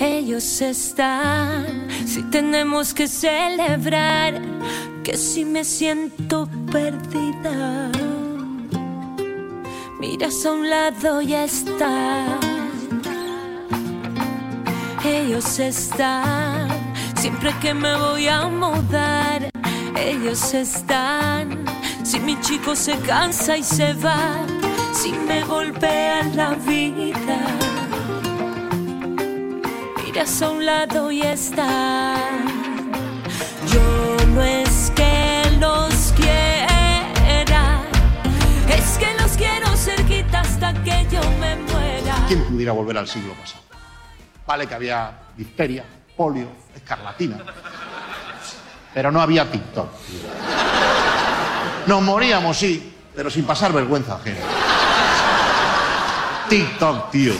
Ellos están, si tenemos que celebrar, que si me siento perdida. Miras a un lado y está. Ellos están, siempre que me voy a mudar. Ellos están, si mi chico se cansa y se va, si me golpea la vida. Miras a un lado y está. Yo no es que los quiera, es que los quiero cerquita hasta que yo me muera. ¿Quién pudiera volver al siglo pasado? Vale que había difteria, polio, escarlatina, pero no había TikTok. Nos moríamos, sí, pero sin pasar vergüenza ajena. TikTok, tío.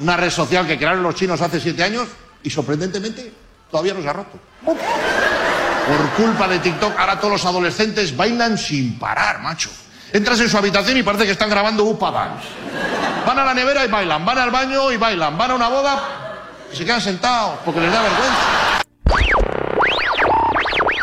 Una red social que crearon los chinos hace siete años y sorprendentemente todavía no se ha roto. Por culpa de TikTok, ahora todos los adolescentes bailan sin parar, macho. Entras en su habitación y parece que están grabando Upa Dance. Van a la nevera y bailan, van al baño y bailan, van a una boda y se quedan sentados porque les da vergüenza.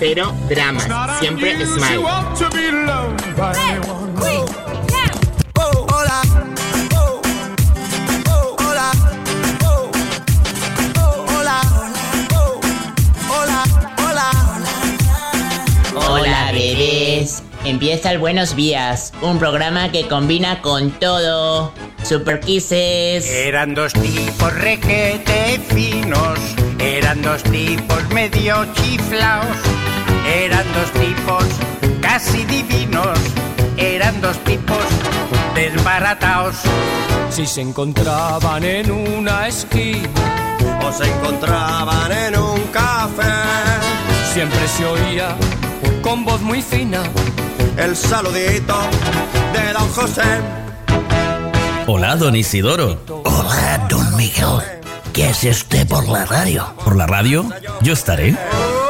Cero dramas, siempre smile. Hola, bebés. Empieza el Buenos Días, un programa que combina con todo. Super Kisses. Eran dos tipos requete finos, eran dos tipos medio chiflaos, eran dos tipos casi divinos, eran dos tipos desbarataos. Si se encontraban en una esquina o se encontraban en un café, siempre se oía con voz muy fina el saludito de don José. Hola, don Isidoro. Hola, don Miguel. ¿Qué hace usted por la radio? ¿Por la radio? Yo estaré.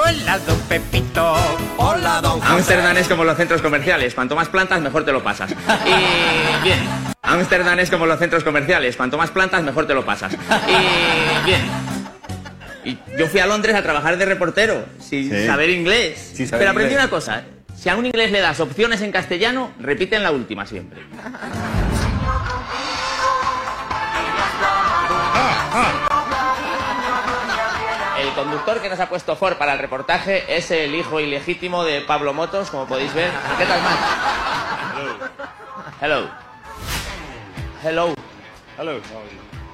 Hola, don Pepito. Hola, don José. Ámsterdam es como los centros comerciales. Cuanto más plantas, mejor te lo pasas. Y bien. Ámsterdam es como los centros comerciales. Cuanto más plantas, mejor te lo pasas. Y bien. Y yo fui a Londres a trabajar de reportero, sin Sí. saber inglés. Sin saber Pero aprendí inglés. una cosa. Si a un inglés le das opciones en castellano, repiten la última siempre. El conductor que nos ha puesto Ford para el reportaje es el hijo ilegítimo de Pablo Motos, como podéis ver. ¿Qué tal, man? Hello. Hello. Hello.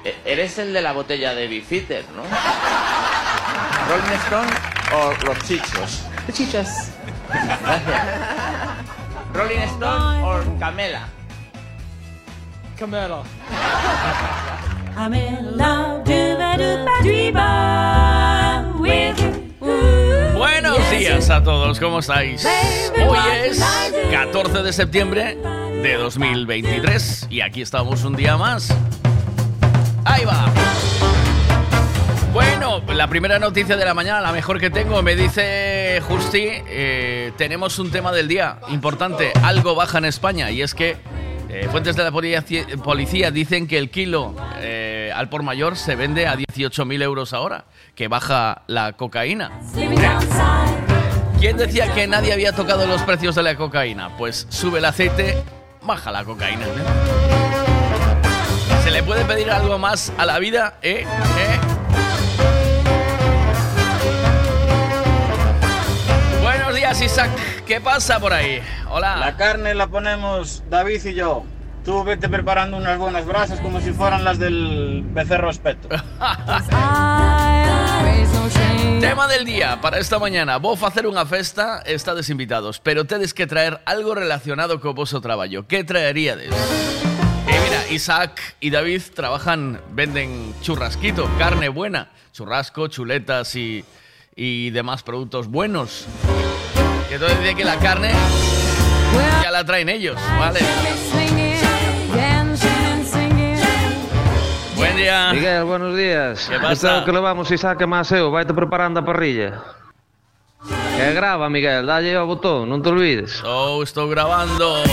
E- Eres el de la botella de Bifitter, ¿no? ¿Rolling Stone o los chichos? Chichos. ¿Rolling Stone o Camela? Camela. I'm in love. Buenos días a todos, ¿cómo estáis? Hoy es can I do? 14 de septiembre de 2023 y aquí estamos un día más. Ahí va. Bueno, la primera noticia de la mañana, la mejor que tengo, me dice Justi, eh, tenemos un tema del día importante, algo baja en España y es que eh, fuentes de la policía, dicen que el kilo eh, al por mayor se vende a 18.000 euros ahora, que baja la cocaína. ¿Quién decía que nadie había tocado los precios de la cocaína? Pues sube el aceite, baja la cocaína. ¿Se le puede pedir algo más a la vida? ¿Eh? ¿Eh? Días, Isaac. ¿Qué pasa por ahí? Hola. La carne la ponemos David y yo. Tú vete preparando unas buenas brasas como si fueran las del becerro espeto. Tema del día para esta mañana. Vou facer unha festa, estades invitados, pero tedes que traer algo relacionado co voso traballo. Que traeríades? E mira, Isaac y David trabajan, venden churrasquito, carne buena, churrasco, chuletas y, y demás productos buenos. Que entonces dice que la carne ya la traen ellos, ¿vale? Buen día. Miguel, buenos días. ¿Qué pasa? Que lo vamos Isaac e Maseo, vai-te preparando a parrilla. Que grava, Miguel, dalle ao botón, non te olvides. Oh, estou grabando.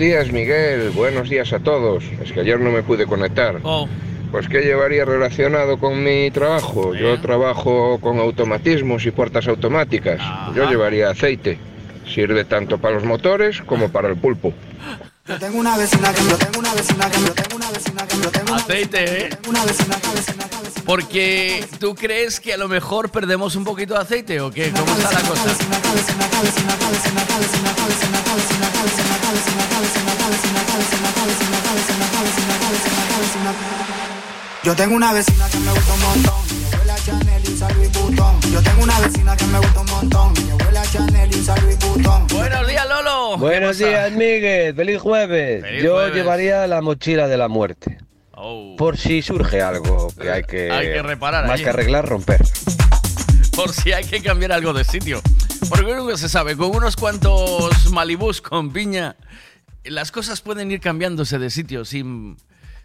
Días, Miguel. Buenos días a todos. Es que ayer no me pude conectar. Pues ¿qué llevaría relacionado con mi trabajo? Yo trabajo con automatismos y puertas automáticas. Yo llevaría aceite. Sirve tanto para los motores como para el pulpo. Yo tengo una vecina que yo tengo una vecina que yo tengo una vecina que yo tengo una Aceite, ¿eh? una vecina que vecina Porque tú crees que a lo mejor perdemos un poquito de aceite o qué? ¿Cómo está la cosa? Yo tengo una vecina que me gusta un montón. Mi abuela Chanel y usa Louis Vuitton. Yo tengo una vecina que me gusta un montón. Mi abuela Chanel y usa Louis Vuitton. Buenos días, Lolo. Buenos días, Miguel. Feliz jueves. Feliz Yo jueves. llevaría la mochila de la muerte. Por si surge algo que hay que, Hay que reparar más allí. que arreglar, romper. Por si hay que cambiar algo de sitio. Porque nunca se sabe, con unos cuantos malibús con piña, las cosas pueden ir cambiándose de sitio sin,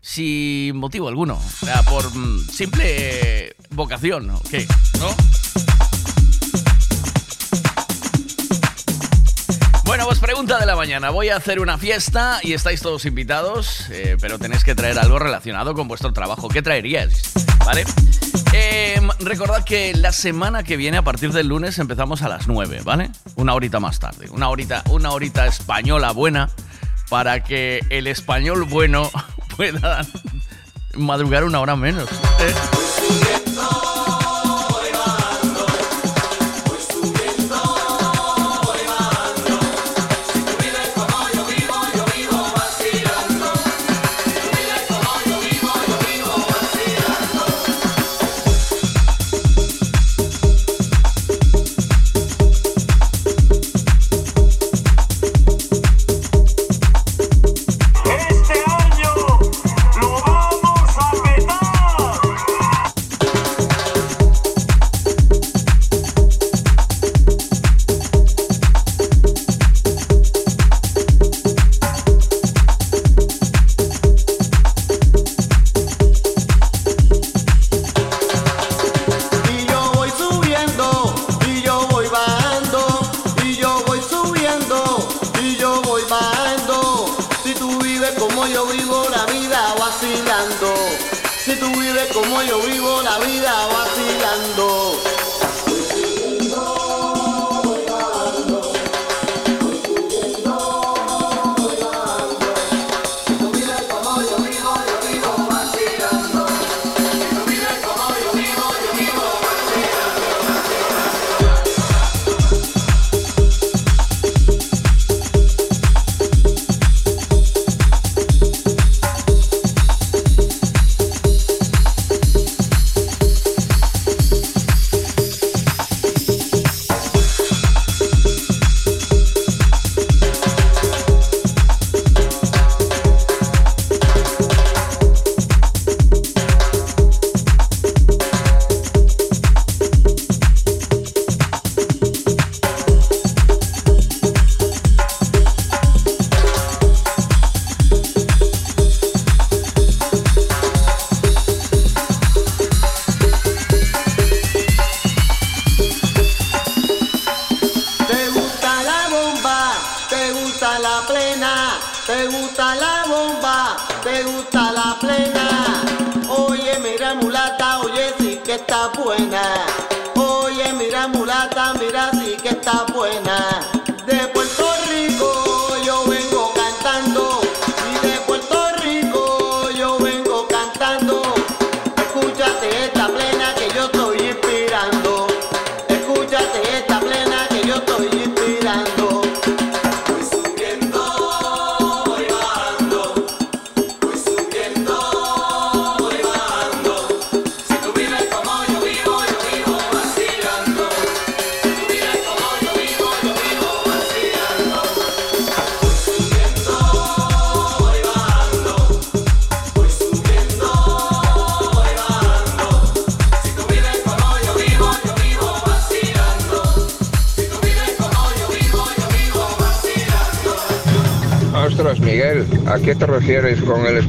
sin motivo alguno. O sea, por mm, simple vocación, ¿ok? ¿No? Bueno, pues pregunta de la mañana. Voy a hacer una fiesta y estáis todos invitados, eh, pero tenéis que traer algo relacionado con vuestro trabajo. ¿Qué traeríais? ¿Vale? Eh, recordad que la semana que viene, a partir del lunes, empezamos a las 9, ¿vale? Una horita más tarde. Una horita, una horita española buena para que el español bueno pueda madrugar una hora menos. ¿eh?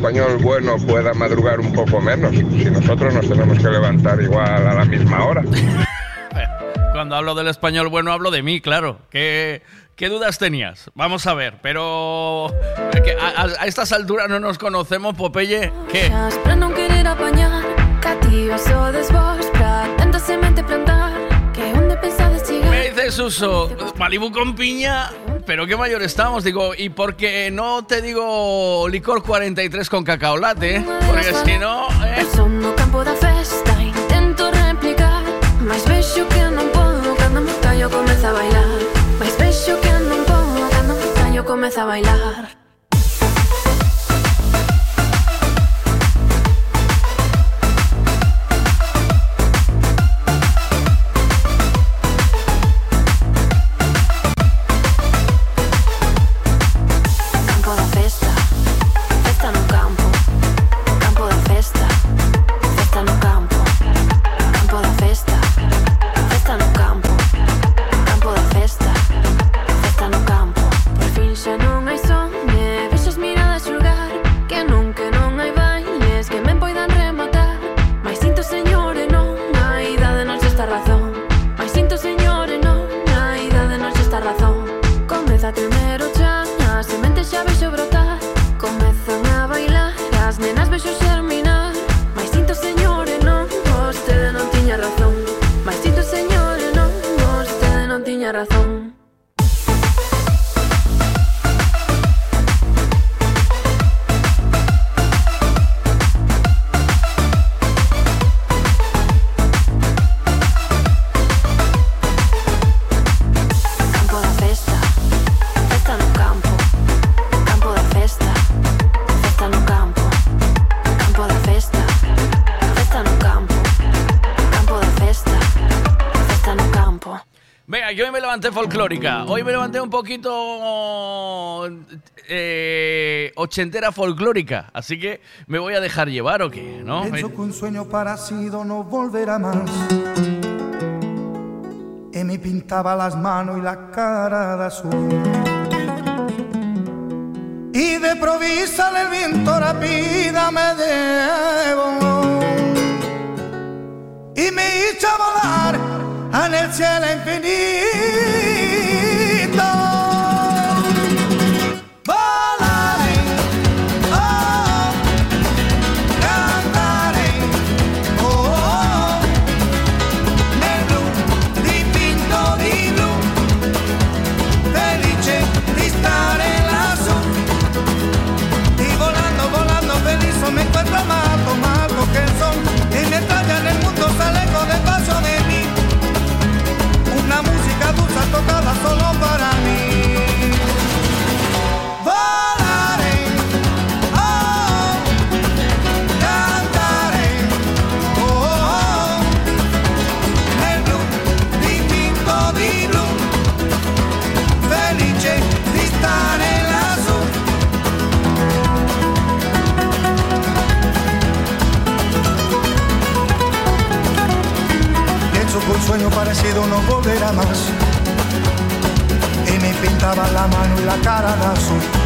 español bueno pueda madrugar un poco menos, si nosotros nos tenemos que levantar igual a la misma hora. Cuando hablo del español bueno hablo de mí, claro. ¿Qué, qué dudas tenías? Vamos a ver, pero a, a, a, estas alturas no nos conocemos, Popeye. ¿Qué? Me dices, Suso, Malibu con piña pero qué mayor estamos, digo, y porque no te digo licor 43 con cacaolate, porque si no... Eh. bastante folclórica. Hoy me levanté un poquito eh, ochentera folclórica, así que me voy a dejar llevar o qué, ¿no? Pienso que un sueño parecido no volverá más. Y me pintaba las manos y la cara de azul. Y de provisa el viento rápida me debo. Y me hizo volar en el cielo infinito. Tocaba solo para mí. Volaré, ¡Oh! ¡Cantaré! ¡Oh! ¡El blu! ¡Di pinto, di blu! ¡Felice! ¡Distaré el azul! De hecho, un sueño parecido no volverá más. Pintaba la mano y la cara de azul.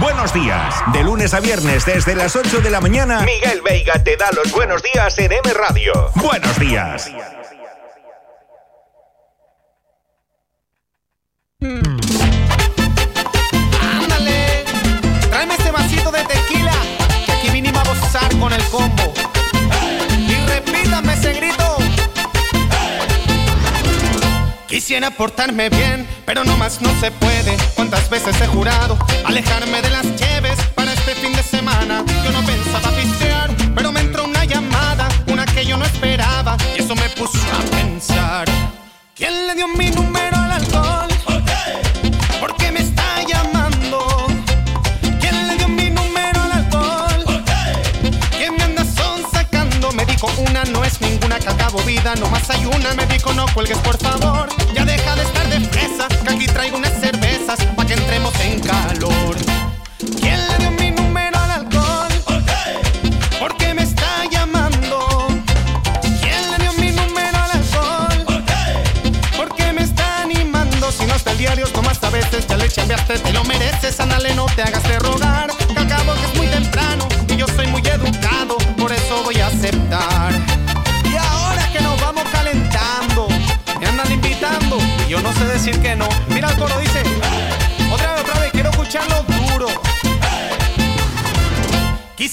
Buenos días. De lunes a viernes desde las 8 de la mañana, Miguel Veiga te da los buenos días en M Radio. Buenos días. Ándale, tráeme ese vasito de tequila, que aquí vinimos a gozar con el combo. Y repítame ese grito. Quisiera portarme bien, pero no más no se puede. ¿Cuántas veces he jurado alejarme de las lleves para este fin de semana? Yo no pensaba pistear, pero me entró una llamada, una que yo no esperaba, y eso me puso a pensar. ¿Quién le dio mi número? No más hay una, me dijo no cuelgues por favor. Ya deja de estar de fresa, que aquí traigo unas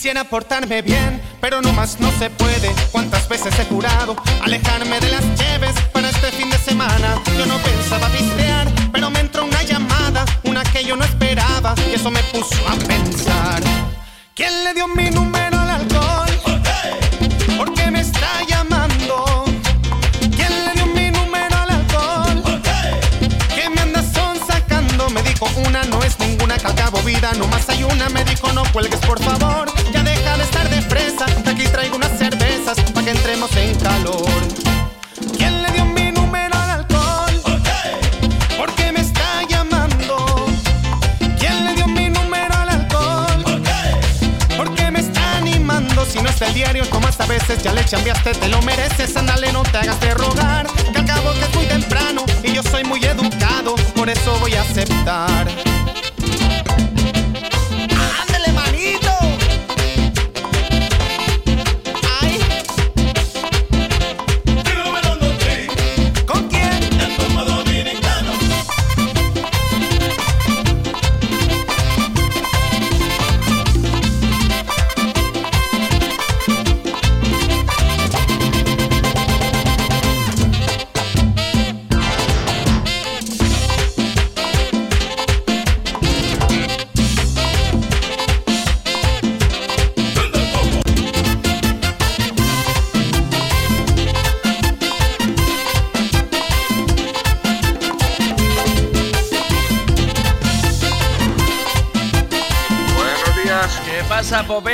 Quisiera portarme bien, pero no más no se puede. ¿Cuántas veces he jurado alejarme de las cheves para este fin de semana? Yo no pensaba pistear, pero me entró una llamada, una que yo no esperaba, y eso me puso a pensar. ¿Quién le dio mi número vida, no más hay una. Me dijo no cuelgues por favor, ya deja de estar de fresa. Aquí traigo unas cervezas para que entremos en calor. ¿Quién le dio mi número al alcohol? ¿Por qué me está llamando? ¿Quién le dio mi número al alcohol? ¿Por qué me está animando? Si no está el diario, tomas a veces, ya le chambeaste, te lo mereces, ándale, no te hagas de rogar. Que al cabo que es muy temprano y yo soy muy educado, por eso voy a aceptar.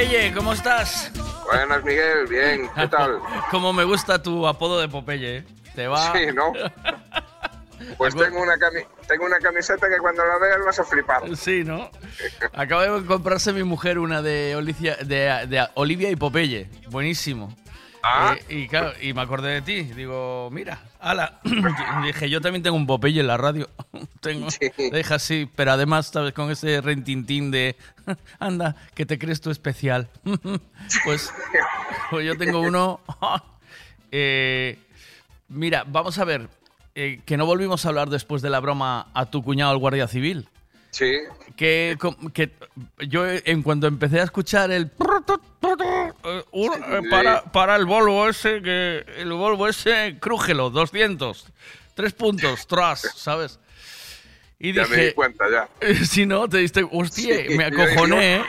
Popeye? ¿Cómo estás? Buenas, Miguel. Bien, ¿qué tal? Como me gusta tu apodo de Popeye. ¿eh? Te va. Sí, ¿no? Pues tengo una, cami- tengo una camiseta que cuando la veas vas a flipar. Sí, ¿no? Acaba de comprarse mi mujer una de, Olicia- de, de Olivia y Popeye. Buenísimo. Ah. Eh, y claro, y me acordé de ti. Digo, mira, ala. Dije, yo también tengo un Popeye en la radio. tengo. Deja así, pero además, ¿sabes? Con ese rentintín de. Anda, que te crees tú especial. pues, pues yo tengo uno. Eh, mira, vamos a ver. eh, que no volvimos a hablar después de la broma a tu cuñado, el guardia civil. Sí. Que, que yo eh, en cuanto empecé a escuchar el eh, eh, para, para el Volvo ese que el Volvo ese crújelo 200 tres puntos tras sabes y Ya me di dije cuenta, ya. si no te diste hostia Sí, me acojoné ¿eh?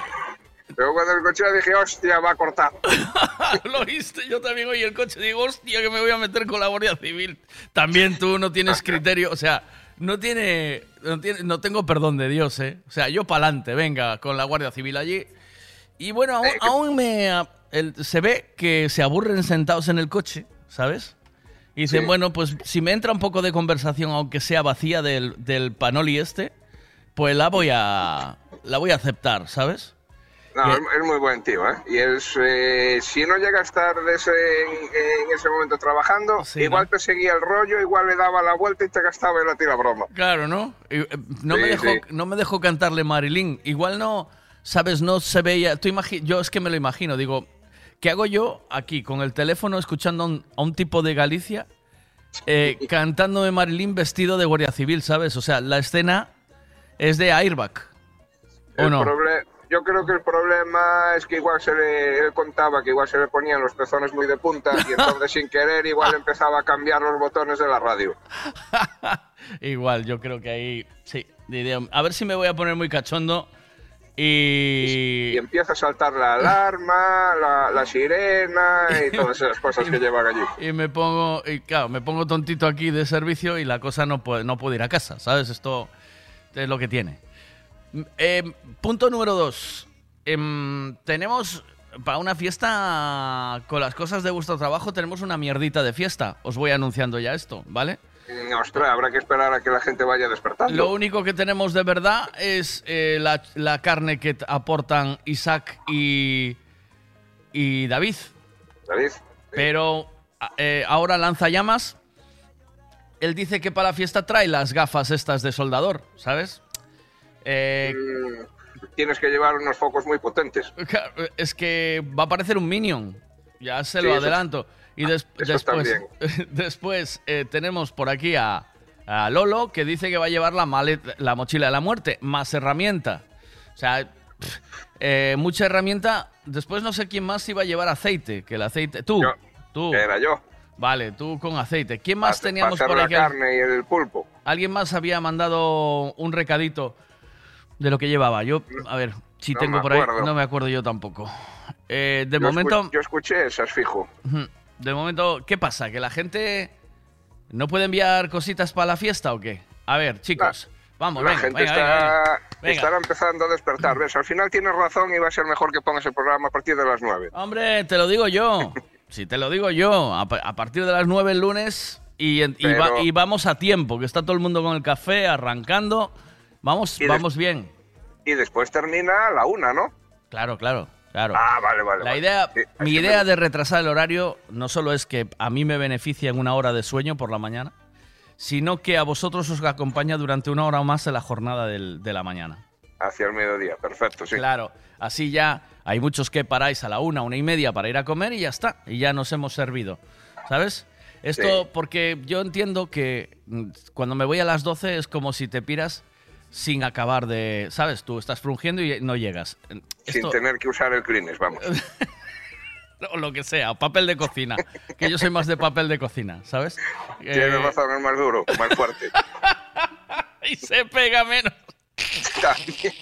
Luego cuando el coche dije, hostia, va a cortar. lo viste yo también oí el coche digo hostia que me voy a meter con la guardia civil también tú no tienes criterio o sea no tiene no tiene no tengo perdón de Dios eh o sea yo pa'lante venga con la guardia civil allí y bueno aún, aún me el- se ve que se aburren sentados en el coche sabes y dicen Sí. bueno pues si me entra un poco de conversación aunque sea vacía del, del panoli este pues la voy a la voy a aceptar sabes No, Bien. es, muy buen tío, ¿eh? Y es, eh, si no llega a estar ese- en, en ese momento trabajando, igual te seguía el rollo, igual le daba la vuelta y te gastaba la broma. Claro, ¿no? Y, eh, No, me dejó, sí. no me dejó cantarle Marilyn. Igual no, ¿sabes? No se veía. Tú imagi- yo es que me lo imagino. Digo, ¿qué hago yo aquí con el teléfono escuchando a un, a un tipo de Galicia eh, cantándome Marilyn vestido de guardia civil, ¿sabes? O sea, la escena es de Airbag. ¿O El no? yo creo que el problema es que igual se le él contaba que igual se le ponían los pezones muy de punta y entonces sin querer igual empezaba a cambiar los botones de la radio. Igual, yo creo que ahí. Sí. A ver si me voy a poner muy cachondo. Y. Y empieza a saltar la alarma, la, la sirena y todas esas cosas que llevan allí. Y me pongo, y claro, me pongo tontito aquí de servicio y la cosa no puede, no puede ir a casa, ¿sabes? Esto es lo que tiene. Eh, punto número dos. Em, tenemos para una fiesta, con las cosas de vuestro trabajo, tenemos una mierdita de fiesta. Os voy anunciando ya esto, ¿vale? Ostras, habrá que esperar a que la gente vaya despertando. Lo único que tenemos de verdad es eh, la, la carne que aportan Isaac y, y David. David. Pero eh, ahora lanza llamas. Él dice que para la fiesta trae las gafas estas de soldador, ¿sabes? Eh, Mm, Tienes que llevar unos focos muy potentes. Es que va a parecer un Minion. Ya se Sí, lo eso- adelanto. Y des- eso después, después eh, tenemos por aquí a, a Lolo que dice que va a llevar la, maleta- la mochila de la muerte, más herramienta. O sea, pff, eh, mucha herramienta. Después no sé quién más iba a llevar aceite. Que el aceite. Tú. Tú. Era yo. Vale, tú con aceite. ¿Quién más teníamos por la aquí? carne y el pulpo. Alguien más había mandado un recadito de lo que llevaba. Yo, a ver, si No tengo por ahí, no me acuerdo yo tampoco. Eh, de Yo momento, escu- yo escuché esas, fijo. De momento, ¿qué pasa? ¿Que la gente no puede enviar cositas para la fiesta o qué? A ver, chicos, vamos, la venga, gente venga, está, venga, estará empezando a despertar. ¿Ves? Al final tienes razón y va a ser mejor que pongas el programa a partir de las 9. Hombre, te lo digo yo. Si te lo digo yo, a, a partir de las 9 el lunes y, y va- Pero- y vamos a tiempo, que está todo el mundo con el café arrancando. Vamos, vamos bien. Y después termina a la una, ¿no? Claro, claro, claro. Ah, vale, vale. La vale. idea, Sí, mi idea me- de retrasar el horario no solo es que a mí me beneficia en una hora de sueño por la mañana, sino que a vosotros os acompaña durante una hora o más en la jornada del- de la mañana. Hacia el mediodía, perfecto, sí. Claro, así ya hay muchos que paráis a la una, una y media para ir a comer y ya está, y ya nos hemos servido, ¿sabes? Esto Sí. porque yo entiendo que mm, cuando me voy a las 12 es como si te piras sin acabar de, ¿sabes? Tú estás frungiendo y no llegas. Sin tener que usar el Kleenex, vamos. o lo que sea, papel de cocina. Que yo soy más de papel de cocina, ¿sabes? Tienes Eh, razón, es más duro, más fuerte. y se pega menos. También.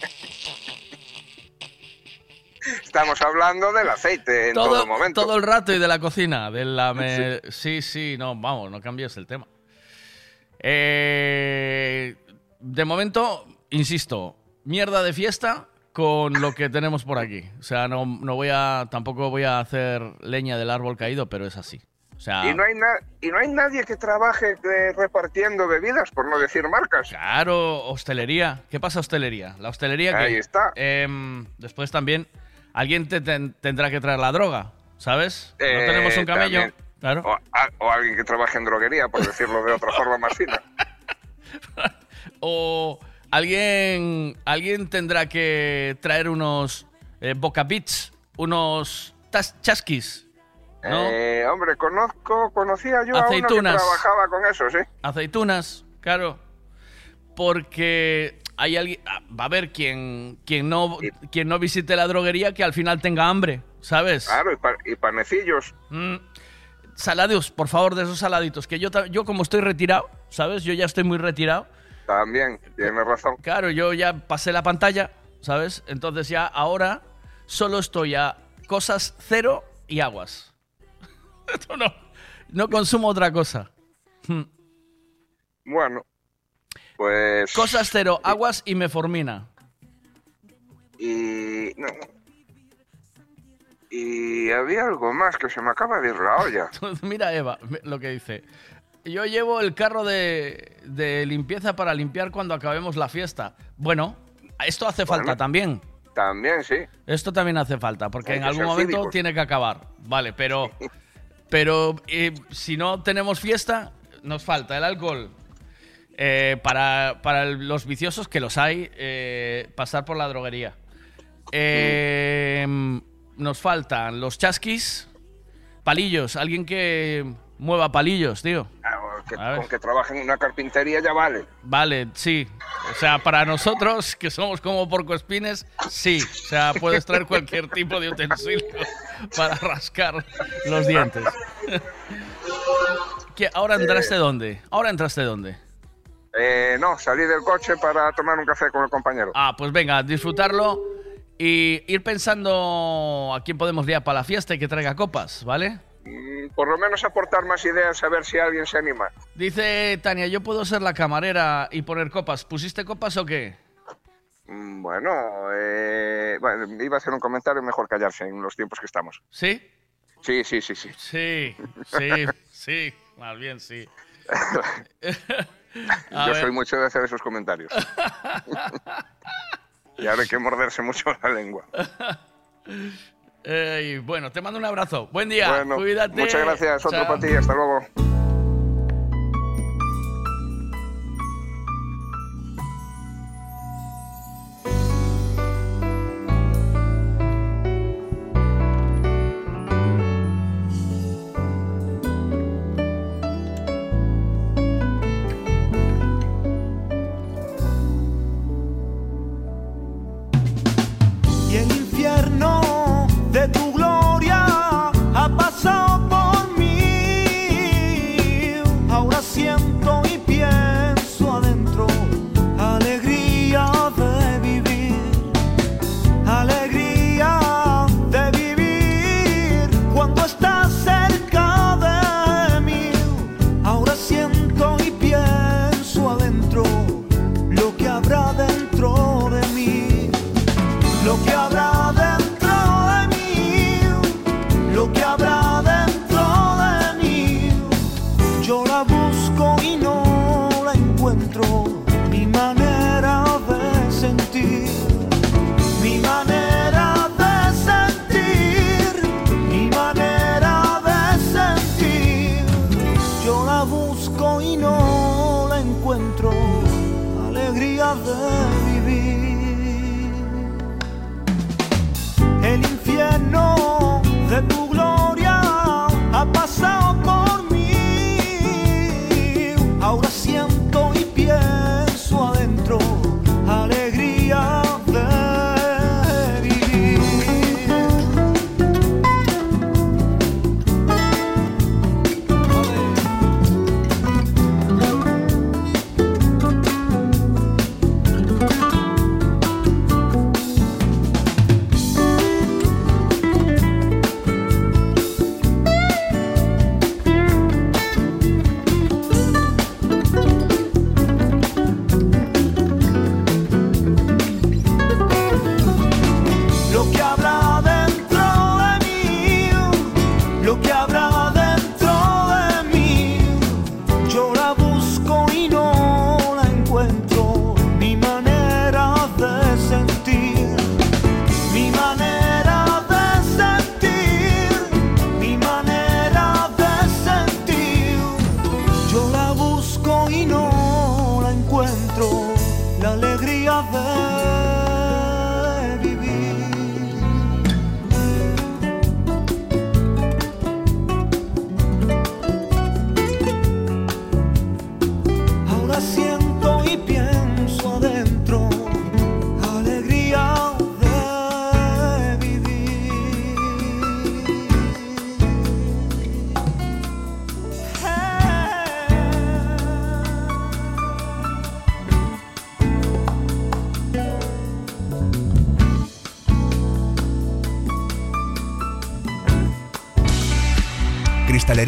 Estamos hablando del aceite en todo, momento. todo el rato y de la cocina. De la me- sí. sí, no, vamos, no cambies el tema. Eh, de momento, insisto, mierda de fiesta con lo que tenemos por aquí. O sea, no, no voy a, tampoco voy a hacer leña del árbol caído, pero es así. O sea, Y no, hay y no hay nadie que trabaje eh, repartiendo bebidas, por no decir marcas. Claro, hostelería. ¿Qué pasa hostelería? La hostelería que... Ahí está. Em, después también, alguien te ten- tendrá que traer la droga, ¿sabes? no Eh, tenemos un camello. también. Claro. O, o alguien que trabaje en droguería, por decirlo de otra forma más fina. O alguien, alguien tendrá que traer unos eh, Boca Beats, unos chasquis, ¿no? Eh, hombre, conozco, conocía yo a uno que Aceitunas. trabajaba con eso, sí. aceitunas, claro. Porque hay alguien, ah, va a haber quien, quien, no, quien no visite la droguería que al final tenga hambre, ¿sabes? Claro, y, pa- y panecillos. Mm, Salados, por favor, de esos saladitos. Que yo, yo como estoy retirado, ¿sabes? Yo ya estoy muy retirado. También, tienes razón. Claro, yo ya pasé la pantalla, ¿sabes? Entonces ya ahora solo estoy a cosas cero y aguas. Esto no, no consumo otra cosa. Hmm. Bueno, pues... Cosas cero, aguas y meformina. Y... no. Y había algo más que se me acaba de ir la olla. Mira Eva lo que dice. Yo llevo el carro de, de limpieza para limpiar cuando acabemos la fiesta. Bueno, esto hace falta también. También, sí. Esto también hace falta, porque Hay en algún momento cívicos. tiene que acabar. Vale, pero, pero eh, si no tenemos fiesta, nos falta el alcohol. Eh, para, para los viciosos, que los hay, eh, pasar por la droguería. Eh, nos faltan los chasquis, palillos, alguien que mueva palillos, tío. Ah, Que- con que trabaje en una carpintería ya vale. Vale, sí. O sea, para nosotros, que somos como porcoespines, sí. O sea, puedes traer cualquier tipo de utensilio para rascar los dientes. ¿Qué, ¿Ahora entraste dónde? ¿Ahora entraste dónde? Eh, no, salí del coche para tomar un café con el compañero. Ah, pues venga, disfrutarlo y ir pensando a quién podemos liar para la fiesta y que traiga copas, ¿vale? Por lo menos aportar más ideas a ver si alguien se anima. Dice Tania, yo puedo ser la camarera y poner copas. ¿Pusiste copas o qué? Mm, Bueno, eh, bueno, iba a hacer un comentario, mejor callarse en los tiempos que estamos. ¿Sí? Sí, sí, sí, sí. Sí, sí, sí, más bien sí. Yo ver. soy mucho de hacer esos comentarios. y ahora hay que morderse mucho la lengua. Ey, bueno, te mando un abrazo. Buen día. Bueno, Cuídate. muchas gracias. Otro Chao. para ti. Hasta luego.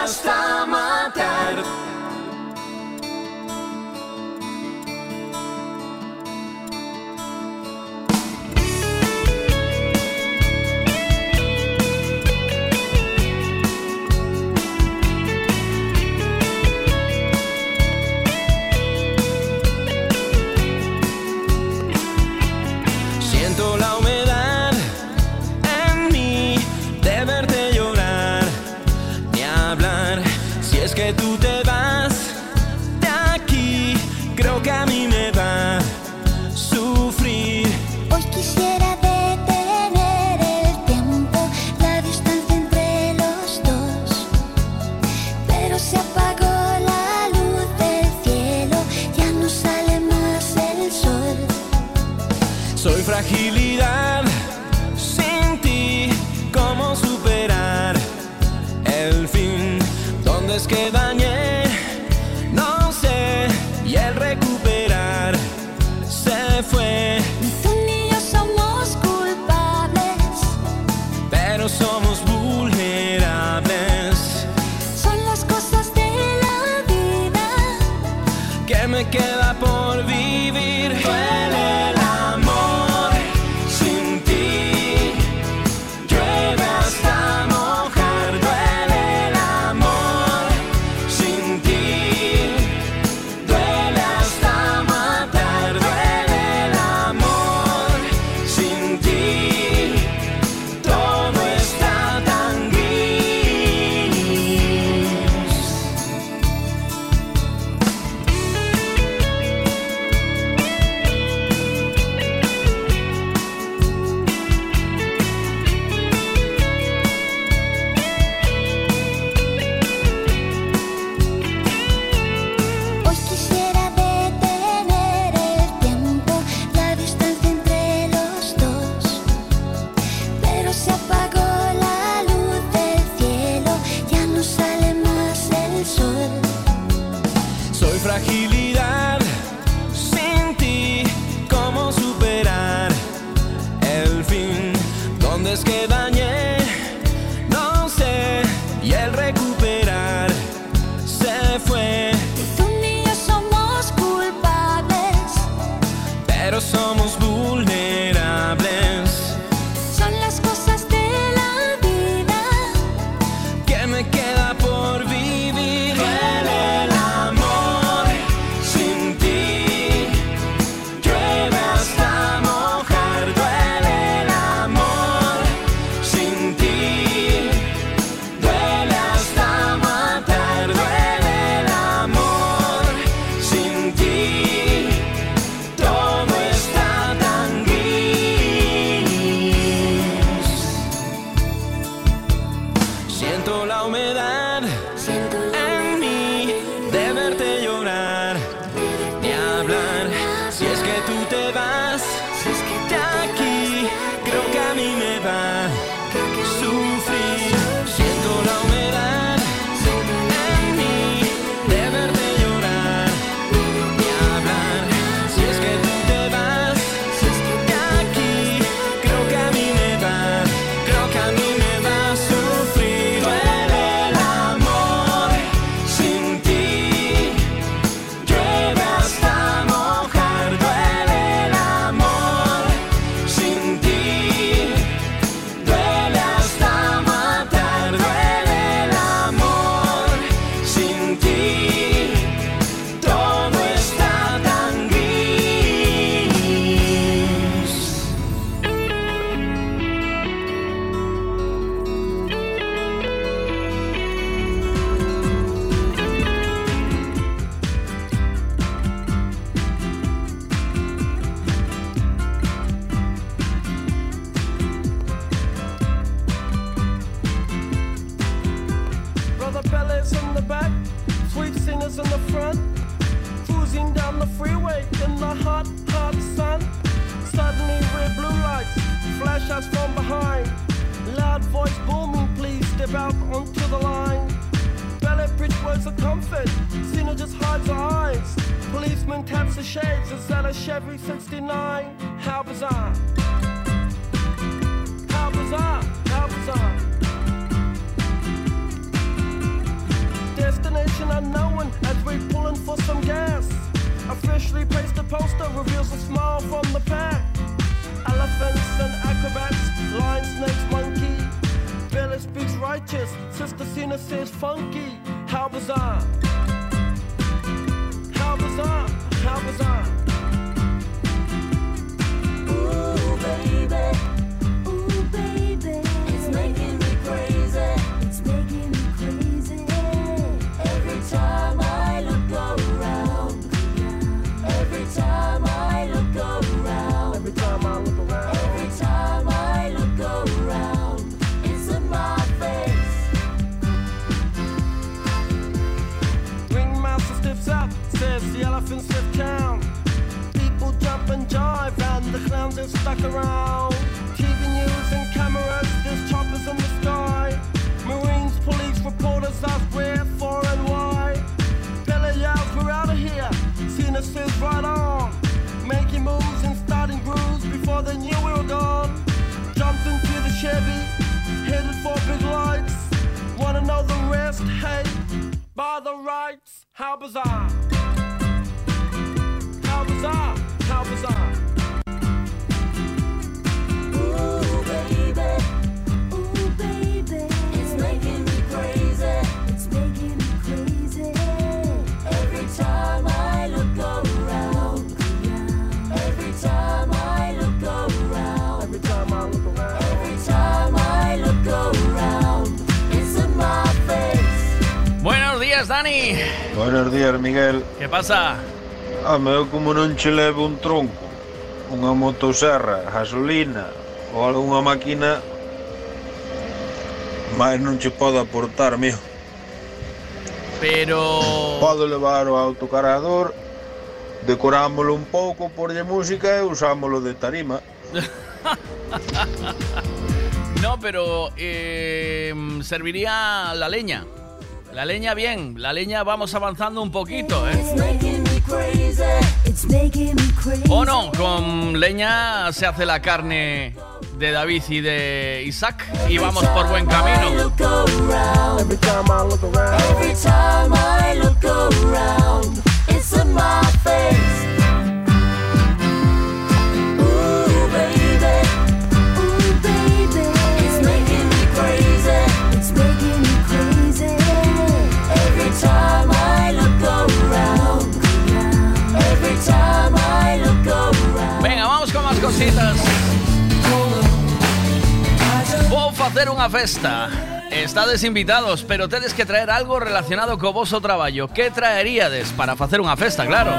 Duele el pasa? Ah, A meu como non che levo un tronco, una motoserra, gasolina ou alguna máquina, máis non che podo aportar, mío. Pero... Podo levar o autocarador, decorámolo un poco por porlle música e usámolo de tarima. no, pero em, serviría la leña. La leña bien, la leña vamos avanzando un poquito, ¿eh? O no, con leña se hace la carne de David y de Isaac y vamos por buen camino. cositas. Vou facer festa. Estades invitados, pero tedes que traer algo relacionado co voso traballo. Que traeríades para facer unha festa. Claro.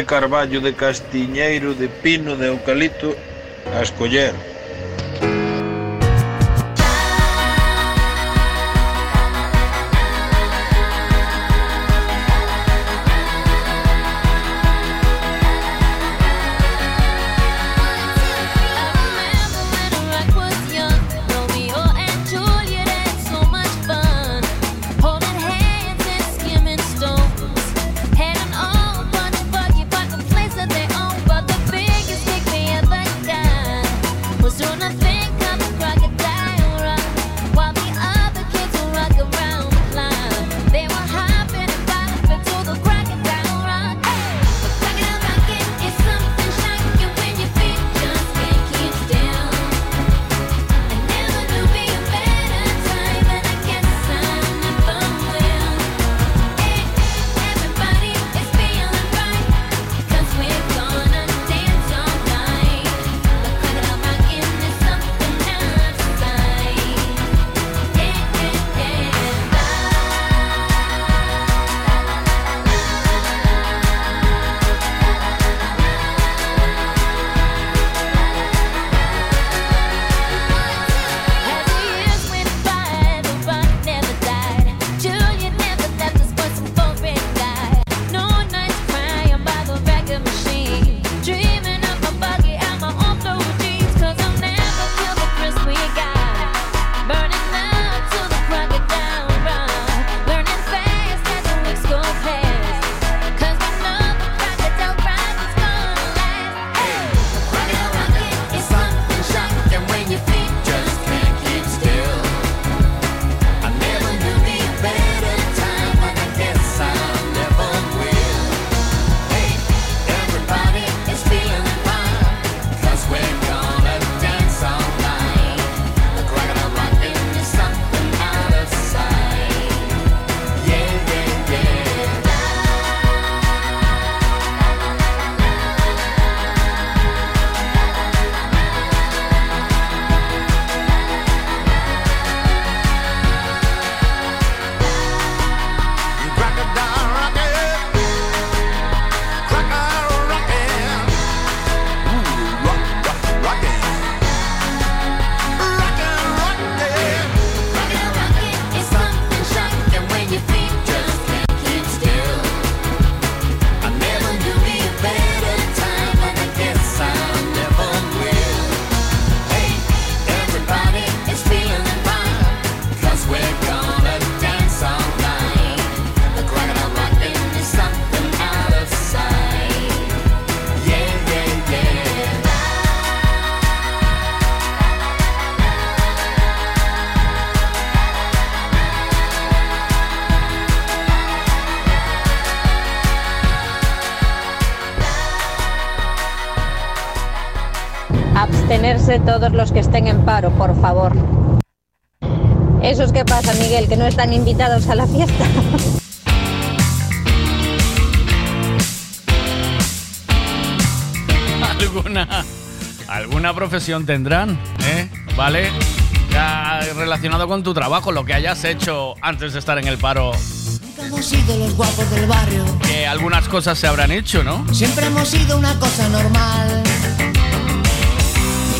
de carballo, de castiñeiro, de pino, de eucalipto a escoller. vacunarse todos los que estén en paro, por favor. Eso es qué pasa, Miguel? ¿Que no están invitados a la fiesta? ¿Alguna, alguna profesión tendrán? ¿Eh? ¿Vale? Relacionado con tu trabajo, lo que hayas hecho antes de estar en el paro. Hemos sido los guapos del barrio. Que algunas cosas se habrán hecho, ¿no? Siempre hemos sido una cosa normal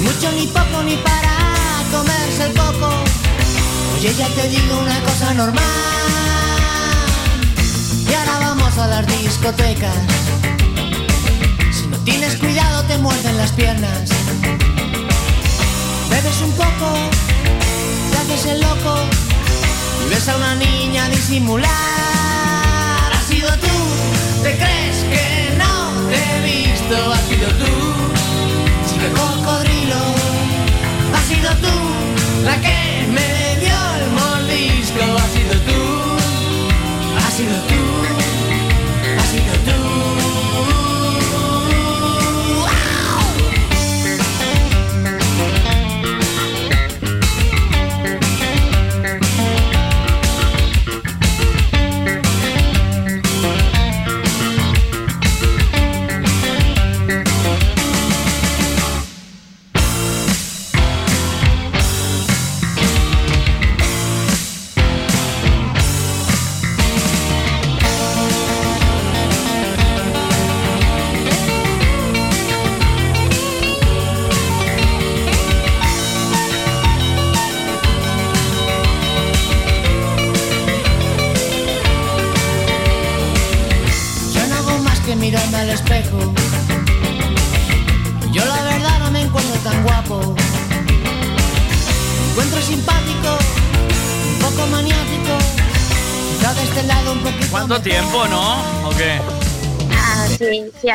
mucho ni poco ni para comerse el coco. Oye, ya te digo una cosa normal. Y ahora vamos a las discotecas. Si no tienes cuidado te muerden las piernas. Bebes un poco, te haces el loco y ves a una niña disimular. ha sido tú, te crees que no te he visto, has sido tú sido tú la que me dio el mordisco. Ha sido tú, ha sido tú.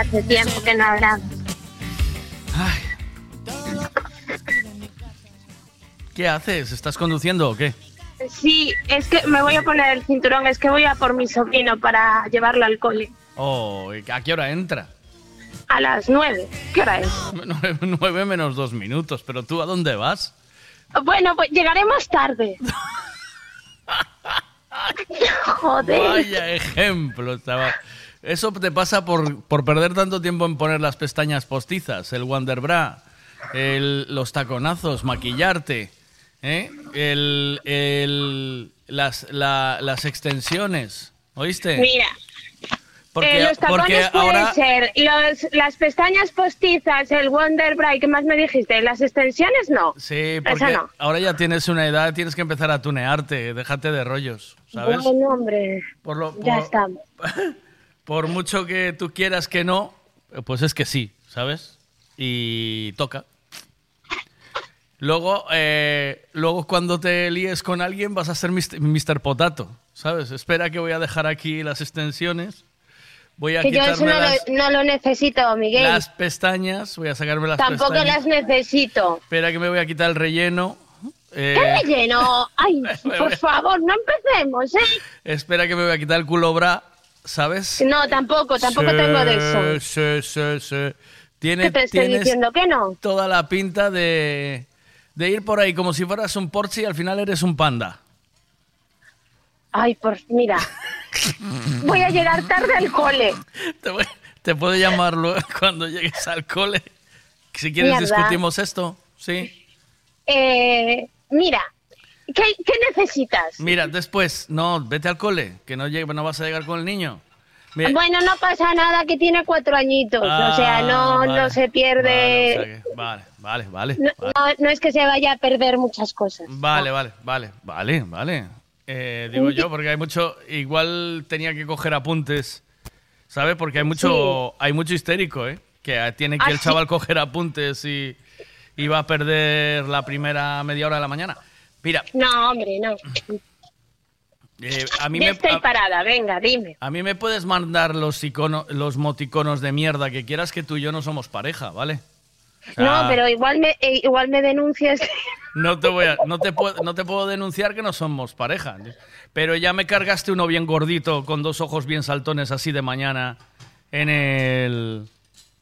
Hace tiempo que no hablamos. ¿Qué haces? ¿Estás conduciendo o qué? Sí, es que me voy a poner el cinturón, es que voy a por mi sobrino para llevarlo al cole. Oh, ¿y ¿a qué hora entra? A las nueve. ¿Qué hora es? Nueve, menos dos minutos, pero tú ¿a dónde vas? Bueno, pues llegaremos tarde. Joder. Vaya ejemplo, chaval. Eso te pasa por, por perder tanto tiempo en poner las pestañas postizas, el Wonderbra, el, los taconazos, maquillarte, ¿eh? el, el- las, la- las extensiones, ¿oíste? Mira, Porque, eh, los tacones porque pueden ahora... ser, los, las pestañas postizas, el Wonder Bright, ¿qué más me dijiste? ¿Las extensiones no? Sí, porque no. ahora ya tienes una edad, tienes que empezar a tunearte, déjate de rollos, ¿sabes? Bueno, hombre, Por lo- ya por- estamos. Por mucho que tú quieras que no, pues es que sí, ¿sabes? Y toca. Luego, eh, luego cuando te líes con alguien vas a ser Mr. Potato, ¿sabes? Espera que voy a dejar aquí las extensiones. Voy a Que yo eso no, las, lo, no lo necesito, Miguel. las pestañas, voy a sacarme las Tampoco pestañas. las necesito. Espera que me voy a quitar el relleno. Eh, ¿Qué relleno? Ay, por favor, no empecemos, ¿eh? espera que me voy a quitar el culo bra, ¿sabes? No, tampoco, tampoco Sí, tengo de eso. Sí, sí, sí. Tiene, ¿Qué te estoy tienes diciendo que no? toda la pinta de, de ir por ahí como si fueras un Porsche y al final eres un panda. Ay, por mira. Voy a llegar tarde al cole. Te, voy- te puedo llamar luego cuando llegues al cole. Si quieres Mierda. discutimos esto, ¿sí? Eh, mira, ¿qué, qué necesitas? Mira, después, no, vete al cole, que no, llegue- no vas a llegar con el niño. Mira, Bueno, no pasa nada, que tiene cuatro añitos. o sea, no, Ah, no vale, se pierde. Vale, o sea que- vale, vale, vale. no, vale. no- no es que se vaya a perder muchas cosas. Vale, vale, vale, vale, vale. Eh, digo yo, porque hay mucho, igual tenía que coger apuntes, ¿sabes? Porque hay mucho, hay mucho histérico, ¿eh? Que tiene que Ah, el sí. chaval coger apuntes y, y va a perder la primera media hora de la mañana. Mira, No, hombre, no. eh, a mí Ya me, estoy a, parada, venga, dime. a mí me puedes mandar los icono- los moticonos de mierda que quieras que tú y yo no somos pareja, ¿vale? O sea, No, pero igual me, eh, igual me denuncias. No te voy a, no te puedo, no te puedo denunciar que no somos pareja. Pero ya me cargaste uno bien gordito, con dos ojos bien saltones así de mañana en el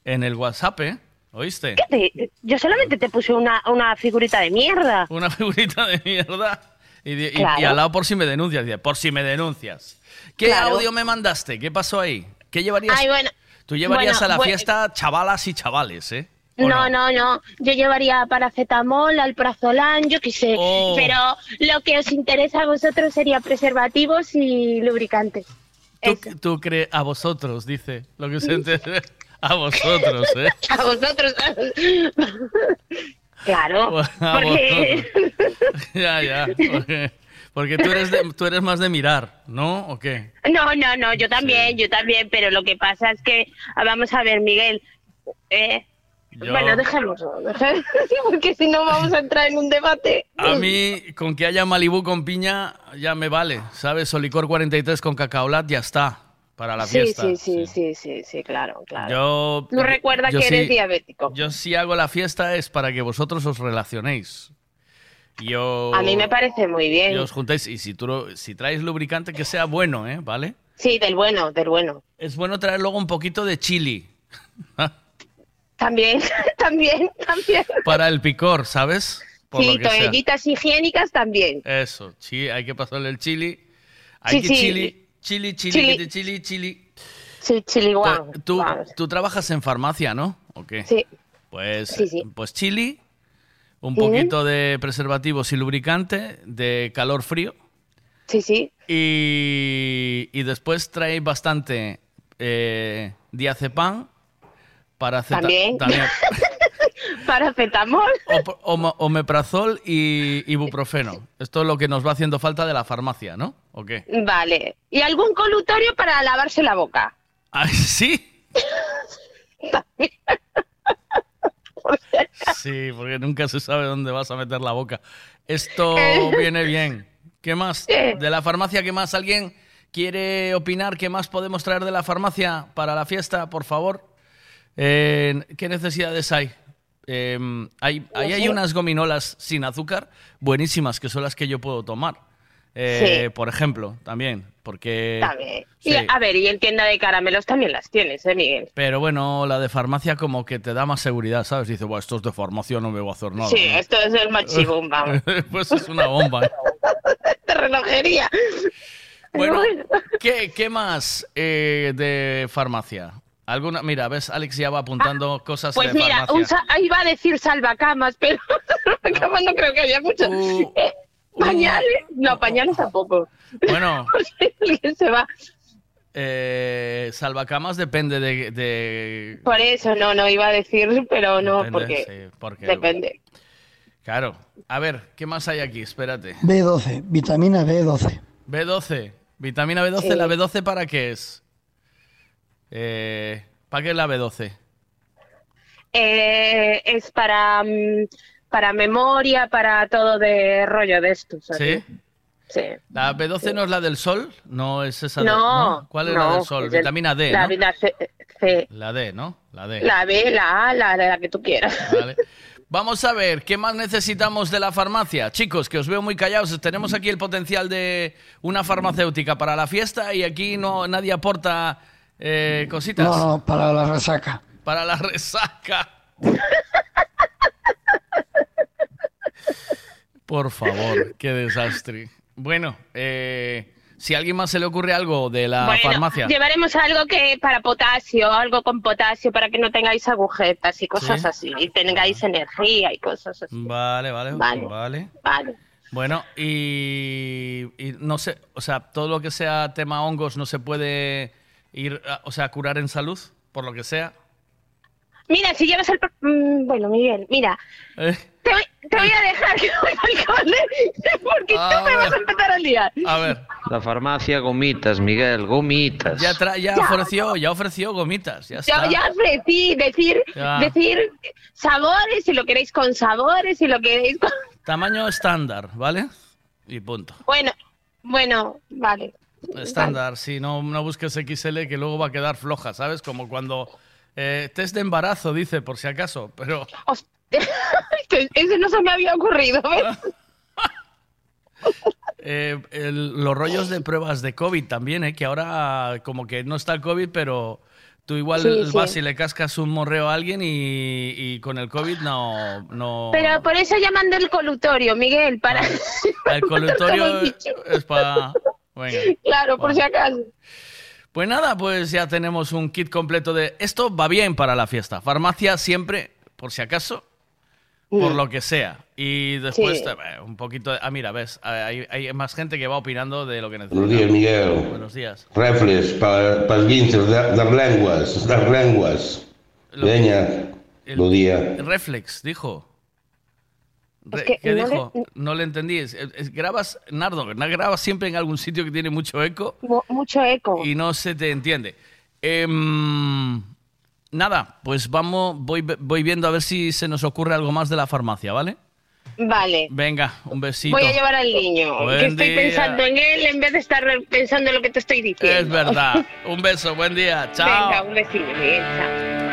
en el WhatsApp, ¿eh? ¿Oíste? ¿Qué te- Yo solamente te puse una, una figurita de mierda. Una figurita de mierda. Y, di- y- Claro. y al lado por si me denuncias. Por si me denuncias. ¿Qué Claro. audio me mandaste? ¿Qué pasó ahí? ¿Qué llevarías? Ay, bueno. Tú llevarías Bueno, a la bueno. fiesta chavalas y chavales, ¿eh? ¿O No, no, no. Yo llevaría paracetamol, alprazolam, yo qué sé. Oh. Pero lo que os interesa a vosotros sería preservativos y lubricantes. Tú, tú crees a vosotros, dice. Lo que se entiende. A vosotros, ¿eh? A vosotros. claro. A Porque. Ya, ya. Porque, porque tú, eres de- tú eres más de mirar, ¿no? ¿O qué? No, no, no, yo también, yo también, pero lo que pasa es que, ah, vamos a ver, Miguel, eh, Yo- bueno, dejémoslo, dejémoslo, porque si no vamos a entrar en un debate. A mí, con que haya Malibú con piña, ya me vale, ¿sabes? O licor 43 con cacaolat, ya está, para la sí, fiesta. sí, sí, sí, sí, sí, claro, claro. Yo, Tú recuerda yo que eres sí- diabético. Yo si hago la fiesta es para que vosotros os relacionéis. Yo, A mí me parece muy bien. y os juntáis, y si, tú, si traes lubricante, que sea bueno, ¿eh? ¿Vale? Sí, del bueno, del bueno. Es bueno traer luego un poquito de chili También, también, también. para el picor, ¿sabes? Por sí, toallitas higiénicas también. Eso, sí, hay que pasarle el chili. Hay Sí, que sí. chili, chili, chili, Chili. te chili, chili. Sí, chili guau. Tú, tú trabajas en farmacia, ¿no? ¿O qué? Sí. Pues, Sí, sí. pues chili, un Sí. poquito de preservativos y lubricante, de calor frío. Sí, sí. Y, y después trae bastante eh, diazepam, paraceta- También. también Paracetamol. omeprazol y ibuprofeno. Esto es lo que nos va haciendo falta de la farmacia, ¿no? ¿O qué? Vale. ¿Y algún colutorio para lavarse la boca? Ah, ¿Sí? Sí, porque nunca se sabe dónde vas a meter la boca. Esto viene bien. ¿Qué más? De la farmacia, ¿qué más? ¿Alguien quiere opinar? ¿Qué más podemos traer de la farmacia para la fiesta, por favor? Eh, ¿Qué necesidades hay? Eh, hay, ahí hay unas gominolas sin azúcar buenísimas que son las que yo puedo tomar. Eh, Por ejemplo, también, porque... Sí. Y, a ver, y en tienda de caramelos también las tienes, ¿eh, Miguel? Pero bueno, la de farmacia como que te da más seguridad, ¿sabes? Dice, bueno, esto es de farmacia, no me voy a hacer nada. sí, ¿no?". esto es el machibum, vamos. pues es una bomba. ¿eh? de relojería. Bueno, ¿qué, qué más eh, de farmacia? ¿Alguna? Mira, ves, Alex ya va apuntando cosas Pues de mira, un iba a decir salvacamas, pero salvacamas no creo que había mucho. Uh, Eh, pañales, no, pañales tampoco. Bueno, Alguien se va. eh, salvacamas depende de... de- Por eso, no, no iba a decir, pero no, Depende, porque sí, porque- depende. Claro. A ver, ¿qué más hay aquí? Espérate. B12, vitamina B12. B12. Vitamina B12, Sí. ¿la B12 para qué es? Eh, ¿Para qué es la B12? Eh, es para, mm, para memoria, para todo de rollo de estos. ¿Sí? Sí. ¿La B12 no es la del sol? No es esa de- No, ¿Cuál es no, la del sol? Vitamina D, la, ¿no? C, C, La D, ¿no? La D. la B, la A, la, la que tú quieras. Vale. Vamos a ver, ¿qué más necesitamos de la farmacia? Chicos, que os veo muy callados. Tenemos aquí el potencial de una farmacéutica para la fiesta y aquí no nadie aporta eh, cositas. No, no, para la resaca. Para la resaca. Por favor, qué desastre. Bueno, eh, si a alguien más se le ocurre algo de la Bueno, farmacia. Llevaremos algo que para potasio, algo con potasio para que no tengáis agujetas y cosas Sí. así, y tengáis energía y cosas así. Vale, vale, Vale. vale. Vale. Bueno, y, y no sé, o sea, todo lo que sea tema hongos no se puede ir, a- o sea, curar en salud, por lo que sea. Mira, si llevas el... mm, bueno, Miguel, mira, Eh, te voy, te voy a dejar que vaya al cole porque A tú me vas a empezar a liar. A ver, La farmacia, gomitas, Miguel, gomitas. ya, tra- ya ofreció, ya ofreció gomitas, ya está. ya ofrecí decir, Ya. decir sabores, si lo queréis con sabores, si lo queréis con... Tamaño estándar, ¿vale? Y punto. Bueno, bueno, vale. Estándar, si no, no busques XL que luego va a quedar floja, ¿sabes? Como cuando eh, test de embarazo, dice, por si acaso, pero... Eso no se me había ocurrido, ¿ves? Eh, el- los rollos de pruebas de COVID también, ¿eh? que ahora como que no está el COVID, pero tú igual Sí, sí. vas y le cascas un morreo a alguien y, y con el COVID no... no... Pero por eso llaman del colutorio, Miguel, para... el colutorio es para... Venga. claro, por si acaso. Pues nada, pues ya tenemos un kit completo de... Esto va bien para la fiesta. Farmacia siempre, por si acaso, por Mm. lo que sea. Y después Sí. eh, un poquito de... Ah, mira, ves, hay, hay más gente que va opinando de lo que necesitamos. Buenos días, Miguel. Buenos días. Reflex para pa guinchos de- das lenguas, das lenguas. Lo- Veña, el- bo día. Reflex, dijo. Es que ¿Qué no le- dijo? No le entendí. Es- es- grabas, Nardo, ¿no grabas siempre en algún sitio que tiene mucho eco Mu- Mucho eco. y no se te entiende. Em, nada, pues vamos, voy, voy viendo a ver si se nos ocurre algo más de la farmacia, ¿vale? Vale. Venga, un besito. Voy a llevar al niño, Buen que estoy día. pensando en él en vez de estar pensando en lo que te estoy diciendo. Es verdad. Un beso, buen día. Chao. Venga, un besito, Miguel, chao.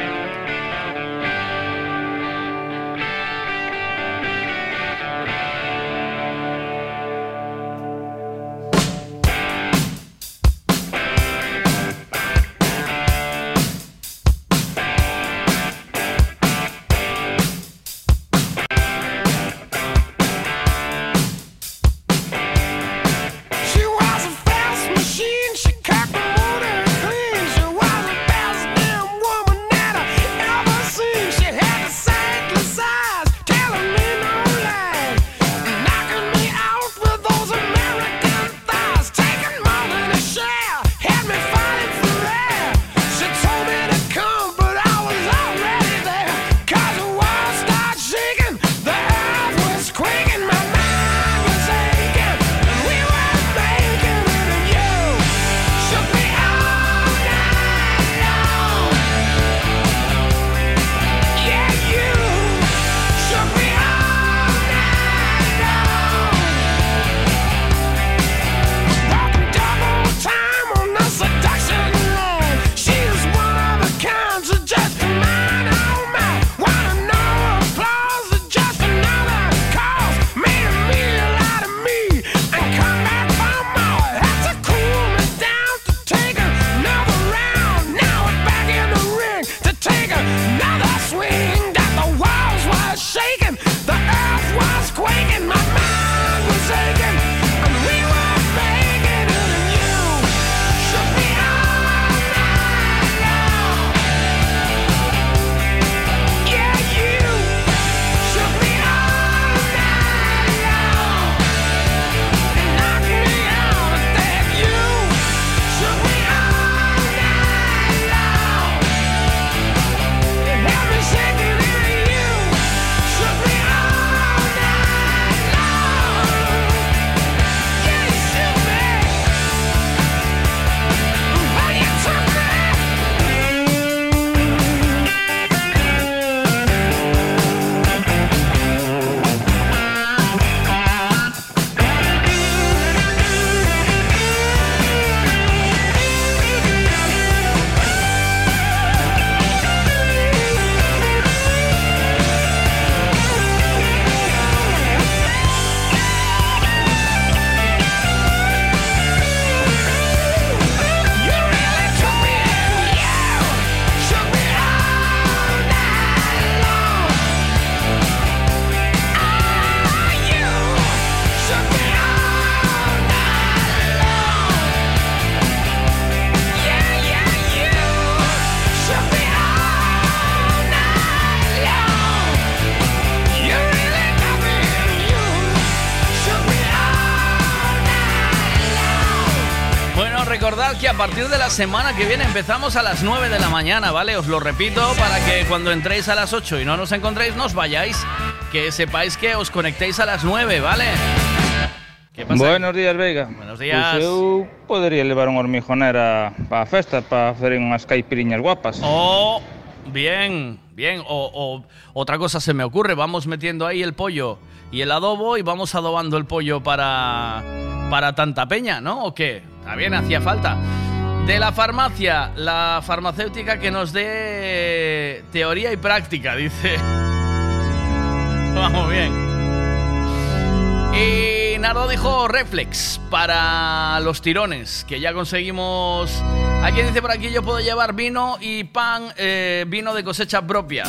Partir de la semana que viene empezamos a las 9 de la mañana, ¿vale? Os lo repito para que cuando entréis a las 8 y no nos encontréis, no os vayáis. Que sepáis que os conectéis a las 9, ¿vale? ¿Qué pasa? Buenos días, Veiga. Buenos días. Pois eu podería levar un hormijonera para a festa para hacer unhas caipiriñas guapas. Oh, bien, bien. O, o- otra cosa se me ocurre, vamos metiendo ahí el pollo y el adobo y vamos adobando el pollo para, para tanta peña, ¿no? ¿O qué? También hacía falta. De la farmacia, la farmacéutica que nos dé teoría y práctica, dice. Vamos bien. Y Nardo dijo reflex para los tirones, que ya conseguimos. Alguien dice por aquí yo puedo llevar vino y pan, eh, vino de cosecha propia.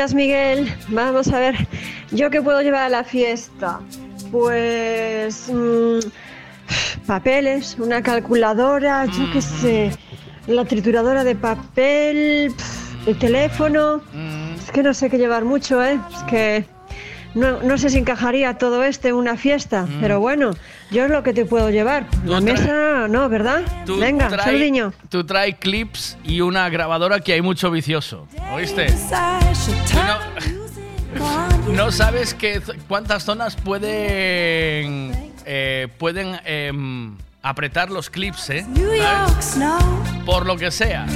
Días, Miguel. Vamos a ver, ¿yo qué puedo llevar a la fiesta? Pues mm, papeles, una calculadora, yo qué sé, la trituradora de papel, el teléfono. Es que no sé qué llevar mucho, ¿eh? Es que no, no sé si encajaría todo esto en una fiesta, pero bueno, yo es lo que te puedo llevar. La mesa, no, ¿verdad? Tú Venga, trae-. Tú trae clips y una grabadora que hay mucho vicioso. ¿Oíste? No, no sabes qué, cuántas zonas pueden eh, pueden em, apretar los clips, ¿eh? New York snow. Por lo que sea.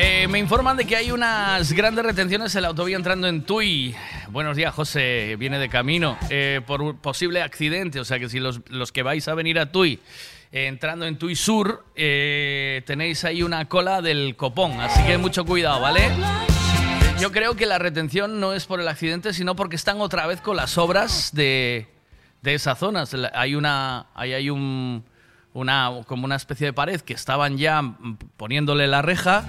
Eh, me informan de que hay unas grandes retenciones en la autovía entrando en Tui. Buenos días, José. Viene de camino eh, por un posible accidente. O sea que si los, los que vais a venir a Tui, eh, entrando en Tui Sur, eh, tenéis ahí una cola del copón. Así que mucho cuidado, ¿vale? Yo creo que la retención no es por el accidente, sino porque están otra vez con las obras de, de esa zona. Se la- Hay una, hay un, una, como una especie de pared que estaban ya poniéndole la reja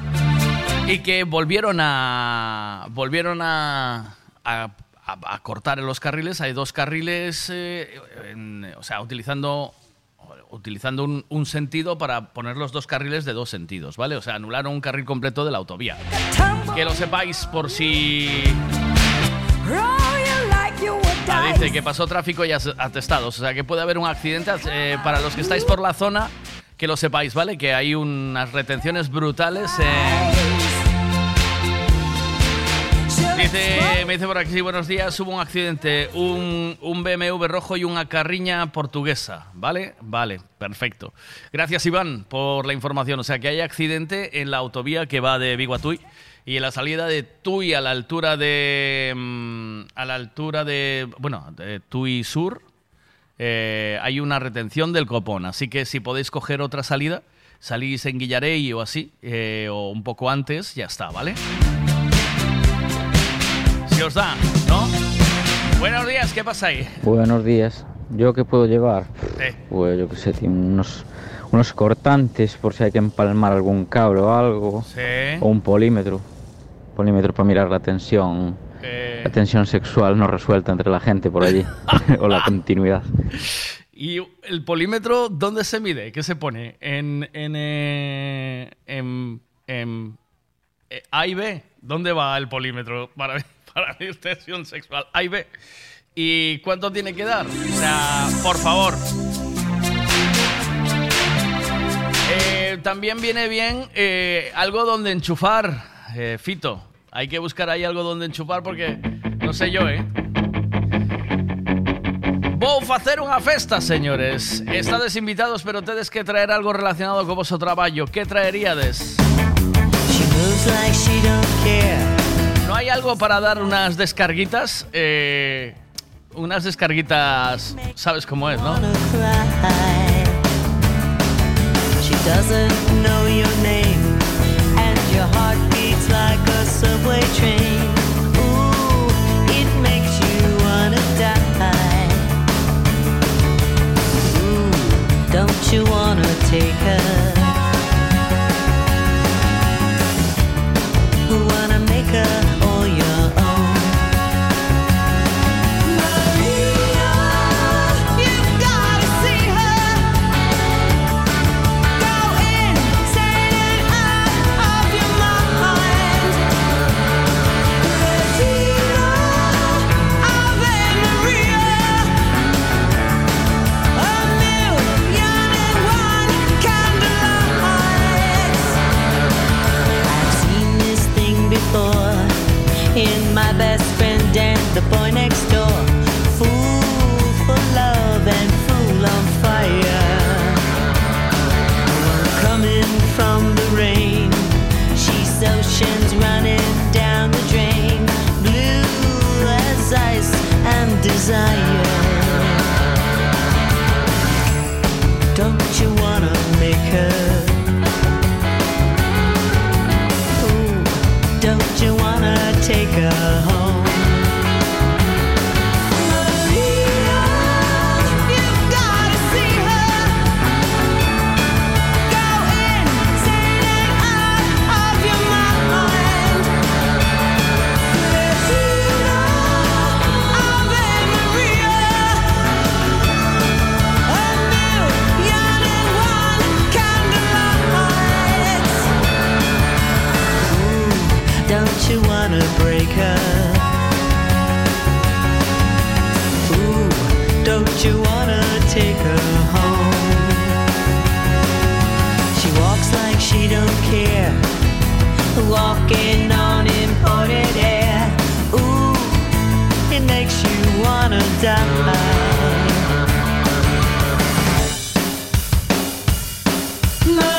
y que volvieron a volvieron a, a- a- a cortar en los carriles. Hay dos carriles, eh, en- o sea, utilizando utilizando un, un sentido para poner los dos carriles de dos sentidos, ¿vale? O sea, anularon un carril completo de la autovía. Que lo sepáis por si... Ah, dice que pasó tráfico y atestados, o sea que puede haber un accidente. eh, para los que estáis por la zona, que lo sepáis, ¿vale? Que hay unas retenciones brutales. eh. Dice, me dice por aquí, buenos días, hubo un accidente, un, un BMW rojo y una carriña portuguesa, ¿vale? Vale, perfecto. Gracias Iván por la información, o sea que hay accidente en la autovía que va de Vigo a Tui y en la salida de Tui a la altura de... mm, a la altura de... bueno, de Tui Sur, eh, hay una retención del copón, así que si podéis coger otra salida, salís en Guillarey o así, eh, o un poco antes, ya está, ¿vale? Si os da, ¿no? Buenos días, ¿qué pasa ahí? Buenos días. ¿Yo qué puedo llevar? Eh. Pues yo qué sé, tío, unos, unos cortantes por si hay que empalmar algún cable o algo. Sí. O un polímetro. Polímetro para mirar la tensión. Eh. La tensión sexual no resuelta entre la gente por allí. o la continuidad. ¿Y el polímetro dónde se mide? ¿Qué se pone? ¿En, en, eh, en, en, eh, A y B? ¿Dónde va el polímetro para, para mi tensión sexual? A y B. ¿Y cuánto tiene que dar? O sea, por favor. Eh, también viene bien eh, algo donde enchufar, eh, Fito. Hay que buscar ahí algo donde enchufar porque no sé yo, ¿eh? Vou facer unha festa, señores. Estades invitados, pero tedes que traer algo relacionado co vosso traballo. Que traeríades? ¿No hay algo para dar unas descarguitas? Eh, unas descarguitas, sabes cómo es, ¿no? She doesn't know your name, take her home? She walks like she don't care, walking on imported air. Ooh, it makes you wanna die. Maria,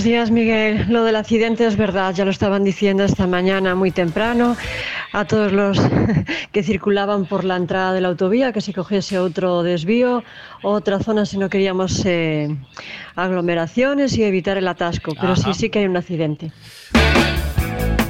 Buenos días, Miguel. Lo del accidente es verdad, ya lo estaban diciendo esta mañana muy temprano a todos los que circulaban por la entrada de la autovía, que se cogiese otro desvío, otra zona si no queríamos eh, aglomeraciones y evitar el atasco. Pero sí, Ajá. sí que hay un accidente.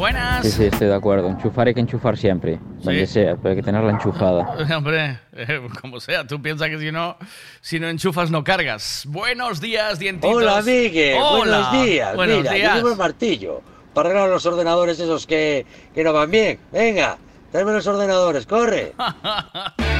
Buenas. Sí, sí, estoy de acuerdo. Enchufar hay que enchufar siempre, donde sea, pero hay que tenerla enchufada. Hombre, eh, como sea, tú piensas que si no, si no enchufas no cargas. Buenos días, dientitos. Hola, Miguel. Hola. Buenos días. Buenos Mira, días. yo llevo el martillo para arreglar los ordenadores esos que, que no van bien. Venga, tráeme los ordenadores, corre.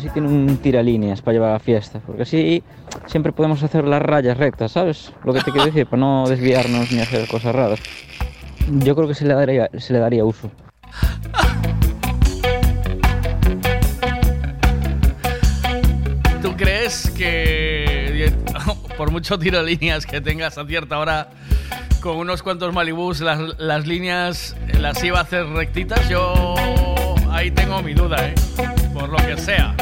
si tiene un tiralíneas para llevar a la fiesta, porque así siempre podemos hacer las rayas rectas, ¿sabes? Lo que te quiero decir, para no desviarnos ni hacer cosas raras. Yo creo que se le daría, se le daría uso. ¿Tú crees que por mucho tiro líneas que tengas a cierta hora con unos cuantos Malibús las, las líneas las iba a hacer rectitas? Yo ahí tengo mi duda, ¿eh? Por lo que sea.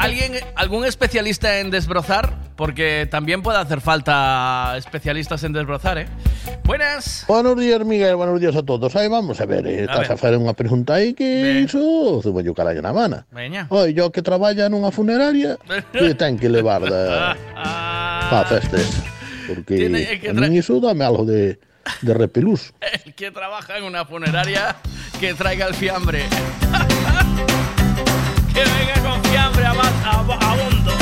Eh, ¿alguien, ¿Algún especialista en desbrozar? Porque también puede hacer falta especialistas en desbrozar, ¿eh? Buenas. Buenos días, Miguel, buenos días a todos. Aí vamos a ver, eh, A estás ver. a facer unha pregunta aí que iso zubo yo carallo na mana. Veña. Oi, yo que traballa nunha funeraria, que ten que levar da pa festes. Porque Tiene que a mí iso dame algo de, de repelús. El que trabaja en una funeraria que traiga el fiambre. Que venga con fiambre a,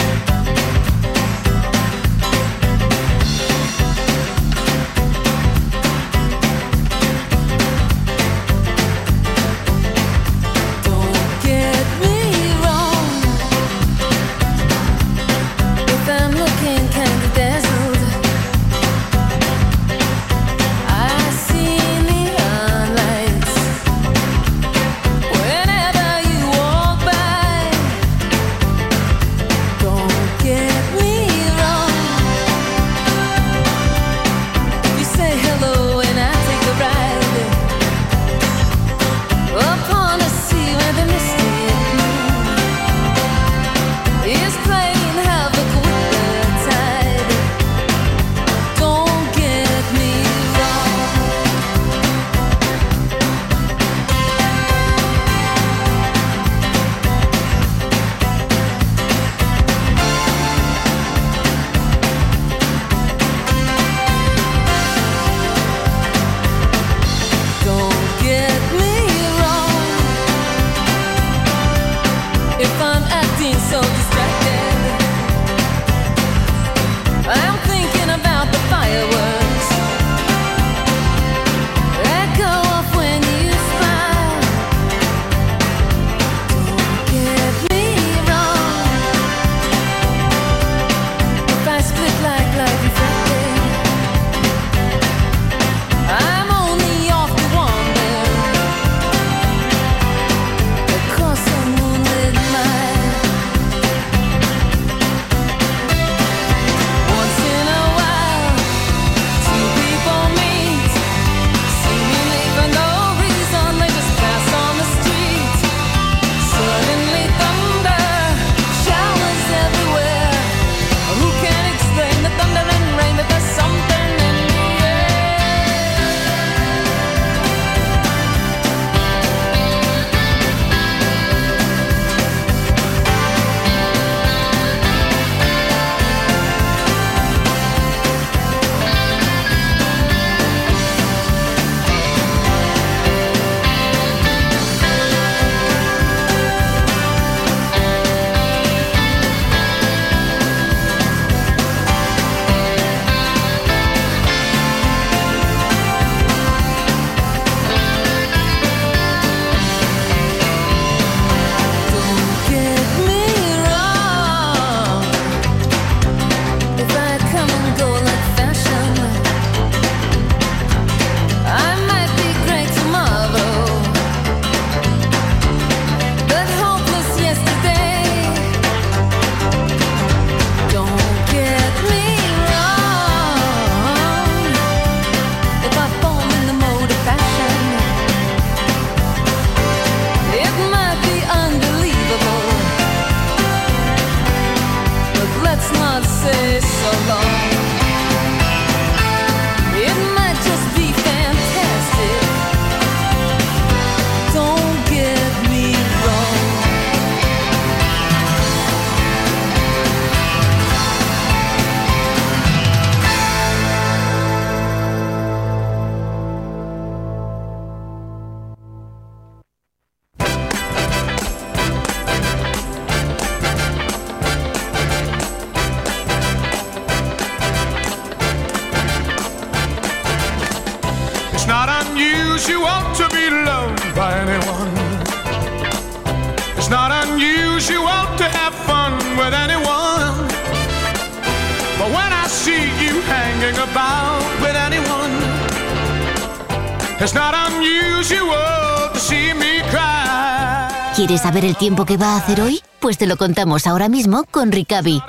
¿Quieres saber el tiempo que va a hacer hoy? Pues te lo contamos ahora mismo con Ricavi.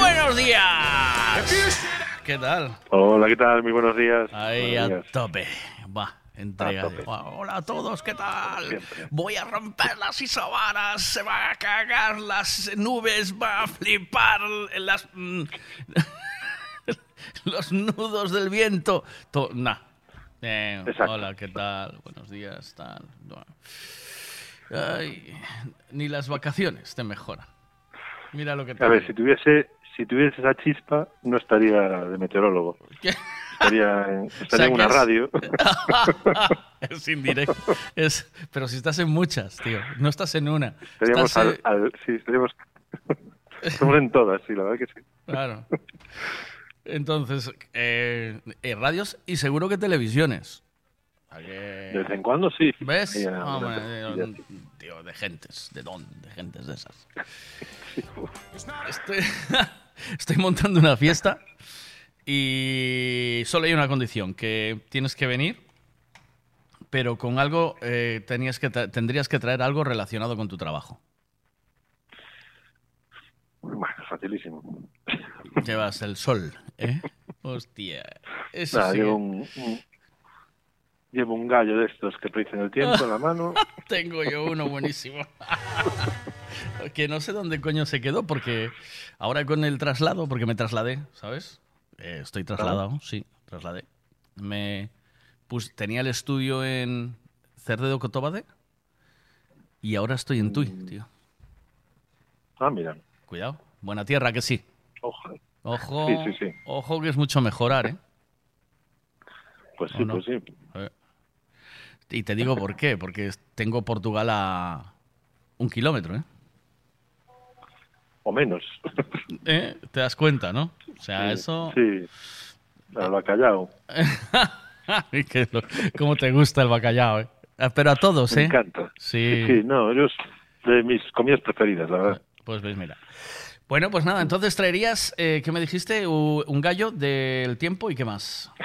Buenos días. ¿Qué tal? Hola, ¿qué tal? Muy buenos días. Ahí Buenos a días. tope. Va, entrega. A de- tope. Va, Hola a todos, ¿qué tal? Voy a romper las isobaras, se va a cagar las nubes, va a flipar las mm, los nudos del viento. To- nah. Eh, hola, ¿qué tal? Buenos días, tal. Ay, ni las vacaciones te mejoran. Mira lo que te A ver, digo. si tuviese, si tuviese esa chispa, no estaría de meteorólogo. ¿Qué? Estaría en, estaría en una es- radio. es indirecto. Es, pero si estás en muchas, tío. No estás en una. Estaríamos Estás, al, eh, al- sí, estaríamos estamos en todas, sí, la verdad que sí. Claro. Entonces, eh, eh, radios y seguro que televisiones. Que- De vez en cuando sí. ¿Ves? Hombre, eh, tío, de gentes. ¿De dónde? De gentes de esas. Estoy, estoy montando una fiesta y solo hay una condición, que tienes que venir, pero con algo, eh, tenías que tendrías que traer algo relacionado con tu trabajo. Bueno, facilísimo. Llevas el sol, ¿eh? Hostia. Eso sí llevo, que- un, un- llevo un gallo de estos que predicen el tiempo en la mano. Tengo yo uno buenísimo. que no sé dónde coño se quedó, porque ahora con el traslado, porque me trasladé, ¿sabes? Eh, estoy trasladado, sí, trasladé. Me pus- tenía el estudio en Cerde de Cotobade y ahora estoy en Tui, tío. Ah, mira. Cuidado. Buena tierra, que sí. Ojo. Ojo, Sí, sí, sí. ojo que es mucho mejorar, ¿eh? Pues ¿O sí, no? pues sí. Y te digo por qué, porque tengo Portugal a un kilómetro, ¿eh? O menos. ¿Eh? Te das cuenta, ¿no? O sea, eso... Sí. Al bacallao. ¿Cómo te gusta el bacalao, eh? Ah, Pero a todos, Me ¿eh? encanta. Sí. Sí, no, yo es de mis comidas preferidas, la verdad. Pues ves, mira. Bueno, pues nada, entonces traerías, eh, ¿qué me dijiste? Un gallo del tiempo y qué más.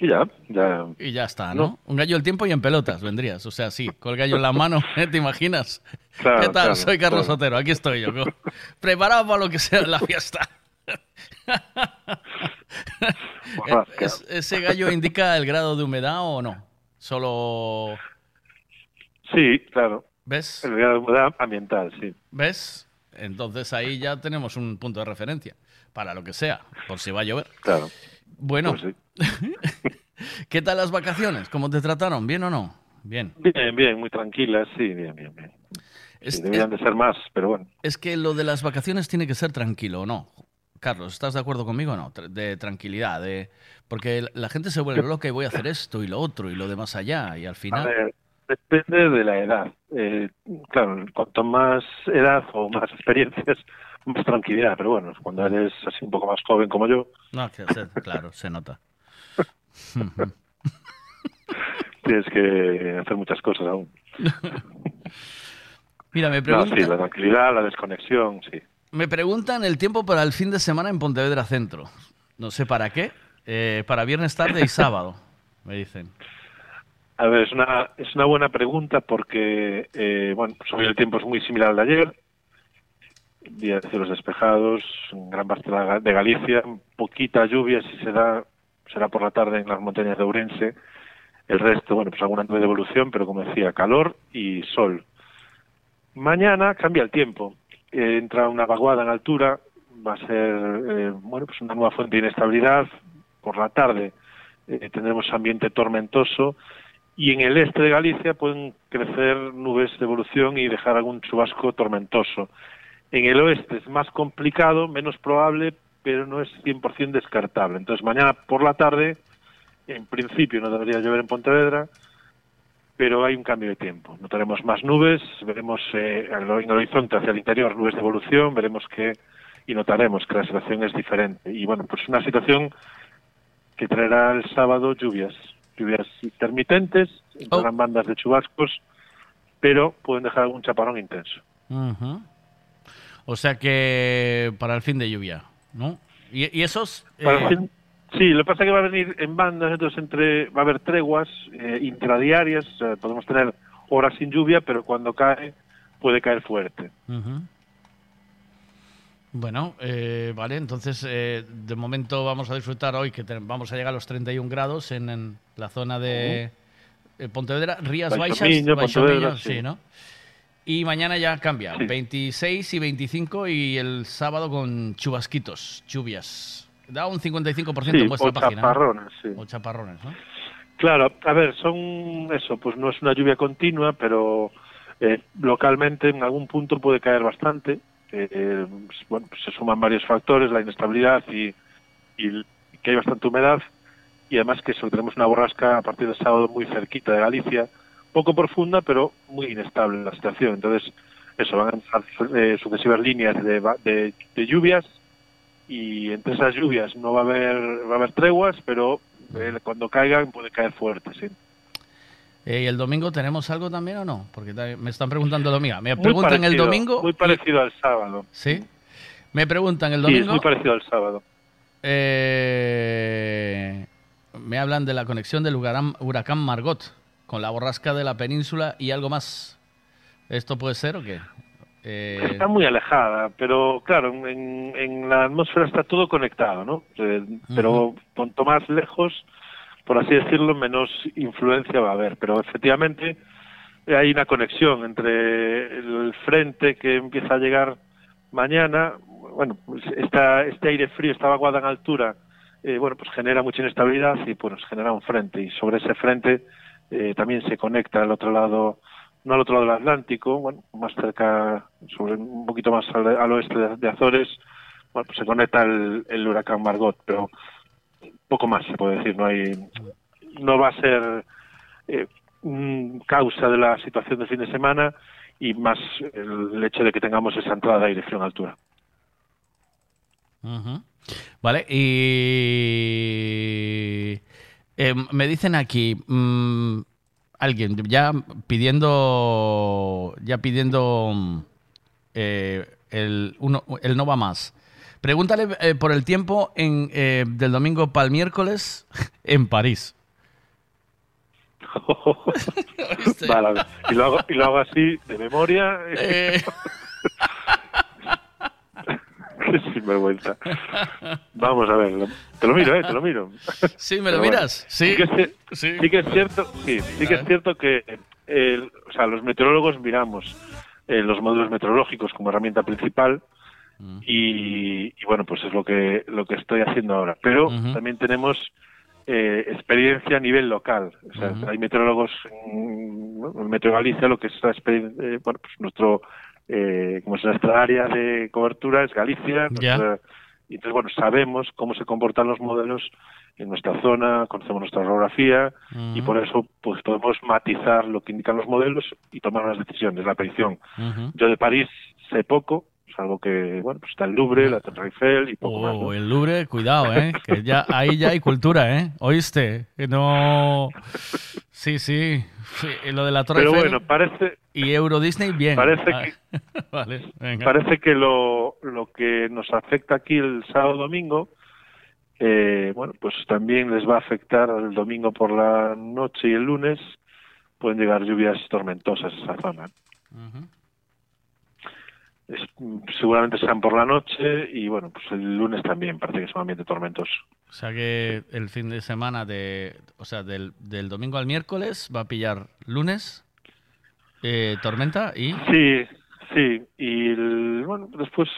Y ya, ya. Y ya está, ¿no? No. Un gallo del tiempo y en pelotas vendrías. O sea, sí, con el gallo en la mano, ¿eh? ¿te imaginas? Claro, ¿Qué tal? claro, Soy Carlos claro. Sotero, aquí estoy yo. Preparado para lo que sea la fiesta. Ojalá, ¿Es- ¿Ese gallo indica el grado de humedad o no? Solo... Sí, claro. ¿Ves? El grado de humedad ambiental, sí. ¿Ves? Entonces ahí ya tenemos un punto de referencia para lo que sea, por si va a llover. Claro. Bueno, Pues ¿qué tal las vacaciones? ¿Cómo te trataron? ¿Bien o no? Bien. Bien, bien, muy tranquilas, sí, bien, bien, bien. Es, Sí, deberían de ser más, pero bueno. es que lo de las vacaciones tiene que ser tranquilo, ¿o no? Carlos, ¿estás de acuerdo conmigo o no? De tranquilidad, de... porque la- gente se vuelve loca y voy a hacer esto y lo otro y lo de más allá y al A final... ver, depende de la edad. Eh, claro, cuanto más edad o más experiencias, más tranquilidad. Pero bueno, cuando eres así un poco más joven como yo, No, que claro, se nota. tienes que hacer muchas cosas aún. Mira, me No, pregunta... sí, la tranquilidad, la desconexión, sí. Me preguntan el tiempo para el fin de semana en Pontevedra Centro. No sé para qué. Eh, para viernes tarde y sábado, me dicen. A ver, es una, es una buena pregunta porque, eh, bueno, pues el tiempo es muy similar al de ayer. Día de cielos despejados, en gran parte de Galicia, poquita lluvia si se da, será por la tarde en las montañas de Ourense. El resto, bueno, pues alguna nube de evolución, pero como decía, calor y sol. Mañana cambia el tiempo. Eh, entra una vaguada en altura, va a ser, eh, bueno, pues una nueva fuente de inestabilidad. Por la tarde eh, tendremos ambiente tormentoso y en el este de Galicia pueden crecer nubes de evolución y dejar algún chubasco tormentoso. En el oeste es más complicado, menos probable, pero no es 100% descartable. Entonces mañana por la tarde, en principio no debería llover en Pontevedra, pero hay un cambio de tiempo. Notaremos más nubes, veremos eh, en el horizonte hacia el interior nubes de evolución, veremos que y notaremos que la situación es diferente. Y bueno, pues una situación que traerá el sábado lluvias, lluvias intermitentes, entrarán bandas de chubascos, pero pueden dejar algún chaparrón intenso. O sea que para el fin de lluvia, ¿no? Y, y esos... Para eh, el fin- sí, lo que pasa es que va a venir en bandas, entonces entre, va a haber treguas eh, intradiarias, o sea, podemos tener horas sin lluvia, pero cuando cae puede caer fuerte. ujú. Bueno, eh, vale, entonces eh, de momento vamos a disfrutar hoy que te- vamos a llegar a los 31 grados en, en la zona de eh, Pontevedra, Rías Baixas, sí, sí. ¿no? Y mañana ya cambia, Sí. 26 y 25 y el sábado con chubasquitos, lluvias. Da un 55% Sí, en vuestra o página. ¿no? chaparrones, sí. O chaparrones, ¿no? Claro, a ver, son eso, pues no es una lluvia continua, pero eh, localmente en algún punto puede caer bastante. Eh, pues, bueno, pues se suman varios factores, la inestabilidad y, y que hay bastante humedad. y además que eso, tenemos una borrasca a partir del sábado muy cerquita de Galicia, poco profunda, pero muy inestable la situación. Entonces, eso, van a empezar eh, sucesivas líneas de- de lluvias y entre esas lluvias no va a haber, va a haber treguas, pero eh, cuando caigan puede caer fuerte, sí. Eh, ¿Y el domingo tenemos algo también o no? Porque me están preguntando el domingo. Me preguntan el parecido, domingo. Muy parecido al sábado. Sí. Me preguntan el Sí, es domingo. muy parecido al sábado. Eh, me hablan de la conexión del huracán, Margot con la borrasca de la península y algo más. ¿Esto puede ser o qué? Eh, Está muy alejada, pero claro, en, en la atmósfera está todo conectado, ¿no? Eh, Pero cuanto más lejos, por así decirlo, menos influencia va a haber. Pero efectivamente hay una conexión entre el frente que empieza a llegar mañana, bueno, pues esta, este aire frío, esta vaguada en altura, eh, bueno, pues genera mucha inestabilidad y pues genera un frente. Y sobre ese frente eh, también se conecta al otro lado no al otro lado del Atlántico, bueno, más cerca, sobre un poquito más al, al oeste de, de Azores, bueno, pues se conecta el, el huracán Margot, pero poco más se puede decir, no hay, no va a ser eh, causa de la situación de fin de semana y más el, hecho de que tengamos esa entrada de aire frío en altura. Vale, y eh, me dicen aquí mm, alguien ya pidiendo ya pidiendo eh, el uno el no va más. Pregúntale eh, por el tiempo en, eh, del domingo para el miércoles en París. Vale, y lo hago, y lo hago así de memoria. Eh. Qué sinvergüenza. Vamos a ver, te lo miro, eh, te lo miro. Sí, ¿me lo miras? Sí. Sí que, es, cier- Sí. sí que es cierto, sí, sí que es cierto que eh, o sea, los meteorólogos miramos eh, los modelos meteorológicos como herramienta principal Mm. y, y, bueno, pues es lo que lo que estoy haciendo ahora. Pero también tenemos eh, experiencia a nivel local. O sea, hay meteorólogos en, ¿no? en Meteo Galicia, lo que es eh, bueno, pues nuestro, eh, como es nuestra área de cobertura, es Galicia. Ya. nuestra- y entonces, bueno, sabemos cómo se comportan los modelos en nuestra zona, conocemos nuestra geografía y por eso pues podemos matizar lo que indican los modelos y tomar unas decisiones, la predicción. Yo de París sé poco, salvo que, bueno, pues está el Louvre, la Torre Eiffel y poco más. ¿no? Oh, el Louvre, cuidado, ¿eh? Que ya, ahí ya hay cultura, ¿eh? ¿Oíste? Que no... Sí, sí. Lo de la Torre Pero Eiffel bueno, parece, y Euro Disney, bien. Parece Ah, que- vale, venga. parece que lo, lo que nos afecta aquí el sábado domingo, eh, bueno, pues también les va a afectar el domingo por la noche y el lunes. Pueden llegar lluvias tormentosas a esa zona. Ujú. Es- seguramente sean por la noche y bueno, pues el lunes también parece que es un ambiente tormentoso. O sea que el fin de semana de... O sea, del, del domingo al miércoles va a pillar lunes, eh, tormenta y... Sí, sí, y el- bueno, después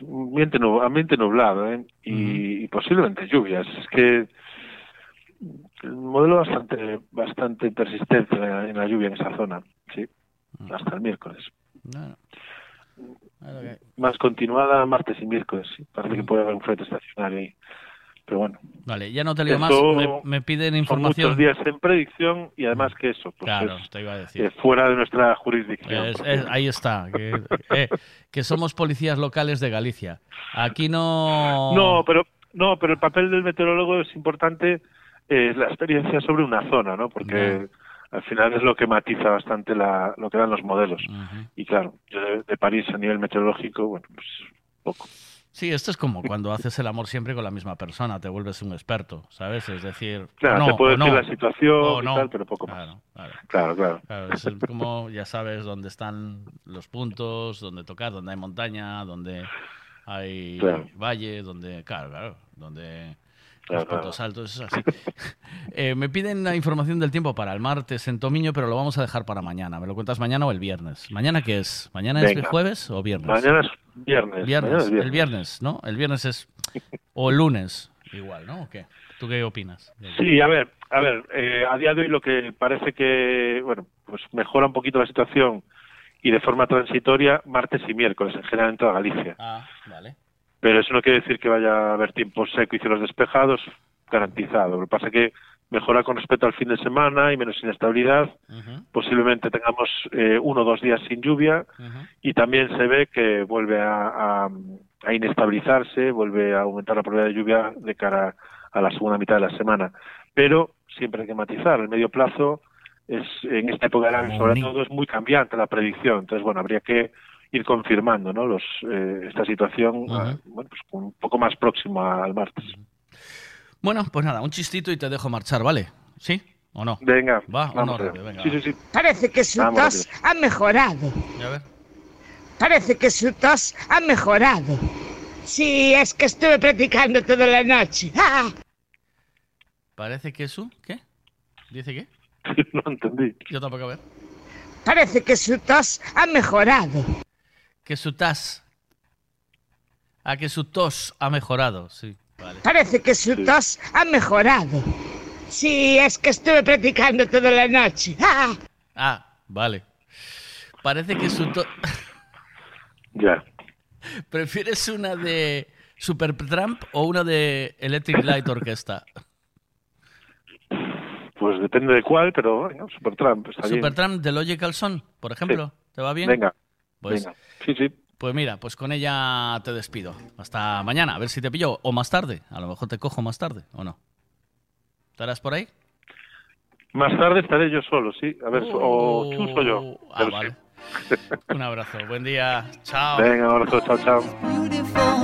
ambiente, ambiente nublado ¿eh? y, y posiblemente lluvias. Es que el modelo bastante bastante persistencia en la, en la lluvia en esa zona, sí, hasta el miércoles. Bueno. Bueno, que- Más continuada martes y miércoles, sí. Parece que puede haber un frente estacionario ahí. Pero bueno, Vale, ya no te leo más. Me, me piden son información. muchos días en predicción y además que eso, pues Claro, es, te iba a decir. eh, fuera de nuestra jurisdicción. Es- es- ahí está, que, eh, que somos policías locales de Galicia. Aquí no... No, pero no, pero el papel del meteorólogo es importante, eh, la experiencia sobre una zona, ¿no? Porque al final es lo que matiza bastante la, lo que dan los modelos. Y claro, yo de, de París a nivel meteorológico, bueno, pues poco. Sí, esto es como cuando haces el amor siempre con la misma persona, te vuelves un experto, ¿sabes? Es decir, Claro, no, te puede no, decir la situación y tal, pero poco más. Claro, claro. Claro, claro. Claro, es como ya sabes dónde están los puntos, dónde tocar, dónde hay montaña, dónde hay Claro. valle, donde, claro, claro, donde Claro, los puntos claro. altos, es así. Eh, me piden la información del tiempo para el martes en Tomiño, pero lo vamos a dejar para mañana. ¿Me lo cuentas mañana o el viernes? ¿Mañana qué es? ¿Mañana es Venga. jueves o viernes? Mañana es viernes. Viernes, mañana es el viernes, ¿no? El viernes es... O el lunes, igual, ¿no? ¿O qué? ¿Tú qué opinas? Sí, a ver, a ver, eh, a día de hoy lo que parece que, bueno, pues mejora un poquito la situación y de forma transitoria martes y miércoles en general en toda Galicia. Ah, vale. Pero eso no quiere decir que vaya a haber tiempo seco y cielos despejados. garantizado. Lo que pasa es que mejora con respecto al fin de semana y menos inestabilidad. Posiblemente tengamos eh, uno o dos días sin lluvia y también se ve que vuelve a, a- a inestabilizarse, vuelve a aumentar la probabilidad de lluvia de cara a la segunda mitad de la semana. Pero siempre hay que matizar. El medio plazo es en esta época del año, sobre todo, es muy cambiante la predicción. Entonces, bueno, habría que ir confirmando ¿no? Los, eh, esta situación ah, bueno, pues, un poco más próximo al martes. Bueno, pues nada, un chistito y te dejo marchar, ¿vale? ¿Sí o no? Venga, Va, allá. orden, venga. Sí, sí, sí. Parece que su Vamos tos ha mejorado. A ver. Parece que su tos ha mejorado. Sí, es que estuve practicando toda la noche. ¡Ah! Parece que su... ¿Qué? ¿Dice qué? no entendí. Yo tampoco, a ver. Parece que su tos ha mejorado. Que su tas... Ah, que su tos ha mejorado, sí. Vale. Parece que su tos ha mejorado. Sí, es que estuve practicando toda la noche. ¡Ah! Ah, vale. Parece que su tos... Ya. ¿Prefieres una de Supertramp o una de Electric Light Orchestra? Pues depende de cuál, pero bueno, Supertramp está bien. Supertramp de Logical Son, por ejemplo. ¿Te va bien? Venga, Pues, venga. Sí, sí. Pues mira, pues con ella te despido. Hasta mañana, a ver si te pillo. O más tarde. A lo mejor te cojo más tarde, ¿o no? ¿Estarás por ahí? Más tarde estaré yo solo, sí. A ver, o Chus o yo. Ah, vale. Un abrazo. Buen día. Chao. Venga, un abrazo, chao, chao.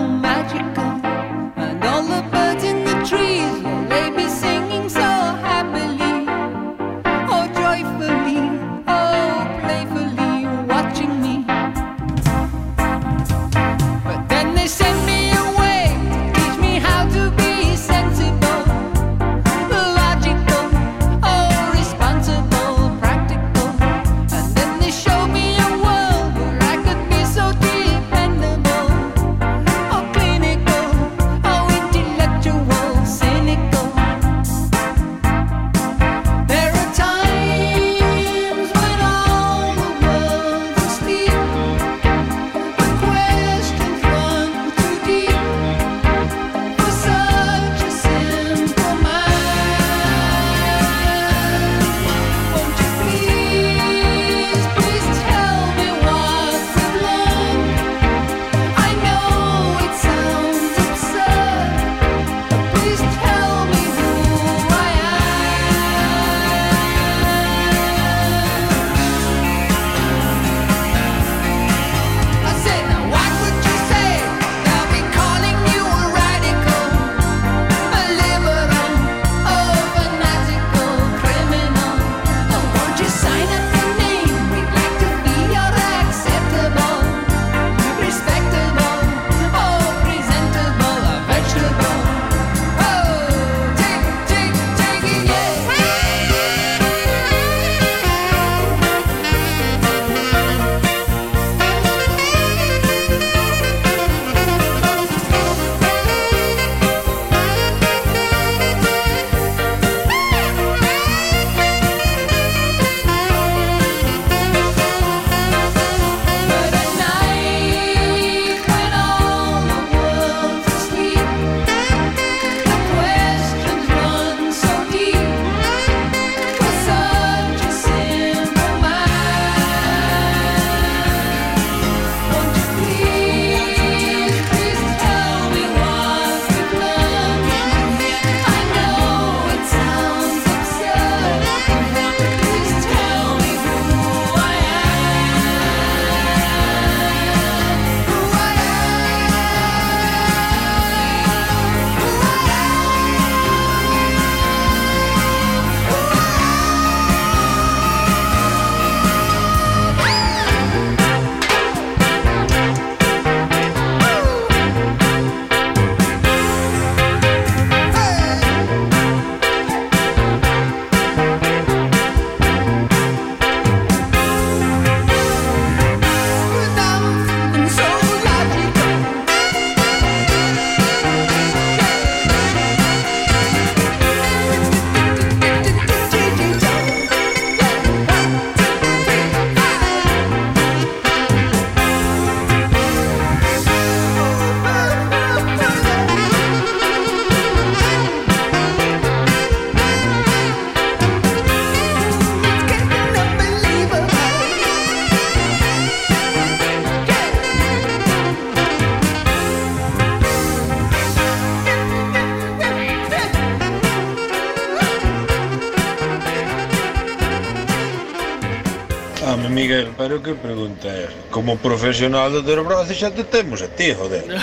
Pero que pregunta é? Como profesional do desbrazo xa te temos a ti, joder.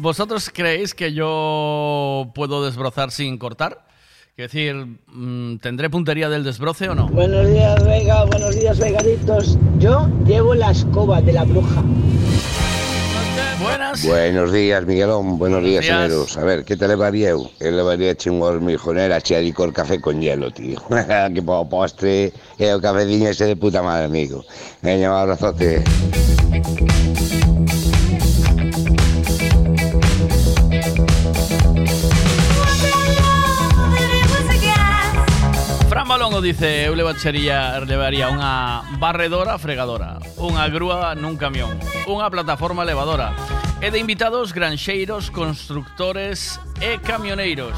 ¿Vosotros creéis que yo puedo desbrozar sin cortar? Es decir, mm, ¿tendré puntería del desbroce o no? Buenos días, Vega. Buenos días, Vegaditos. Yo llevo la escoba de la bruja. Buenas. Buenos días, Miguelón. Buenos días, días. señoros. A ver, ¿qué te levaría eu? Eu levaría un hormijonera chea de cor café con hielo, tío. que po postre E o cafeciño ese de puta madre, amigo. Veña, un abrazote. Fran Balongo dice, eu levaría, levaría unha barredora fregadora, unha grúa nun camión, unha plataforma elevadora, e de invitados granxeiros, constructores e camioneiros.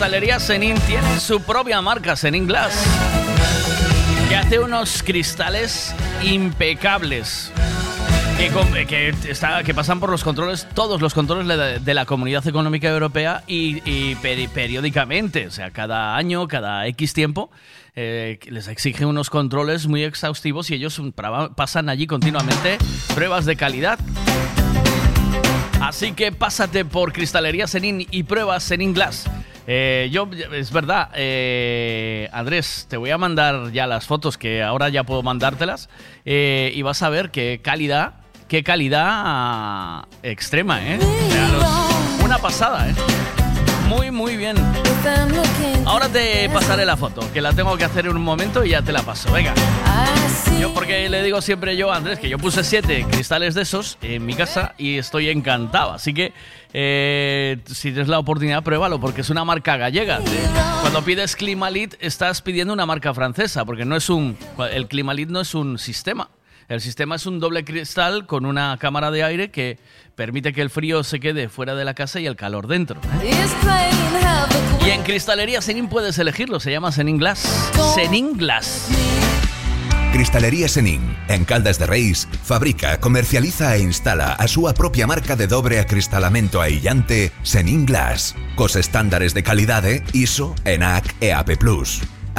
Cristalería Senin tiene su propia marca, Senin Glass, que hace unos cristales impecables. Que, que pasan por los controles, todos los controles de, la Comunidad Económica Europea y, y peri- periódicamente, o sea, cada año, cada X tiempo, eh, les exigen unos controles muy exhaustivos y ellos pasan allí continuamente pruebas de calidad. Así que pásate por Cristalería Senin y pruebas Senin Glass. Eh, yo, es verdad, eh, Andrés, te voy a mandar ya las fotos que ahora ya puedo mandártelas eh, y vas a ver qué calidad qué calidad extrema, ¿eh? Una pasada, ¿eh? Muy, muy bien. Ahora te pasaré la foto, que la tengo que hacer en un momento y ya te la paso. Venga. Yo porque le digo siempre yo a Andrés que yo puse siete cristales de esos en mi casa y estoy encantado. Así que eh, si tienes la oportunidad, pruébalo porque es una marca gallega. Cuando pides Climalit estás pidiendo una marca francesa porque no es un el Climalit no es un sistema. El sistema es un doble cristal con una cámara de aire que permite que el frío se quede fuera de la casa y el calor dentro. ¿eh? Y en Cristalería Senin puedes elegirlo, se llama Senin Glass. Senin Glass. Cristalería Senin, en Caldas de Reis, fabrica, comercializa e instala a súa propia marca de dobre acristalamento aillante Senin Glass, cos estándares de calidade ISO, ENAC e AP+.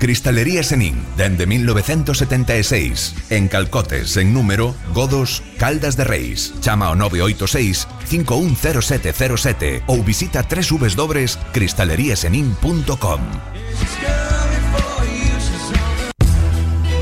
Cristalería Senin, dende 1976, en Calcotes, en número, Godos, Caldas de Reis. Chama ao 986 510707 ou visita www.cristaleriasenin.com.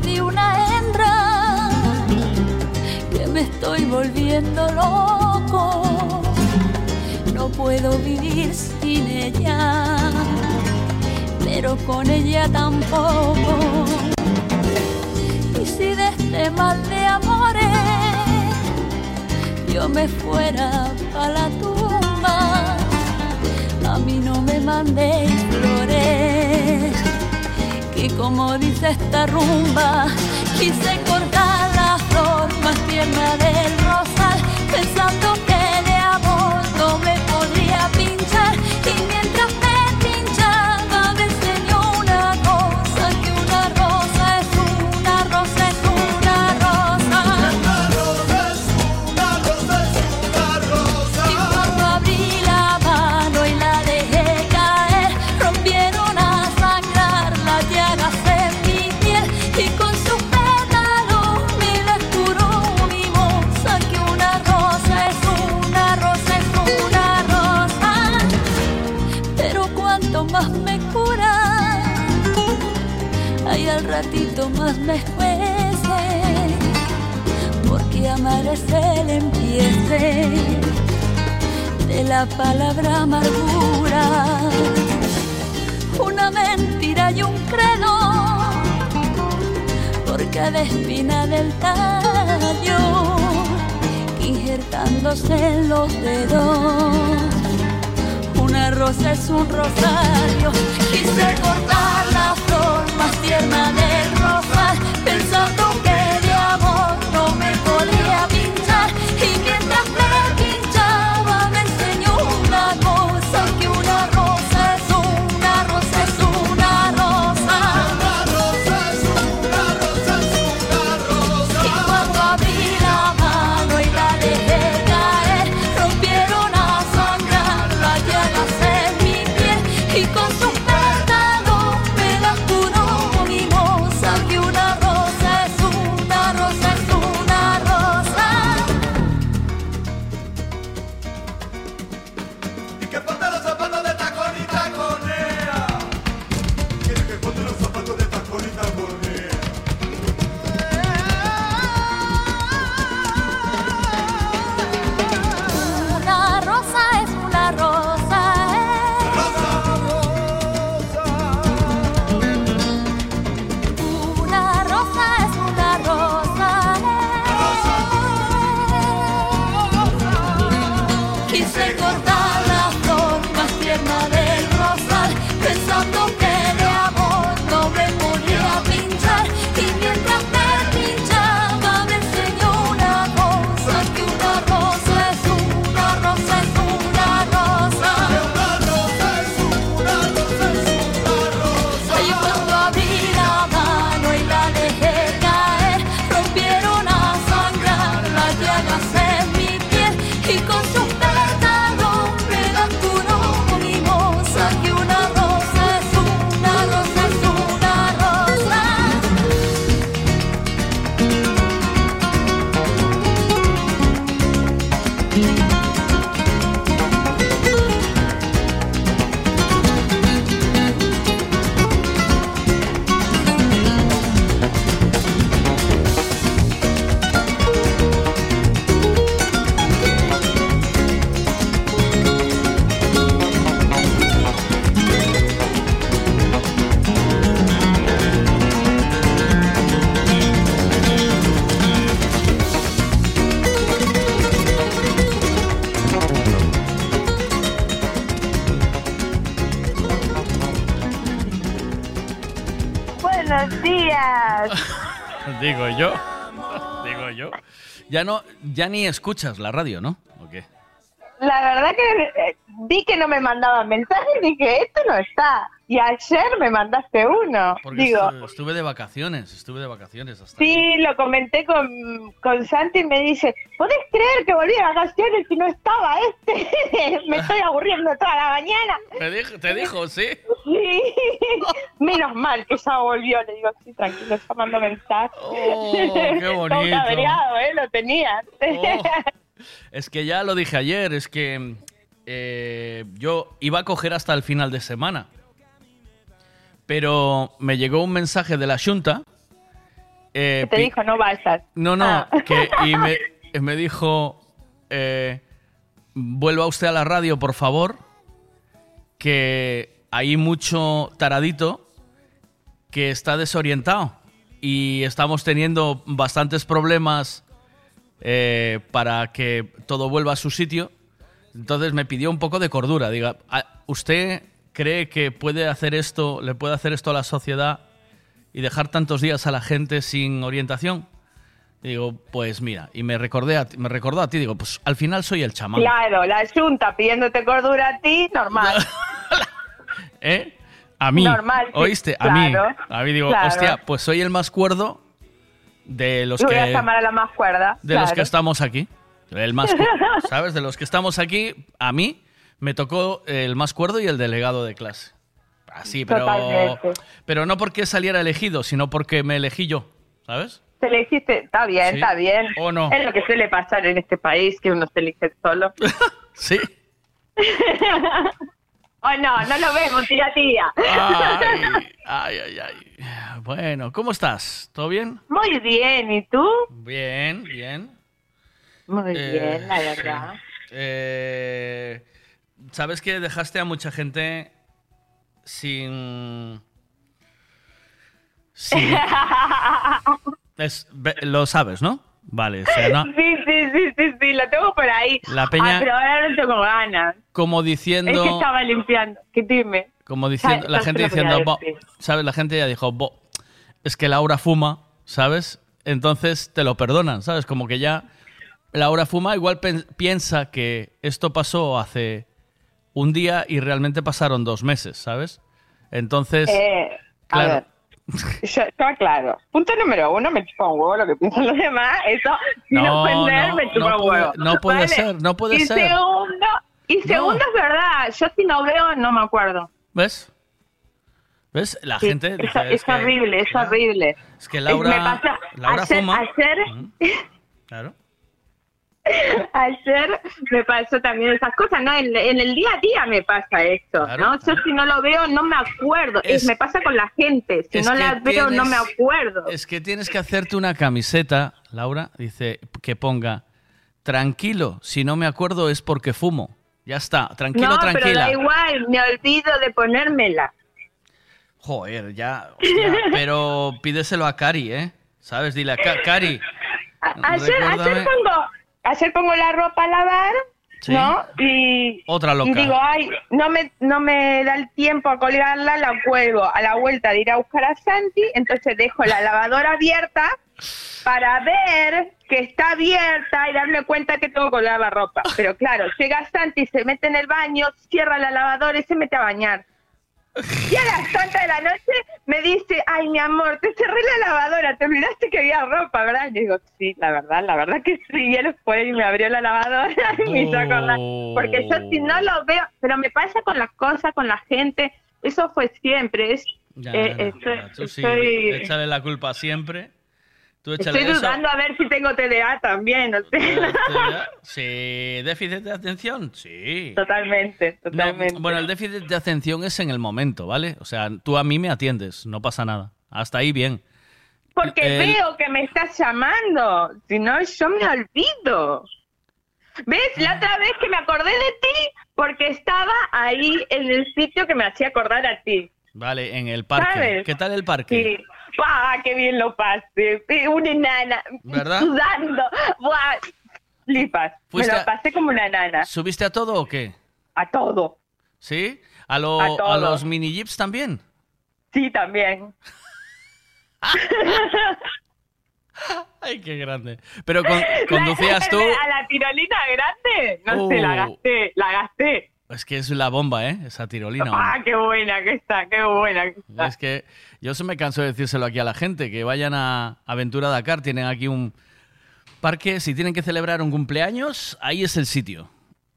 De una hembra que me estoy volviendo loco. No puedo vivir sin ella, pero con ella tampoco. Y si de este mal de amores yo me fuera a la tumba, a mí no me mandéis flores que como dice esta rumba, quise cortar la flor más tierna del rosal, pensando es el empiece de la palabra amargura, una mentira y un credo, por cada espina del tallo, injertándose en los dedos, una rosa es un rosario, quise cortar la flor más tierna del rosal, pensando se corta. Ya no, ya ni escuchas la radio, ¿no? ¿O qué? La verdad que vi que no me mandaban mensajes dije, esto no está. Y ayer me mandaste uno. Porque Digo, estu- estuve de vacaciones, estuve de vacaciones hasta. sí, lo comenté con, con Santi y me dice, ¿podés creer que volví de vacaciones y no estaba este? me estoy aburriendo toda la mañana. ¿Te dijo, te dijo sí? Sí, menos mal que ya volvió. Le digo, sí, tranquilo, ya mandó mensaje. Oh, qué Todo bonito. Oh. cabreado, ¿eh? Lo tenía. Es que ya lo dije ayer, es que eh, yo iba a coger hasta el final de semana. Pero me llegó un mensaje de la Junta. eh, Te dijo, no vayas. No, no, Ah. que, y me, me dijo, eh, vuelva usted a la radio, por favor, que hay mucho taradito que está desorientado y estamos teniendo bastantes problemas eh, para que todo vuelva a su sitio. Entonces me pidió un poco de cordura. Diga, "¿A- ¿usted cree que puede hacer esto, le puede hacer esto a la sociedad y dejar tantos días a la gente sin orientación? Y digo, pues mira, y me recordé a ti- me recordó a ti, digo, pues al final soy el chamán. Claro, la Junta pidiéndote cordura a ti, normal. ¿Eh? A mí. Normal, sí, ¿Oíste? A claro, mí. A mí digo, claro. hostia, pues soy el más cuerdo de los Yo voy a que llamar a la más cuerda. de los claro. que estamos aquí. El más ¿Sabes? De los que estamos aquí, a mí me tocó el más cuerdo y el delegado de clase. Así, pero Totalmente. pero no porque saliera elegido, sino porque me elegí yo, ¿sabes? Te elegiste, está bien, Sí. está bien. ¿O no? Es lo que suele pasar en este país, que uno se elige solo. Sí. oh, no, no lo vemos, tía, tía. Ay, ay, ay, ay. Bueno, ¿cómo estás? ¿Todo bien? Muy bien, ¿y tú? Bien, bien. Muy Eh, bien, la verdad. Eh, Sabes que dejaste a mucha gente sin. sin- es- lo sabes, ¿no? Vale, o sea, no- Sí, sí, sí, sí, sí, lo tengo por ahí. La peña- Ah, pero ahora no tengo ganas. como Es que diciendo. estaba limpiando. ¿Qué dime? Como diciendo. La ¿sabes gente diciendo. ¿Sabes? La gente ya dijo. "Bo, es que Laura fuma, ¿sabes? Entonces te lo perdonan, ¿sabes? Como que ya. Laura fuma, igual piensa que esto pasó hace un día y realmente pasaron dos meses, ¿sabes? Entonces. Eh, a claro. ver, yo, yo aclaro. Punto número uno, me chupa un huevo lo que piensan los demás. Eso, sin No, ofender, no, me chupa no un puede- huevo. no puede ser, no puede y ser. Segundo, y segundo es verdad, yo si no veo, no me acuerdo. ¿Ves? ¿Ves? La Sí, gente es, dice. es es que- horrible, es horrible. Es que Es- Laura. me pasa, Laura ayer, fuma. ayer, Claro. Ayer me pasó también esas cosas, ¿no? En, en el día a día me pasa esto, ¿no? Yo si no lo veo no me acuerdo. Es, me pasa con la gente, si no la veo no me acuerdo. Es que tienes que hacerte una camiseta, Laura, dice que ponga tranquilo, si no me acuerdo es porque fumo. Ya está, tranquilo, no, pero tranquila. da igual, me olvido de ponérmela. Joder, ya, hostia, pero pídeselo a Cari, ¿eh? ¿Sabes? Dile a Ca- Cari. Ayer, ayer pongo, ayer pongo la ropa a lavar, Sí. ¿no? Y, Otra loca. y digo, ay, no me, no me da el tiempo a colgarla, la cuelgo a la vuelta de ir a buscar a Santi, entonces dejo la lavadora abierta para ver que está abierta y darme cuenta que tengo que colgar la ropa. Pero claro, llega Santi, se mete en el baño, cierra la lavadora y se mete a bañar. Y a las tantas de la noche me dice, ay, mi amor, te cerré la lavadora, te olvidaste que había ropa, ¿verdad? Y digo, sí, la verdad, la verdad que sí. Y él fue y me abrió la lavadora y me hizo acordar. Porque yo si no lo veo, pero me pasa con las cosas, con la gente, eso fue siempre. Es, Ya, eh, estoy, tú sí, estoy- échale la culpa siempre. Tú estoy eso. dudando a ver si tengo TDA también, o sea. Sí, déficit de atención, sí. Totalmente, No, totalmente. bueno, el déficit de atención es en el momento, ¿vale? O sea, tú a mí me atiendes, no pasa nada. Hasta ahí bien. Porque el- veo que me estás llamando, si no yo me olvido. ¿Ves? La otra vez que me acordé de ti porque estaba ahí en el sitio que me hacía acordar a ti. Vale, en el parque. ¿Sabes? ¿Qué tal el parque? Sí. ¡Buah, qué bien lo pasé! Una enana. ¿Verdad? Sudando. ¡Buah! Flipas. Me lo a- pasé como una enana. ¿Subiste a todo o qué? A todo. ¿Sí? ¿A, lo- A todo. a los mini jeeps también? Sí, también. Ay, qué grande. Pero con- conducías tú. A la tirolina grande. No sé, la Uh. gasté, la gasté. Es que es la bomba, ¿eh? Esa tirolina. hombre. Ah, qué buena que está, qué buena que está. Es que yo se me canso de decírselo aquí a la gente, que vayan a Aventura Dakar, tienen aquí un parque, si tienen que celebrar un cumpleaños, ahí es el sitio.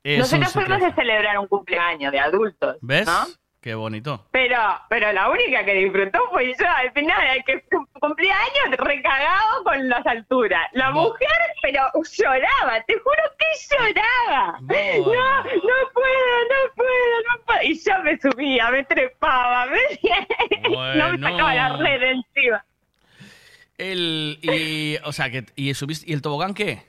Es Nosotros a celebrar un cumpleaños de adultos. ¿Ves? ¿no? Qué bonito. Pero, pero la única que disfrutó fue yo. Al final, el que cum- cumplía años recagado con las alturas. La mujer, pero lloraba, te juro que lloraba. No, no puedo, no puedo, no puedo. Y yo me subía, me trepaba, me... no me Bueno. sacaba la red de encima. El, y, o sea, que, y, subiste, ¿y el tobogán qué?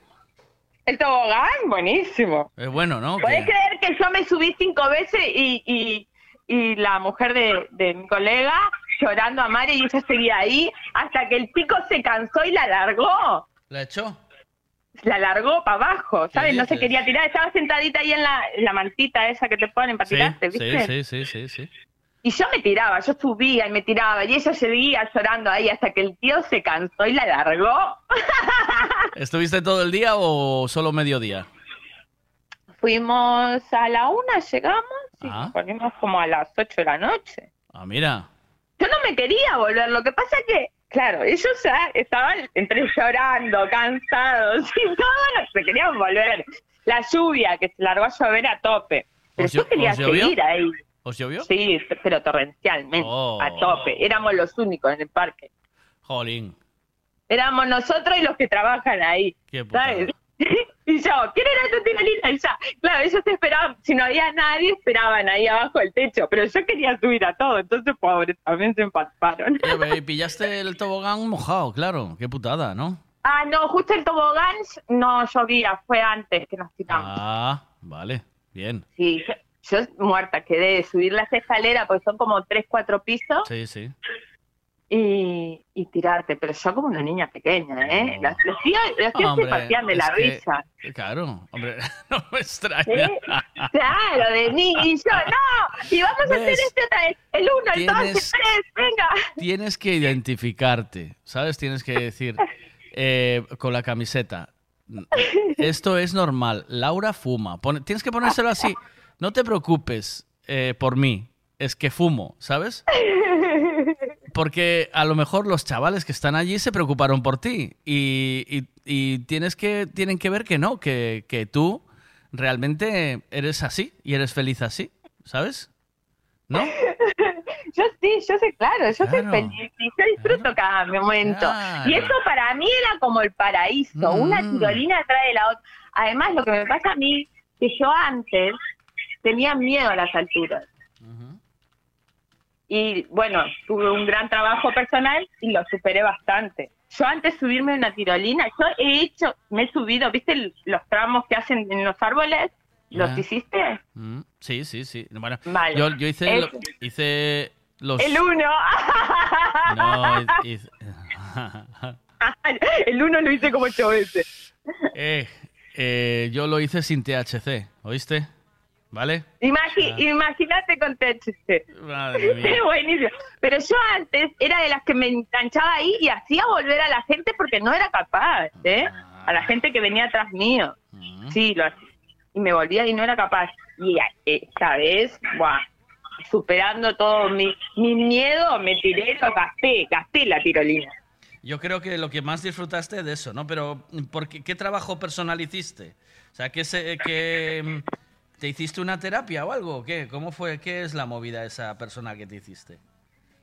El tobogán, buenísimo. Es bueno, ¿no? ¿Puedes Que- creer que yo me subí cinco veces y, y, y la mujer de, de mi colega llorando a Mari y ella seguía ahí hasta que el chico se cansó y la largó? ¿La echó? La largó para abajo, ¿sabes? No se quería tirar, estaba sentadita ahí en la, en la mantita esa que te ponen para Sí, tirarte, sí, ¿viste? sí, sí, sí, sí. Y yo me tiraba, yo subía y me tiraba y ella seguía llorando ahí hasta que el tío se cansó y la largó. ¿Estuviste todo el día o solo mediodía? Fuimos a la una, llegamos y Ah. volvimos como a las ocho de la noche. Ah, mira. Yo no me quería volver, lo que pasa que, claro, ellos ya estaban entre llorando, cansados y todo, se querían volver. La lluvia que se largó a llover a tope. Pero ¿Os yo quería seguir ahí. ¿Os llovió? Sí, pero torrencialmente, Oh. a tope. Éramos los únicos en el parque. Jolín. Éramos nosotros y los que trabajan ahí. Qué putada. ¿Sabes? Y yo, ¿quién era tu tirolina? Y ya, claro, ellos esperaban, si no había nadie, esperaban ahí abajo del techo, pero yo quería subir a todo, entonces pobres también se empalparon. Ve, y pillaste el tobogán mojado, claro. Qué putada, ¿no? Ah, no, justo el tobogán no llovía, fue antes que nos tiramos. Ah, vale. Bien. Sí, yo, yo muerta quedé de subir las escaleras, porque son como tres, cuatro pisos, Sí, sí. Y, y tirarte, pero yo como una niña pequeña, ¿eh? Tíos Hombre, se partían de la que- risa. Claro, hombre, no me extraña. ¿eh? Claro, de mí, y yo, no, y vamos a hacer este el uno, el dos, el tres, venga. Tienes que identificarte, ¿sabes? Tienes que decir eh, con la camiseta. Esto es normal. Laura fuma. Pone- tienes que ponérselo así. No te preocupes eh, por mí. Es que fumo, ¿sabes? Porque a lo mejor los chavales que están allí se preocuparon por ti y, y- y tienes que, tienen que ver que no, que, que tú realmente eres así y eres feliz así, ¿sabes? ¿No? Yo sí, yo sé, claro, yo soy Claro. feliz y yo disfruto cada momento. Claro. Y eso para mí era como el paraíso, una tirolina trae la otra. Además, lo que me pasa a mí, que yo antes tenía miedo a las alturas. Y bueno, tuve un gran trabajo personal y lo superé bastante. Yo antes de subirme una tirolina, yo he hecho, me he subido, ¿viste el- los tramos que hacen en los árboles? ¿Los Ah. hiciste? Mm, Sí, sí, sí. Bueno, Vale. yo, yo hice, lo- Ese. hice los... El uno. No, hice- el uno lo hice como ocho veces. eh, eh, yo lo hice sin THC, ¿oíste? ¿Vale? Ah. Imagínate con THC. Madre mía. Buenísimo. Pero yo antes era de las que me enganchaba ahí y hacía volver a la gente porque no era capaz, ¿eh? A la gente que venía atrás mío. Sí, lo hacía. Y me volvía y no era capaz. Y a- esta vez, ¡buah! superando todo mi, mi miedo, me tiré, lo gasté, gasté la tirolina. Yo creo que lo que más disfrutaste de eso, ¿no? Pero ¿por qué, ¿qué trabajo personal hiciste? O sea, ¿qué, se- qué, mm, ¿te hiciste una terapia o algo? ¿Qué? ¿Cómo fue? ¿Qué es la movida esa personal que te hiciste?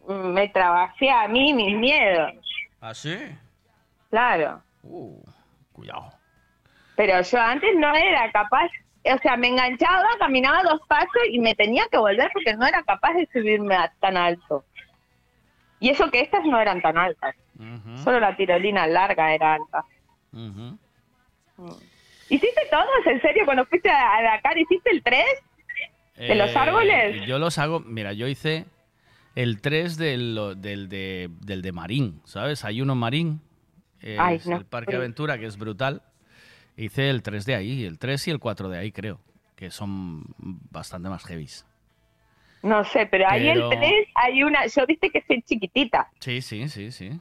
Me trabajé a mí mis miedos, ¿Ah, sí? claro. Uh, cuidado. Pero yo antes no era capaz, o sea, me enganchaba, caminaba dos pasos y me tenía que volver porque no era capaz de subirme a tan alto. Y eso que estas no eran tan altas, solo la tirolina larga era alta. ¿Hiciste todos? ¿En serio? Cuando fuiste a Dakar, ¿hiciste el 3? ¿De los Eh, árboles? Yo los hago, mira, yo hice el 3 del, del, de, del de Marín, ¿sabes? Hay uno en Marín, es Ay, no. el Parque Aventura, que es brutal. Hice el 3 de ahí, el 3 y el 4 de ahí, creo, que son bastante más heavies. No sé, pero ahí Pero- el 3 hay una, yo viste que es chiquitita. Sí, sí, sí, sí.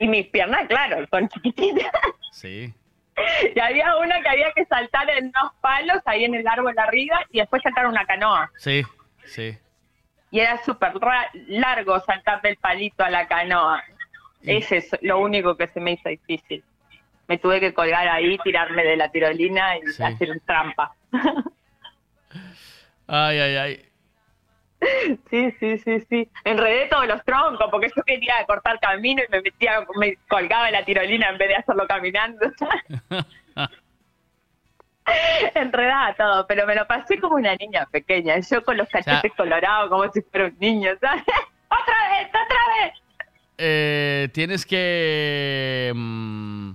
Y mis piernas, claro, son chiquititas. Sí. Y había una que había que saltar en unos palos ahí en el árbol arriba y después saltar una canoa. Sí, sí. Y era súper largo saltar del palito a la canoa. Ese es lo único que se me hizo difícil. Me tuve que colgar ahí, tirarme de la tirolina y Sí. hacer trampa. Ay, ay, ay. Sí, sí, sí, sí. Enredé todos los troncos porque yo quería cortar camino y me metía, me colgaba la tirolina en vez de hacerlo caminando. Enredaba todo, pero me lo pasé como una niña pequeña. Yo con los cachetes colorados como si fuera un niño, ¿sabes? ¡Otra vez! ¡Otra vez! Eh, tienes que. mm,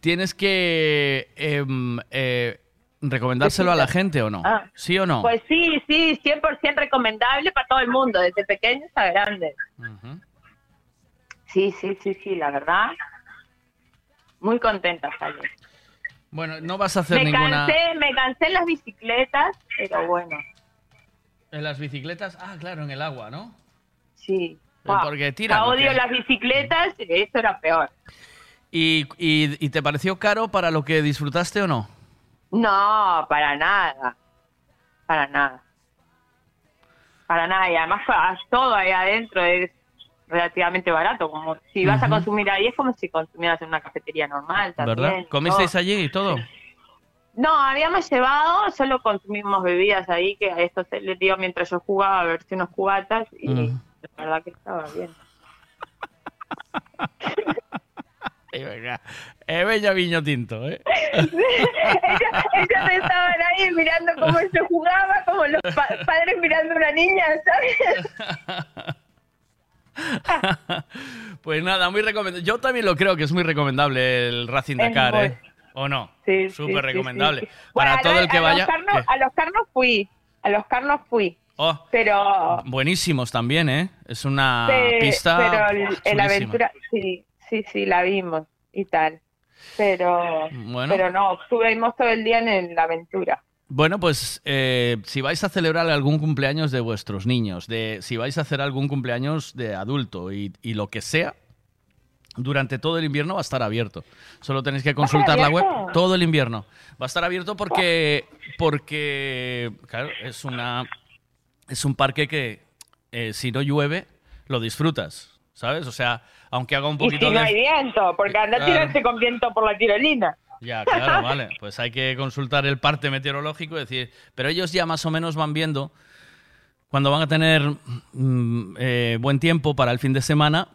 tienes que. em, eh, ¿Recomendárselo a la gente o no? Ah. ¿Sí o no? Pues sí, sí, 100% recomendable para todo el mundo, desde pequeños a grandes. Sí, sí, sí, sí, la verdad. Muy contenta salí. Bueno, no vas a hacer Me ninguna. cansé, me cansé en las bicicletas, pero bueno, En las bicicletas. Ah, claro, en el agua, ¿no? sí. Eh, porque tira, ¿no? odio las bicicletas, esto era peor. ¿Y, y, y te pareció caro para lo que disfrutaste o no? No, para nada. Para nada. Para nada. Y además todo ahí adentro es relativamente barato. Como si vas a consumir ahí es como si consumieras en una cafetería normal. También, ¿Verdad? y ¿Comisteis todo. allí y todo? No, habíamos llevado, solo consumimos bebidas ahí, que a esto se le dio mientras yo jugaba a ver si unos cubatas y Mm. la verdad que estaba bien. Eh, bella viño tinto, ¿eh? ellos, ellos estaban ahí mirando cómo se jugaba, como los pa- padres mirando a una niña, ¿sabes? Pues nada, muy recomendable. Yo también lo creo que es muy recomendable el Racing Es Dakar, muy- ¿eh? ¿O no? Sí, Súper sí, recomendable. sí, sí. Bueno, Para todo el que a vaya. Los carnos, ¿qué? a los carnos fui, a los carnos fui, Oh, pero... buenísimos también, ¿eh? Es una pista. pero el, el aventura, sí, sí, sí, la vimos y tal. Pero, Bueno. pero no, estuvimos todo el día en la aventura. Bueno, pues eh, si vais a celebrar algún cumpleaños de vuestros niños, de si vais a hacer algún cumpleaños de adulto y, y lo que sea, durante todo el invierno va a estar abierto. Solo tenéis que consultar la web todo el invierno. Va a estar abierto porque, porque claro, es una es un parque que eh, si no llueve lo disfrutas, ¿sabes? O sea, aunque haga un Y poquito si no de hay viento, porque anda a Claro. tirarse con viento por la tirolina. ya, claro, vale. Pues hay que consultar el parte meteorológico y decir, pero ellos ya más o menos van viendo cuando van a tener mm, eh, buen tiempo para el fin de semana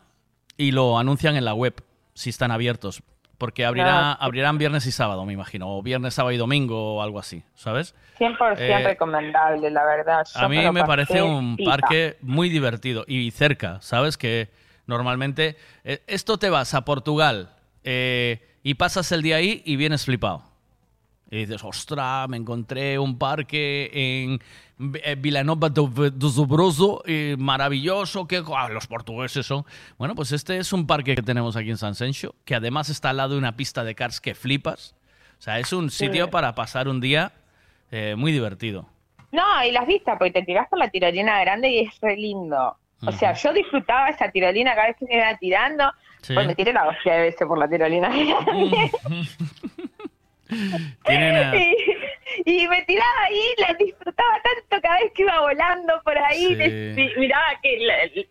y lo anuncian en la web si están abiertos. Porque abrirá, Ah. abrirán viernes y sábado, me imagino. O viernes, sábado y domingo o algo así, ¿sabes? 100% Eh, recomendable, la verdad. Yo A mí me parece un parque muy divertido y cerca, ¿sabes? Que normalmente eh, esto te vas a Portugal eh, y pasas el día ahí y vienes flipado. Y dices, ostras, me encontré un parque en eh, Vilanova do, eh, maravilloso, que ah, los portugueses son... Bueno, pues este es un parque que tenemos aquí en San Sencho, que además está al lado de una pista de cars que flipas. O sea, es un sitio Sí. para pasar un día eh, muy divertido. No, y las vistas, porque te tirás por la tirolina grande y es re lindo. O sea, yo disfrutaba esa tirolina cada vez que me iba tirando. Sí. Pues me tiré la hostia de veces por la tirolina y, y me tiraba ahí, la disfrutaba tanto cada vez que iba volando por ahí. Sí. miraba que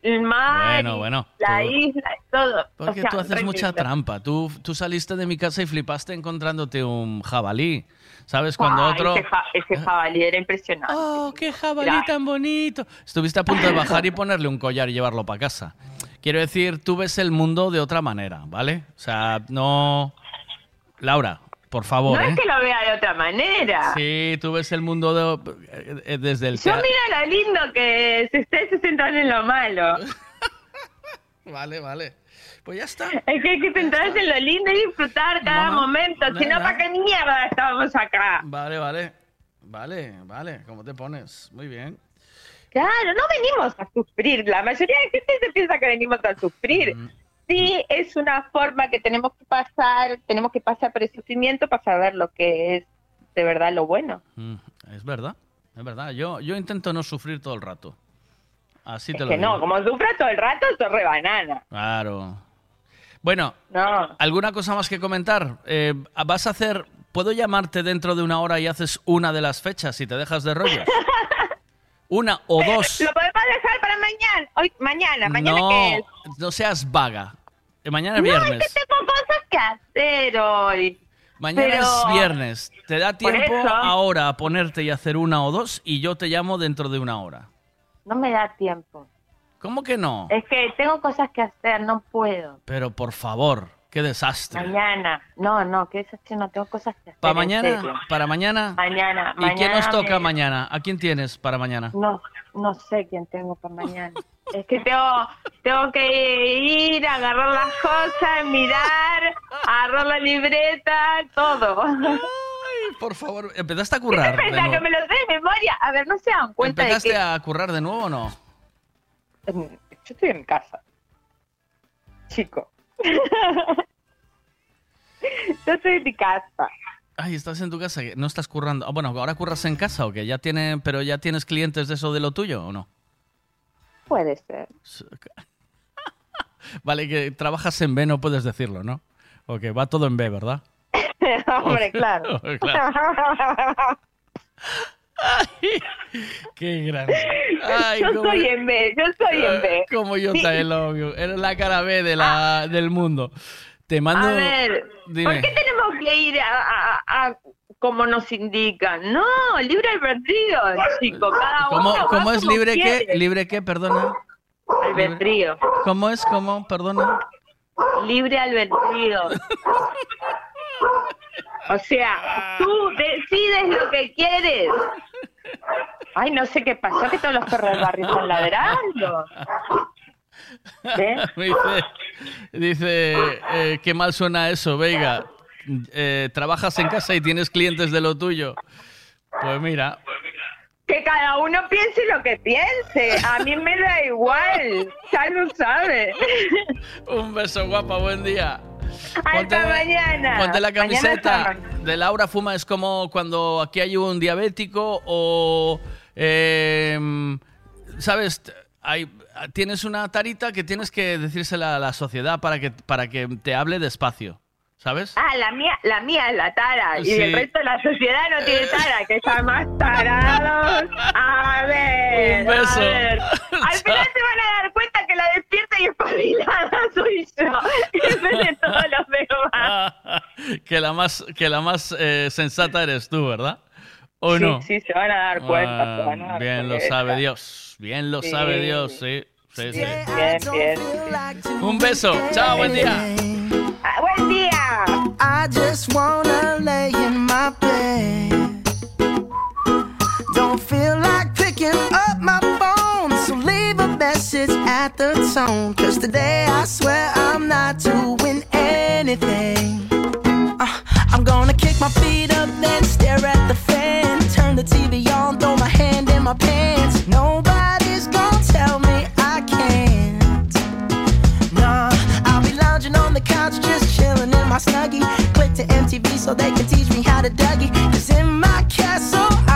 el, mar, Bueno, la tú- isla, todo. Porque O sea, tú haces mucha trampa. Tú, tú saliste de mi casa y flipaste encontrándote un jabalí. ¿Sabes? Cuando Ah, otro... Ese, ja- ese jabalí era impresionante. ¡Oh, qué jabalí Mira. tan bonito! Estuviste a punto de bajar y ponerle un collar y llevarlo para casa. Quiero decir, tú ves el mundo de otra manera, ¿vale? O sea, no... Laura, por favor, no ¿eh? es que lo vea de otra manera. Sí, tú ves el mundo de- eh, eh, desde el... Yo mira lo lindo que es, ustedes se centran en lo malo. Vale, vale. Pues ya está. Es que hay que centrarse en lo lindo y disfrutar cada momento. Si no. ¿para qué mierda estábamos acá? Vale, vale. Vale, vale. ¿Cómo te pones? Muy bien. Claro, no venimos a sufrir. La mayoría de gente se piensa que venimos a sufrir. Sí, es una forma que tenemos que pasar, tenemos que pasar por el sufrimiento para saber lo que es de verdad lo bueno. Mm, es verdad, es verdad. Yo, yo intento no sufrir todo el rato. Así te Es lo que digo. no, como sufra todo el rato, sos re banana. Claro. Bueno, No. ¿alguna cosa más que comentar? Eh, ¿Vas a hacer... ¿Puedo llamarte dentro de una hora y haces una de las fechas y te dejas de rollo? Una o dos. Lo podemos dejar para mañana. Hoy, mañana, mañana no, que es. no seas vaga. Eh, Mañana es No, viernes. es que tengo cosas que hacer hoy. Mañana pero- es viernes. Te da tiempo ahora a ponerte y hacer una o dos y yo te llamo dentro de una hora. No me da tiempo. ¿Cómo que no? Es que tengo cosas que hacer, no puedo. Pero por favor, qué desastre. Mañana. No, no, eso sí, no tengo cosas que hacer. ¿Para mañana? ¿Para mañana? Mañana. ¿Y quién nos mañana toca me- mañana? ¿A quién tienes para mañana? No, no sé quién tengo para mañana. Es que tengo, tengo que ir, agarrar las cosas, mirar, agarrar la libreta, todo. Por favor, ¿empezaste a currar? de Pensá que nuevo? me lo sé de memoria. A ver, no se dan cuenta de ¿Empezaste que... a currar de nuevo o no? Yo estoy en casa. Chico. Yo estoy en mi casa. Ay, estás en tu casa, que no estás currando. Ah, bueno, ahora curras en casa o qué? ¿Ya tiene, pero ya tienes clientes de eso de lo tuyo o no? Puede ser. Vale, que trabajas en B, no puedes decirlo, ¿no? Ok, va todo en B, ¿verdad? Hombre, claro. Claro. Qué grande. Ay, yo soy en B, yo soy en B. Como yo Sí. te you. Eres la cara B de la, del mundo. Te mando. A ver, Dime. ¿por qué tenemos que ir a, a- a- como nos indican? No, libre albedrío, chico. Cada ¿Cómo, uno cómo es libre qué? ¿Libre qué? Perdona. Albedrío. ¿Cómo es? ¿Cómo? Perdona. Libre albedrío. O sea, tú decides lo que quieres. Ay, no sé qué pasó, que todos los perros del barrio están ladrando. Dice, dice eh, qué mal suena eso, Veiga. Eh, trabajas en casa y tienes clientes de lo tuyo. Pues mira, Que cada uno piense lo que piense. A mí me da igual. Ya lo sabes. un beso guapa, buen día. Hasta mañana. Ponte la camiseta de Laura Fuma, es como cuando aquí hay un diabético o, eh, ¿sabes? Hay, tienes una tarita que tienes que decírsela a la sociedad para que, para que te hable despacio, ¿sabes? Ah, la mía, la mía es la tara. Y Sí. el resto de la sociedad no tiene tara, que están más tarados. A ver. Un beso. A ver. Al final se van a dar cuenta que la despierta y espabilada soy yo. Vez de todos los demás. que la más, que la más eh, sensata eres tú, ¿verdad? ¿O sí, no? sí, se van a dar cuenta. se Ah, van a dar bien lo sabe Dios, bien lo Sí. sabe Dios, sí. sí, sí. Bien, bien. Un beso, chao, buen día. Ah, buen día. I just wanna lay in my bed. Don't feel like picking up my phone, so leave a message at the tone. Cause today I swear I'm not doing anything. Uh, I'm gonna kick my feet up, then stare at the fan. Turn the TV on, throw my hand in my pants. My snuggie. Click to MTV so they can teach me how to Dougie. Cause in my castle, I'm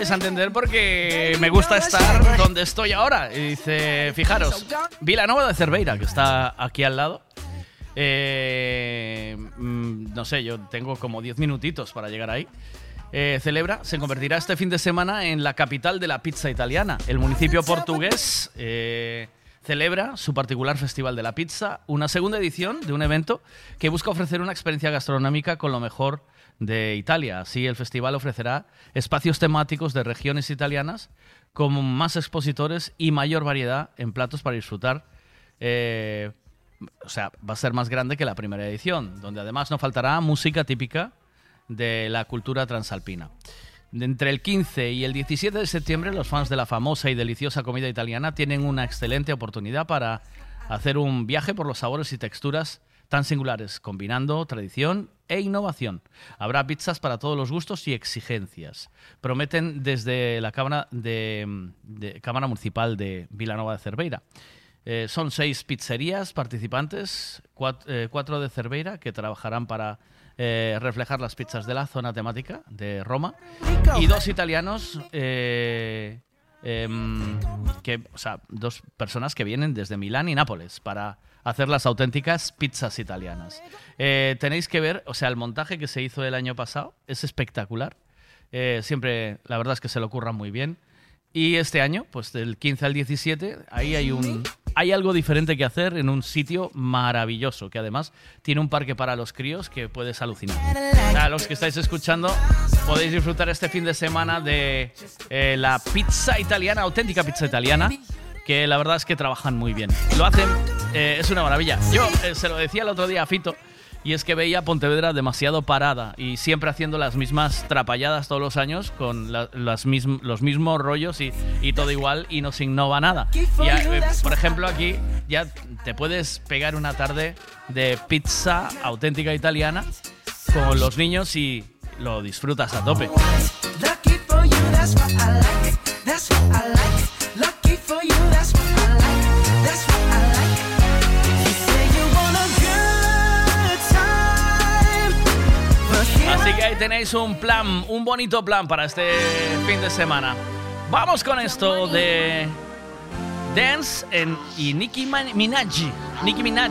vais a entender porque me gusta estar donde estoy ahora. Y dice, fijaros, Vilanova de Cerveira, que está aquí al lado. Eh, mm, no sé, yo tengo como 10 minutitos para llegar ahí. Eh, celebra, se convertirá este fin de semana en la capital de la pizza italiana. El municipio portugués eh, celebra su particular Festival de la Pizza, una segunda edición de un evento que busca ofrecer una experiencia gastronómica con lo mejor de Italia. Así, el festival ofrecerá espacios temáticos de regiones italianas con más expositores y mayor variedad en platos para disfrutar. Eh, o sea, va a ser más grande que la primera edición, donde además no faltará música típica de la cultura transalpina. Entre el 15 y el 17 de septiembre, los fans de la famosa y deliciosa comida italiana tienen una excelente oportunidad para hacer un viaje por los sabores y texturas tan singulares, combinando tradición e innovación. Habrá pizzas para todos los gustos y exigencias. Prometen desde la Cámara, Municipal de Vilanova de Cerveira. Eh, son seis pizzerías participantes, eh, cuatro de Cerveira que trabajarán para eh, reflejar las pizzas de la zona temática de Roma y dos italianos em, que, o sea, dos personas que vienen desde Milán y Nápoles para hacer las auténticas pizzas italianas. Eh, tenéis que ver, o sea, el montaje que se hizo el año pasado es espectacular. Eh, siempre, la verdad es que se lo ocurran muy bien. Y este año, pues del 15 al 17, ahí hay un hay algo diferente que hacer en un sitio maravilloso, que además tiene un parque para los críos que puedes alucinar. A los que estáis escuchando, podéis disfrutar este fin de semana de eh, la pizza italiana, auténtica pizza italiana, que la verdad es que trabajan muy bien. Lo hacen, eh, es una maravilla. Yo eh, se lo decía el otro día a Fito, y es que veía Pontevedra demasiado parada y siempre haciendo las mismas trapalladas todos los años con la- las mism- los mismos rollos y, y todo igual y no se innova nada. Eh, por ejemplo, aquí ya te puedes pegar una tarde de pizza auténtica italiana con los niños y lo disfrutas a tope. Tenéis un plan, un bonito plan para este fin de semana. Vamos con esto de Dance en- y Nicki Minaj. Nicki Minaj.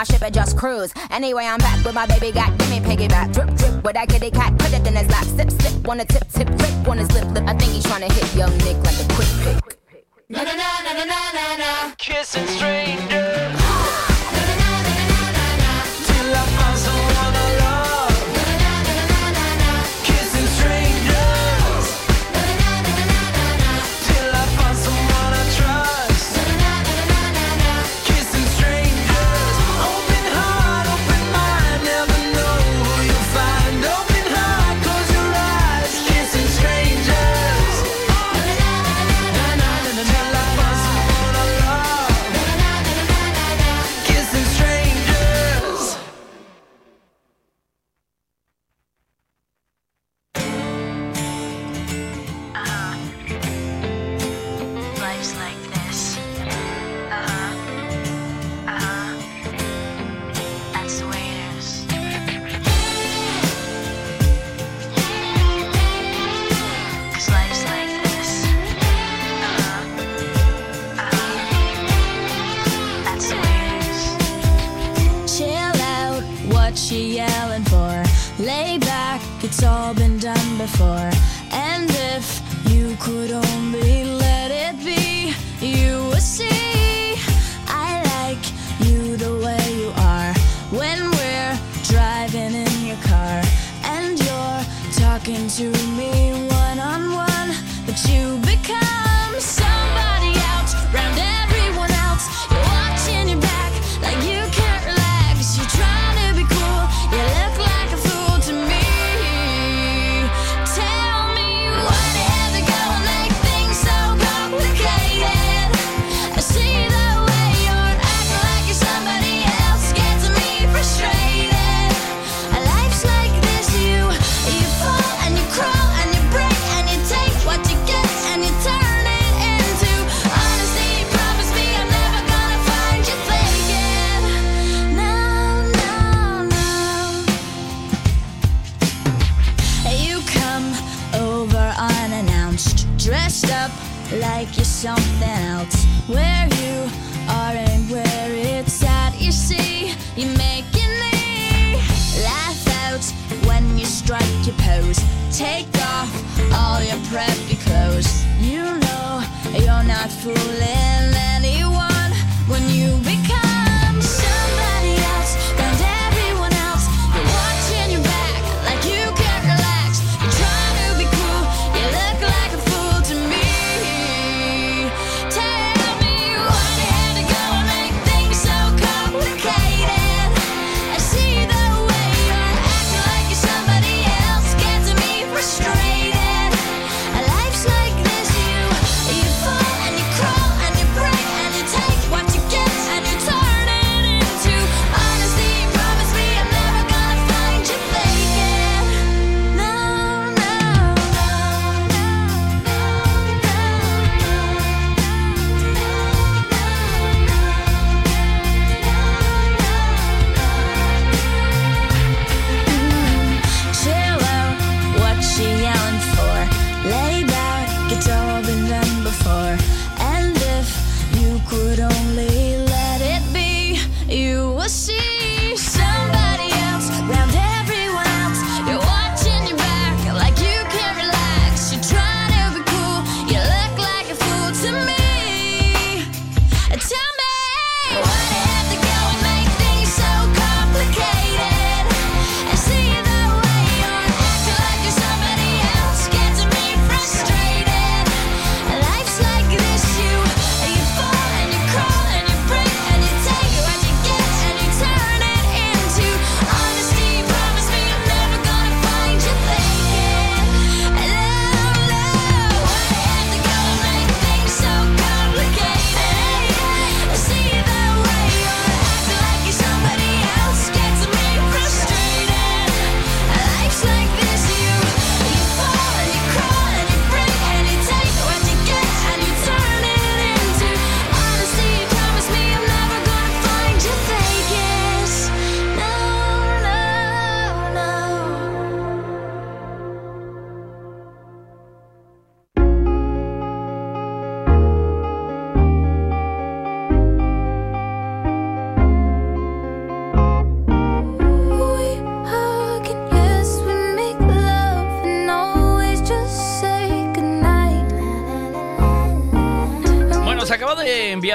my ship and just cruise. Anyway, I'm back with my baby got give me piggyback. Drip, drip, with that kitty cat, put it in his lap. Sip, sip, wanna tip, tip, rip, wanna slip, lip. I think he's trying to hit young Nick like a quick pick. Na na na na na na na. Kissing strangers.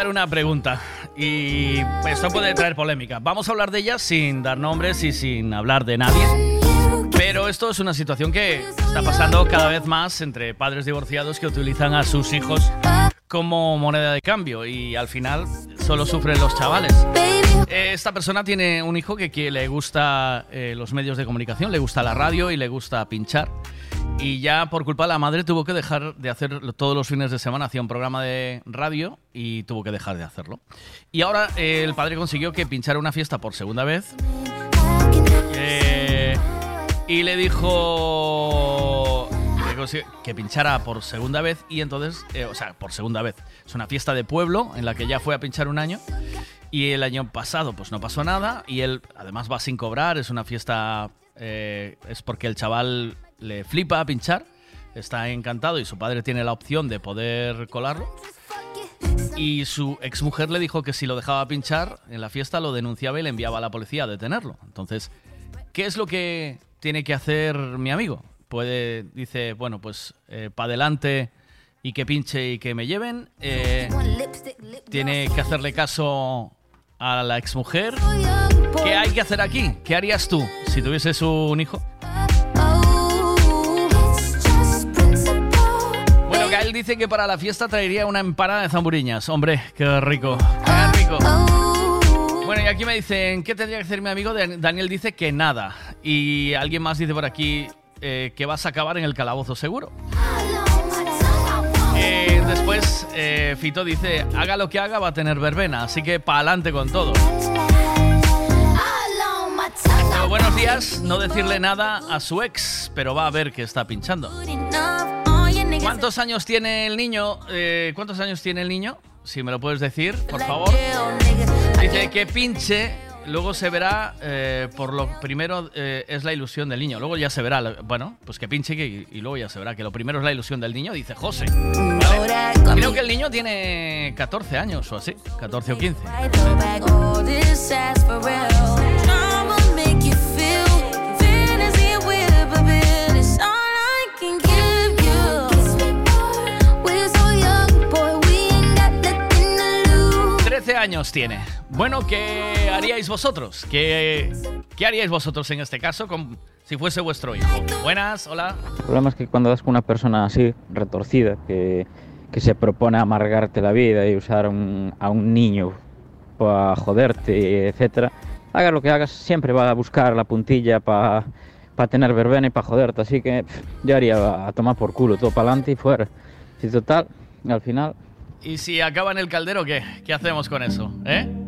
Una pregunta y esto puede traer polémica. Vamos a hablar de ella sin dar nombres y sin hablar de nadie. Pero esto es una situación que está pasando cada vez más entre padres divorciados que utilizan a sus hijos como moneda de cambio y al final solo sufren los chavales. Esta persona tiene un hijo que, que le gusta eh, los medios de comunicación, le gusta la radio y le gusta pinchar. Y ya por culpa de la madre tuvo que dejar de hacer todos los fines de semana, hacía un programa de radio y tuvo que dejar de hacerlo. Y ahora eh, el padre consiguió que pinchara una fiesta por segunda vez. Eh, y le dijo que pinchara por segunda vez y entonces, eh, o sea, por segunda vez. Es una fiesta de pueblo en la que ya fue a pinchar un año y el año pasado pues no pasó nada y él además va sin cobrar, es una fiesta, eh, es porque el chaval le flipa a pinchar, está encantado y su padre tiene la opción de poder colarlo. Y su exmujer le dijo que si lo dejaba pinchar en la fiesta lo denunciaba y le enviaba a la policía a detenerlo. Entonces, ¿qué es lo que tiene que hacer mi amigo? Puede, dice, bueno, pues para adelante y que pinche y que me lleven. Eh, tiene que hacerle caso a la exmujer. ¿Qué hay que hacer aquí? ¿Qué harías tú si tuvieses un hijo? Bueno, dice que para la fiesta traería una empanada de zamburiñas. Hombre, qué rico, rico. Bueno, y aquí me dicen, ¿qué tendría que hacer mi amigo? Dan- Daniel dice que nada. Y alguien más dice por aquí eh, que vas a acabar en el calabozo seguro. Eh, después, eh, Fito dice, haga lo que haga, va a tener verbena. Así que para adelante con todo. Buenos días, no decirle nada a su ex, pero va a ver que está pinchando. ¿Cuántos años tiene el niño? Eh, ¿Cuántos años tiene el niño? Si me lo puedes decir, por favor. Dice que pinche, luego se verá, eh, por lo primero eh, es la ilusión del niño, luego ya se verá, bueno, pues que pinche y, luego ya se verá, que lo primero es la ilusión del niño, dice José. ¿vale? Creo que el niño tiene 14 años o así, 14 o 15. 13 años tiene. Bueno, ¿qué haríais vosotros? ¿Qué, qué haríais vosotros en este caso con, si fuese vuestro hijo? Buenas, hola. El problema es que cuando das con una persona así, retorcida, que, que se propone amargarte la vida y usar a un niño para joderte, etcétera, hagas lo que hagas, siempre va a buscar la puntilla para tener verbena y para joderte. Así que pff, yo haría a tomar por culo todo para adelante y fuera. Y total, al final ¿Y si acaba en el caldero, qué? ¿Qué hacemos con eso? ¿Eh?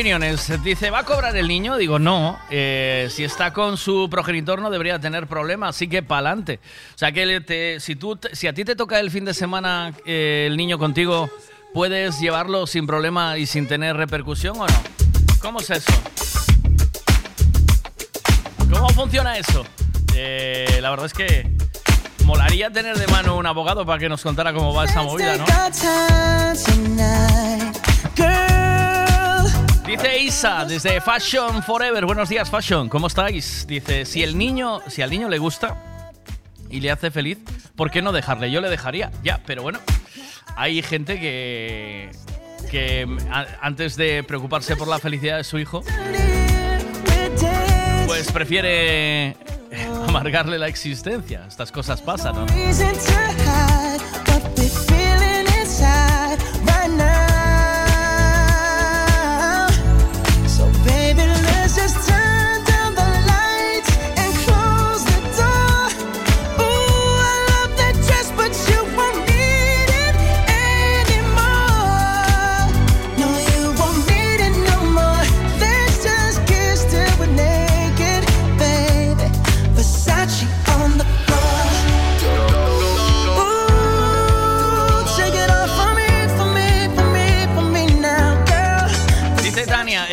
Dice, ¿va a cobrar el niño? Digo, no. Eh, si está con su progenitor no debería tener problemas, así que pa'lante. O sea que si, tú, si a ti te toca el fin de semana eh, el niño contigo, ¿puedes llevarlo sin problema y sin tener repercusión o no? ¿Cómo es eso? ¿Cómo funciona eso? Eh, la verdad es que molaría tener de mano un abogado para que nos contara cómo va esa movida, ¿no? Dice Isa desde Fashion Forever. Buenos días, Fashion. ¿Cómo estáis? Dice, si el niño, si al niño le gusta y le hace feliz, ¿por qué no dejarle? Yo le dejaría, ya, pero bueno, hay gente que que antes de preocuparse por la felicidad de su hijo, pues prefiere amargarle la existencia. Estas cosas pasan, ¿no?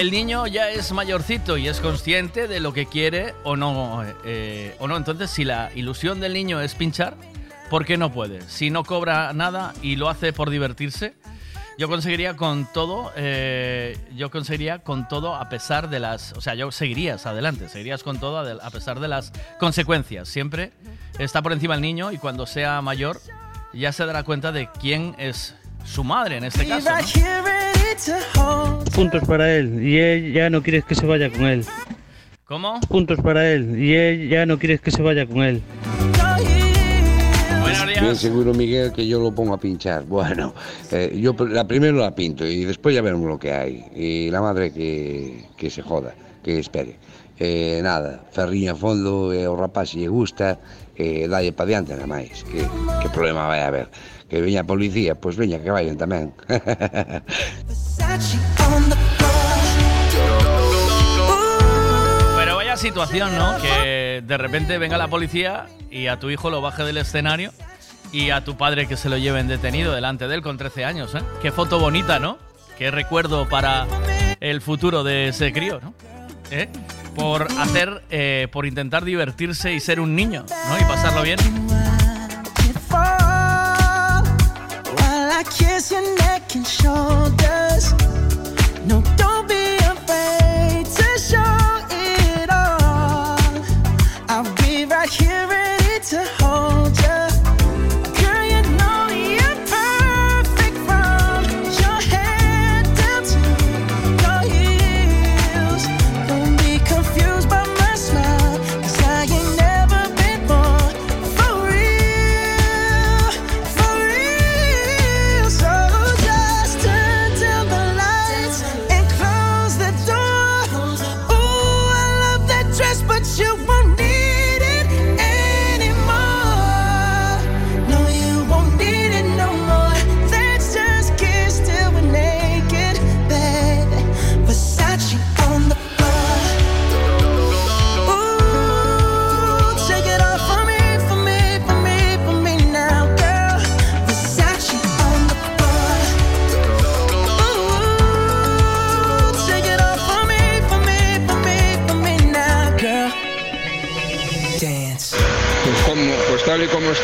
El niño ya es mayorcito y es consciente de lo que quiere o no. eh, o no. Entonces, si la ilusión del niño es pinchar, ¿por qué no puede? Si no cobra nada y lo hace por divertirse, yo conseguiría con todo, eh, yo conseguiría con todo a pesar de las, o sea, yo seguirías adelante, seguirías con todo a pesar de las consecuencias. Siempre está por encima el niño y cuando sea mayor ya se dará cuenta de quién es su madre en este caso. ¿no? Puntos para él y él ya no quieres que se vaya con él. ¿Cómo? Puntos para él y él ya no quieres que se vaya con él. Bien seguro, Miguel, que yo lo pongo a pinchar. Bueno, eh, yo la primero la pinto y después ya veremos lo que hay. Y la madre que, que se joda, que espere. Eh, nada, ferriña a fondo, e o rapaz se lle gusta, eh, dalle pa diante nada máis. Que, que problema vai haber? Que veña a policía, pois veña que vayan tamén. Pero vaya situación, ¿no? Que de repente venga la policía y a tu hijo lo baje del escenario y a tu padre que se lo lleven detenido delante de él con 13 años, ¿eh? Qué foto bonita, ¿no? Qué recuerdo para el futuro de ese crío, ¿no? ¿Eh? Por hacer, eh, por intentar divertirse y ser un niño, ¿no? Y pasarlo bien.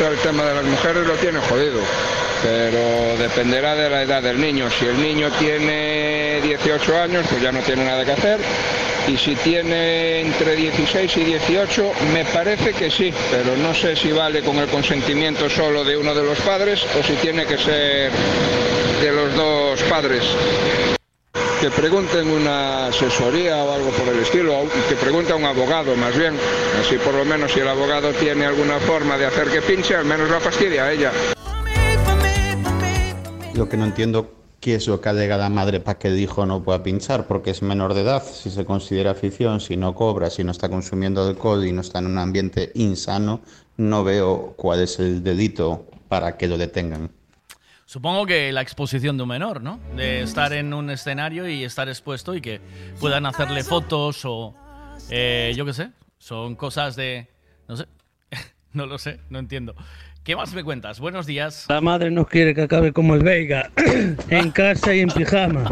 El tema de las mujeres lo tiene jodido, pero dependerá de la edad del niño. Si el niño tiene 18 años, pues ya no tiene nada que hacer. Y si tiene entre 16 y 18, me parece que sí, pero no sé si vale con el consentimiento solo de uno de los padres o si tiene que ser de los dos padres. Que pregunten una asesoría o algo por el estilo, que pregunte a un abogado más bien. Así por lo menos si el abogado tiene alguna forma de hacer que pinche, al menos la fastidia a ella. Lo que no entiendo qué es lo que alega la madre para que el hijo no pueda pinchar, porque es menor de edad, si se considera afición, si no cobra, si no está consumiendo alcohol y no está en un ambiente insano, no veo cuál es el delito para que lo detengan. Supongo que la exposición de un menor, ¿no? De estar en un escenario y estar expuesto y que puedan hacerle fotos o eh, yo qué sé. Son cosas de... No sé. no lo sé, no entiendo. ¿Qué más me cuentas? Buenos días. La madre no quiere que acabe como el Veiga, en casa y en pijama,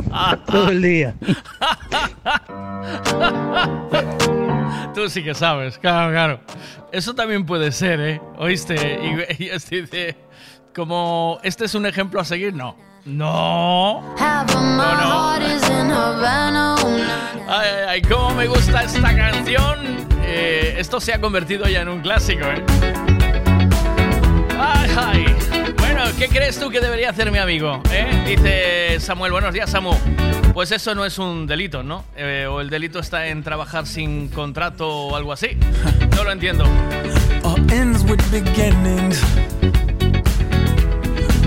todo el día. Tú sí que sabes, claro, claro. Eso también puede ser, ¿eh? ¿Oíste? Y, y este dice, como, ¿este es un ejemplo a seguir? No. No. Havana. Ay, ay, ay, cómo me gusta esta canción. Eh, esto se ha convertido ya en un clásico, ¿eh? Ay, ay. Bueno, ¿qué crees tú que debería hacer mi amigo? eh? Dice Samuel, buenos días, Samu. Pues eso no es un delito, ¿no? Eh, o el delito está en trabajar sin contrato o algo así. No lo entiendo.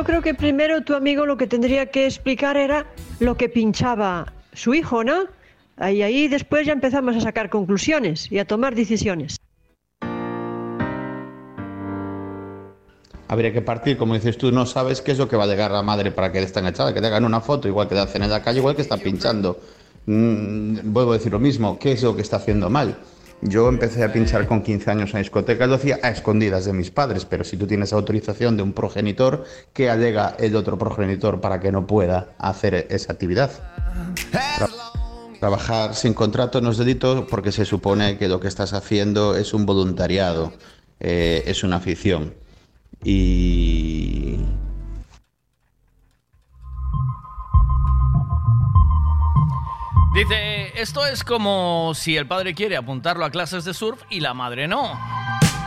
Yo creo que primero tu amigo lo que tendría que explicar era lo que pinchaba su hijo, ¿no? Ahí, ahí después ya empezamos a sacar conclusiones y a tomar decisiones. Habría que partir, como dices tú, no sabes qué es lo que va a llegar la madre para que esté enganchada, que te hagan una foto, igual que te hacen en la calle, igual que está pinchando. Mm, vuelvo a decir lo mismo, ¿qué es lo que está haciendo mal? Yo empecé a pinchar con 15 años en discotecas, lo hacía a escondidas de mis padres, pero si tú tienes autorización de un progenitor, ¿qué alega el otro progenitor para que no pueda hacer esa actividad? trabajar sin contrato nos deditos porque se supone que lo que estás haciendo es un voluntariado, eh, es una afición. Y es como si el padre quiere apuntarlo a clases de surf y la madre no.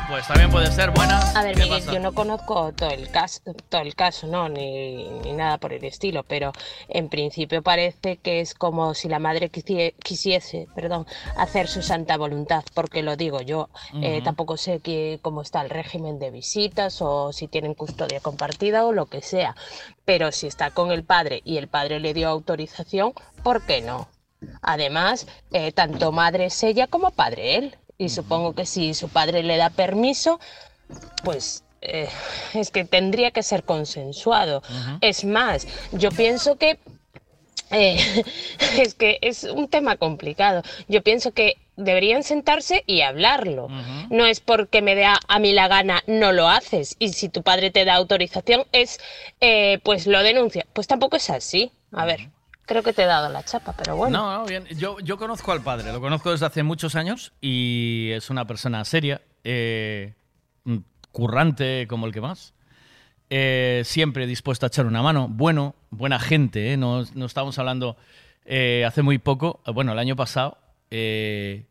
Pues también puede ser buena. A ver, ¿Qué Miguel, yo no conozco todo el caso, todo el caso, no, ni, ni nada por el estilo, pero en principio parece que es como si la madre quisie- quisiese, perdón, hacer su santa voluntad, porque lo digo yo, eh, tampoco sé que, cómo está el régimen de visitas o si tienen custodia compartida o lo que sea, pero si está con el padre y el padre le dio autorización, ¿por qué no? Además, eh, tanto madre es ella como padre él. Y supongo que si su padre le da permiso, pues eh, es que tendría que ser consensuado. Es más, yo pienso que eh, es que es un tema complicado. Yo pienso que deberían sentarse y hablarlo. No es porque me dé a, a mí la gana, no lo haces. Y si tu padre te da autorización, es eh, pues lo denuncia. Pues tampoco es así. A ver, creo que te he dado la chapa, pero bueno. No, no, bien. Yo, yo conozco al padre, lo conozco desde hace muchos años y es una persona seria, eh, currante como el que más. Eh, siempre dispuesto a echar una mano. Bueno, buena gente, ¿eh? No, no estamos hablando eh, hace muy poco, bueno, el año pasado, eh,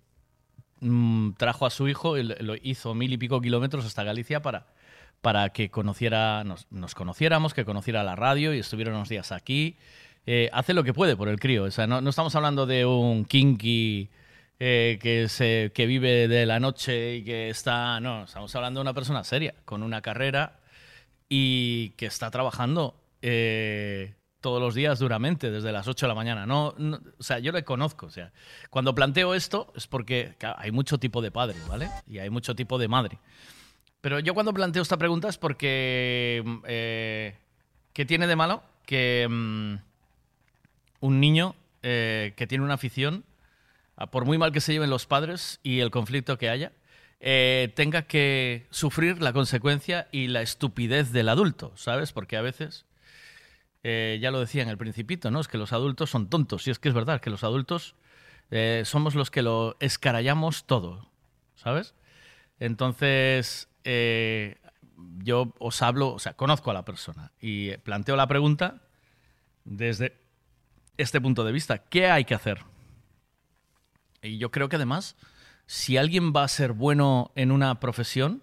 mm, trajo a su hijo, lo hizo mil y pico kilómetros hasta Galicia para, para que conociera, nos, nos conociéramos, que conociera la radio y estuviera unos días aquí. Eh, hace lo que puede por el crío. O sea, no, no estamos hablando de un kinky eh, que, se, que vive de la noche y que está. No, estamos hablando de una persona seria, con una carrera y que está trabajando eh, todos los días duramente, desde las 8 de la mañana. No, o sea, yo le conozco. O sea, cuando planteo esto es porque hay mucho tipo de padre, ¿vale? Y hay mucho tipo de madre. Pero yo cuando planteo esta pregunta es porque. ¿Qué tiene de malo que mm, un niño eh, que tiene una afición, por muy mal que se lleven los padres y el conflicto que haya, eh, tenga que sufrir la consecuencia y la estupidez del adulto, ¿sabes? Porque a veces, eh, ya lo decía en el principito, ¿no? Es que los adultos son tontos. Y es que es verdad, que los adultos somos los que lo escarallamos todo, ¿sabes? Entonces, yo os hablo, o sea, conozco a la persona y planteo la pregunta desde este punto de vista. ¿Qué hay que hacer? Y yo creo que además, si alguien va a ser bueno en una profesión,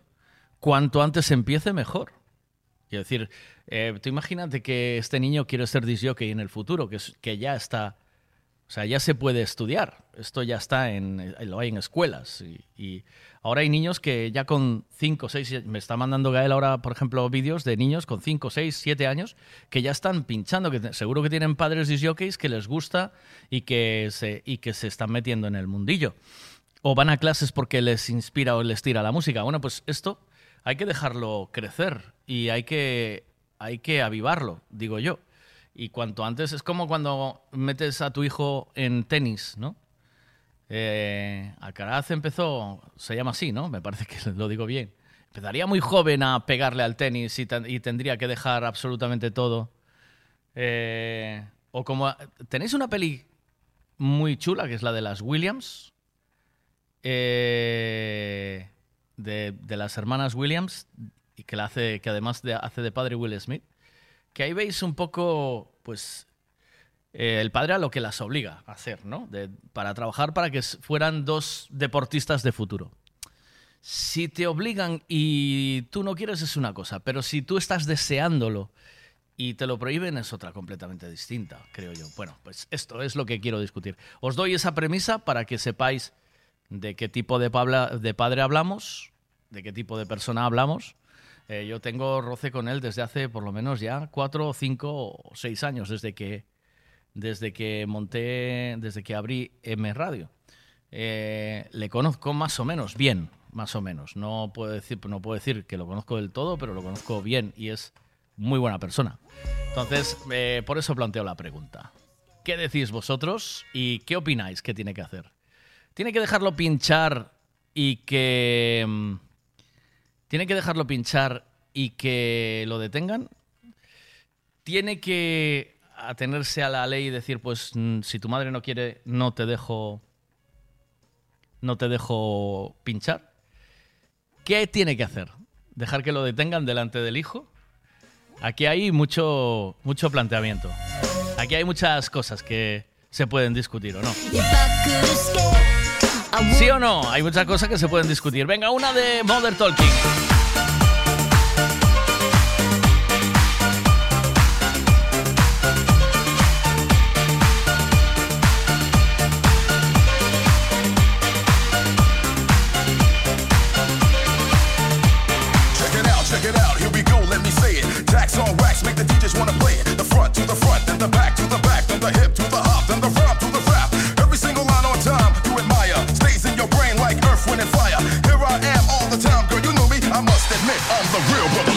cuanto antes empiece, mejor. Quiero decir, eh, tú imagínate que este niño quiere ser disjockey en el futuro, que, que ya está, o sea, ya se puede estudiar. Esto ya está en, lo hay en escuelas. Y, ahora hay niños que ya con 5, 6, me está mandando Gael ahora, por ejemplo, vídeos de niños con 5, 6, 7 años que ya están pinchando, que seguro que tienen padres disjockeys que les gusta y que, se, y que se están metiendo en el mundillo. O van a clases porque les inspira o les tira la música. Bueno, pues esto hay que dejarlo crecer y hay que, hay que avivarlo, digo yo. Y cuanto antes es como cuando metes a tu hijo en tenis, ¿no? Eh, Alcaraz empezó, se llama así, ¿no? Me parece que lo digo bien. Empezaría muy joven a pegarle al tenis y, ten- y tendría que dejar absolutamente todo. Eh, o como... ¿Tenéis una peli muy chula que es la de las Williams? Eh, de, las hermanas Williams y que la hace que además de- hace de padre Will Smith que ahí veis un poco pues eh, el padre a lo que las obliga a hacer no para trabajar para que fueran dos deportistas de futuro si te obligan y tú no quieres es una cosa pero si tú estás deseándolo y te lo prohíben es otra completamente distinta, creo yo. Bueno, pues esto es lo que quiero discutir. Os doy esa premisa para que sepáis de qué tipo de, de padre hablamos, de qué tipo de persona hablamos. Eh, yo tengo roce con él desde hace por lo menos ya cuatro, cinco o seis años, desde que, desde que monté, desde que abrí M Radio. Eh, le conozco más o menos bien, más o menos. No puedo, decir, no puedo decir que lo conozco del todo, pero lo conozco bien y es muy buena persona. Entonces, eh, por eso planteo la pregunta. ¿Qué decís vosotros y qué opináis que tiene que hacer? ¿Tiene que dejarlo pinchar y que... ¿Tiene que dejarlo pinchar y que lo detengan? ¿Tiene que atenerse a la ley y decir, pues mm, si tu madre no quiere, no te dejo, no te dejo pinchar. ¿Qué tiene que hacer? ¿Dejar que lo detengan delante del hijo? Aquí hay mucho, mucho planteamiento. Aquí hay muchas cosas que se pueden discutir o no. ¿Sí o no? Hay muchas cosas que se pueden discutir. Venga, una de Mother Talking. on the real.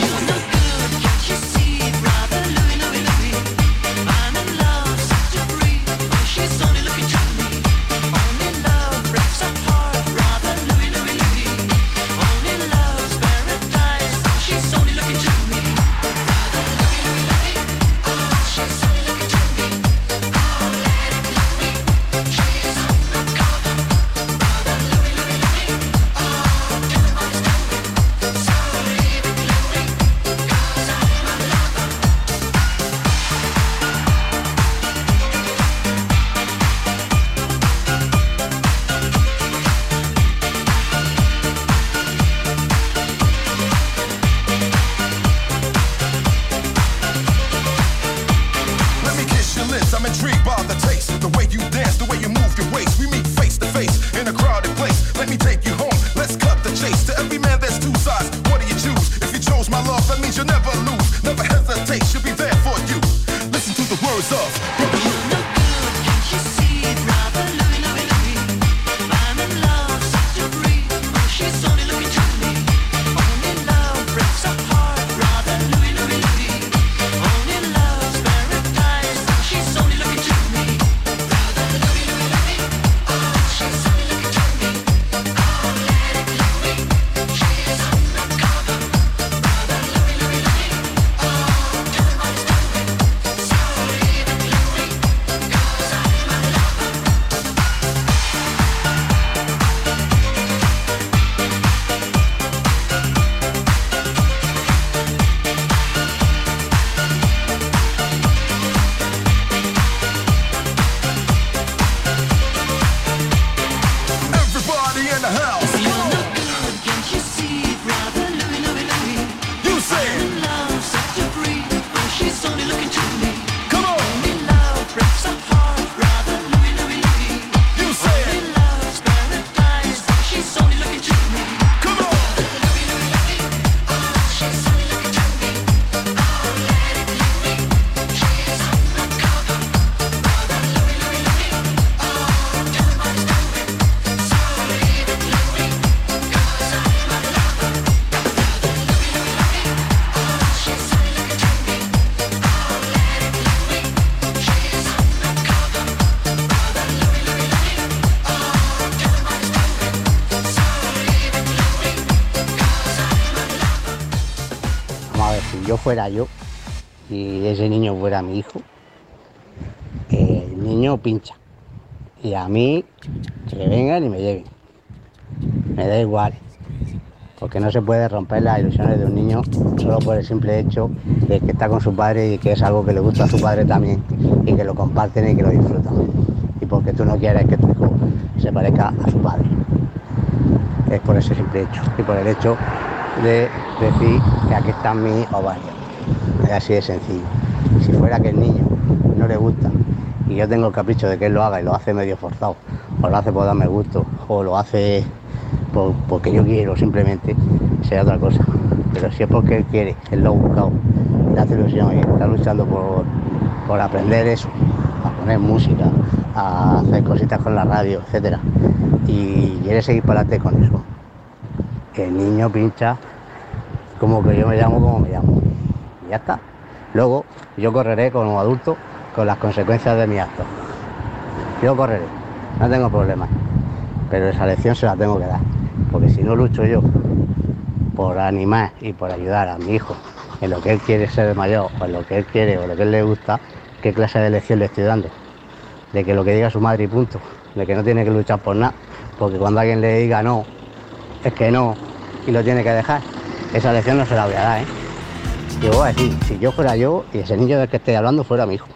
Fuera yo y ese niño fuera mi hijo, el niño pincha. Y a mí, que vengan y me lleven. Me da igual. Porque no se puede romper las ilusiones de un niño solo por el simple hecho de que está con su padre y que es algo que le gusta a su padre también y que lo comparten y que lo disfrutan. Y porque tú no quieres que tu hijo se parezca a su padre. Es por ese simple hecho. Y por el hecho de decir que aquí están mis ovarios. Así de sencillo. Si fuera que el niño no le gusta y yo tengo el capricho de que él lo haga y lo hace medio forzado, o lo hace por darme gusto, o lo hace por- porque yo quiero simplemente, sería otra cosa. Pero si es porque él quiere, él lo ha buscado, le hace ilusión y está luchando por, por aprender eso, a poner música, a hacer cositas con la radio, etcétera, y quiere seguir para adelante con eso. El niño pincha como que yo me llamo como me llamo. Ya está. Luego yo correré como adulto con las consecuencias de mi acto. Yo correré, no tengo problema. Pero esa lección se la tengo que dar. Porque si no lucho yo por animar y por ayudar a mi hijo en lo que él quiere ser mayor, o en lo que él quiere o lo que él le gusta, qué clase de lección le estoy dando. De que lo que diga su madre y punto. De que no tiene que luchar por nada. Porque cuando alguien le diga no, es que no, y lo tiene que dejar. Esa lección no se la voy a dar, ¿eh? Yo voy a decir, si yo fuera yo y ese niño del que estoy hablando fuera mi hijo.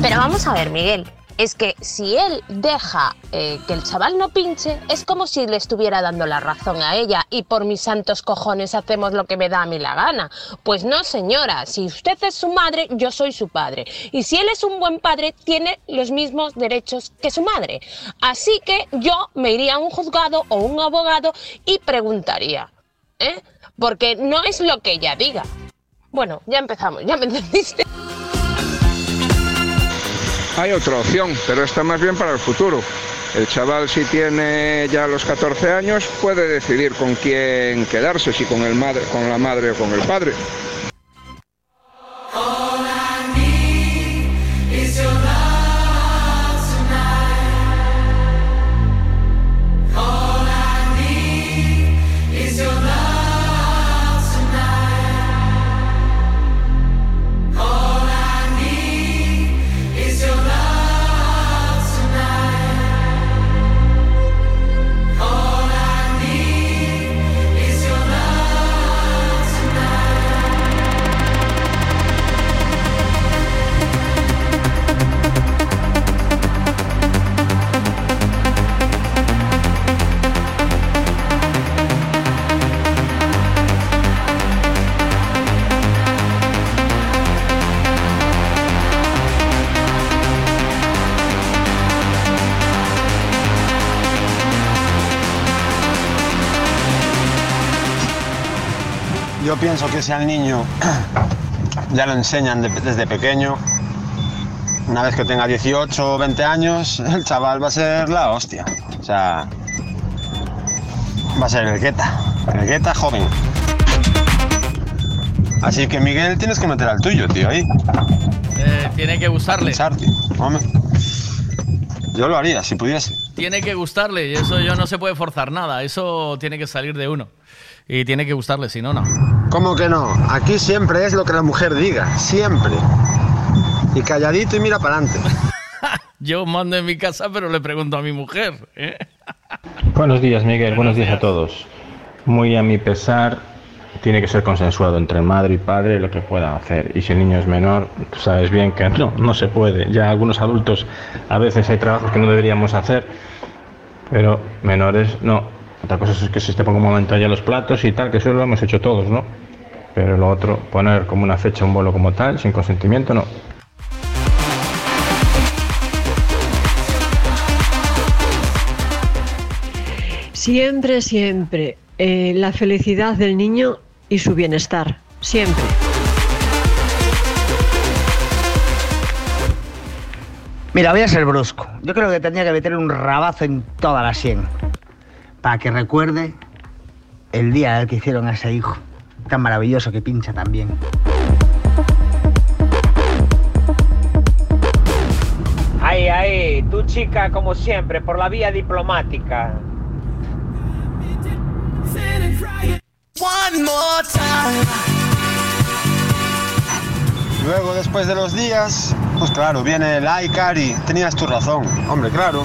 Pero vamos a ver, Miguel. Es que si él deja eh, que el chaval no pinche, es como si le estuviera dando la razón a ella y por mis santos cojones hacemos lo que me da a mí la gana. Pues no, señora, si usted es su madre, yo soy su padre. Y si él es un buen padre, tiene los mismos derechos que su madre. Así que yo me iría a un juzgado o un abogado y preguntaría. ¿eh? Porque no es lo que ella diga. Bueno, ya empezamos, ya me entendiste. Hay otra opción, pero esta más bien para el futuro. El chaval si tiene ya los 14 años puede decidir con quién quedarse, si con, el madre, con la madre o con el padre. Yo pienso que si al niño ya lo enseñan de- desde pequeño, una vez que tenga 18 o 20 años, el chaval va a ser la hostia. O sea, va a ser el gueta, el gueta joven. Así que Miguel, tienes que meter al tuyo, tío, ahí. Eh, tiene que gustarle. Pensar, tío. Hombre, yo lo haría si pudiese. Tiene que gustarle y eso yo no se puede forzar nada. Eso tiene que salir de uno. Y tiene que gustarle, si no, no. ¿Cómo que no? Aquí siempre es lo que la mujer diga, siempre. Y calladito y mira para adelante. Yo mando en mi casa, pero le pregunto a mi mujer. ¿eh? Buenos días, Miguel. Buenos días a todos. Muy a mi pesar, tiene que ser consensuado entre madre y padre lo que puedan hacer. Y si el niño es menor, tú sabes bien que no, no se puede. Ya algunos adultos a veces hay trabajos que no deberíamos hacer, pero menores no. Otra cosa es que se te ponga un momento allá los platos y tal, que eso lo hemos hecho todos, ¿no? Pero lo otro, poner como una fecha un vuelo como tal, sin consentimiento, no. Siempre, siempre eh, la felicidad del niño y su bienestar. Siempre. Mira, voy a ser brusco. Yo creo que tendría que meterle un rabazo en toda la sien. Para que recuerde el día del que hicieron a ese hijo. Tan maravilloso que pincha también. Ahí, ahí, tu chica como siempre, por la vía diplomática. One more time. Luego, después de los días, pues claro, viene el ay, Cari, tenías tu razón. Hombre, claro.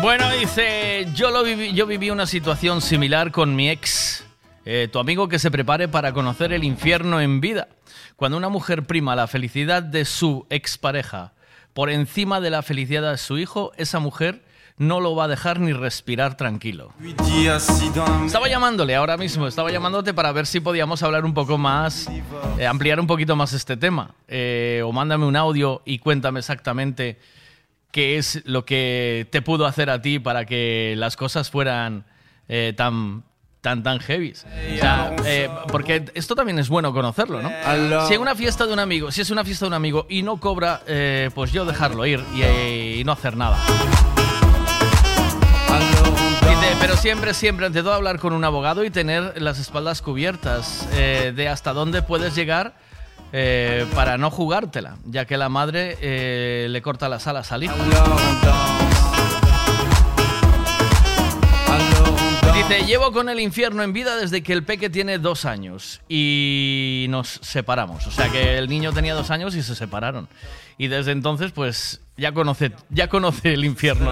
Bueno, dice, yo, lo viví, yo viví una situación similar con mi ex. Eh, tu amigo que se prepare para conocer el infierno en vida. Cuando una mujer prima la felicidad de su expareja por encima de la felicidad de su hijo, esa mujer no lo va a dejar ni respirar tranquilo. Estaba llamándole ahora mismo, estaba llamándote para ver si podíamos hablar un poco más, eh, ampliar un poquito más este tema. Eh, o mándame un audio y cuéntame exactamente qué es lo que te pudo hacer a ti para que las cosas fueran eh, tan tan tan heavy. O sea, eh, porque esto también es bueno conocerlo, ¿no? Si en una fiesta de un amigo, si es una fiesta de un amigo y no cobra, eh, pues yo dejarlo ir y, y no hacer nada. Dice, pero siempre, siempre, ante todo, hablar con un abogado y tener las espaldas cubiertas eh, de hasta dónde puedes llegar eh, para no jugártela, ya que la madre eh, le corta las alas al hijo. Dice, llevo con el infierno en vida desde que el peque tiene dos años y nos separamos. O sea que el niño tenía dos años y se separaron. Y desde entonces, pues ya conoce, ya conoce el infierno.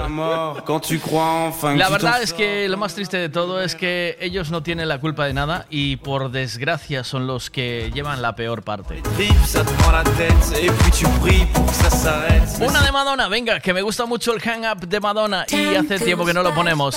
La verdad es que lo más triste de todo es que ellos no tienen la culpa de nada y por desgracia son los que llevan la peor parte. Una de Madonna, venga, que me gusta mucho el hang up de Madonna y hace tiempo que no lo ponemos.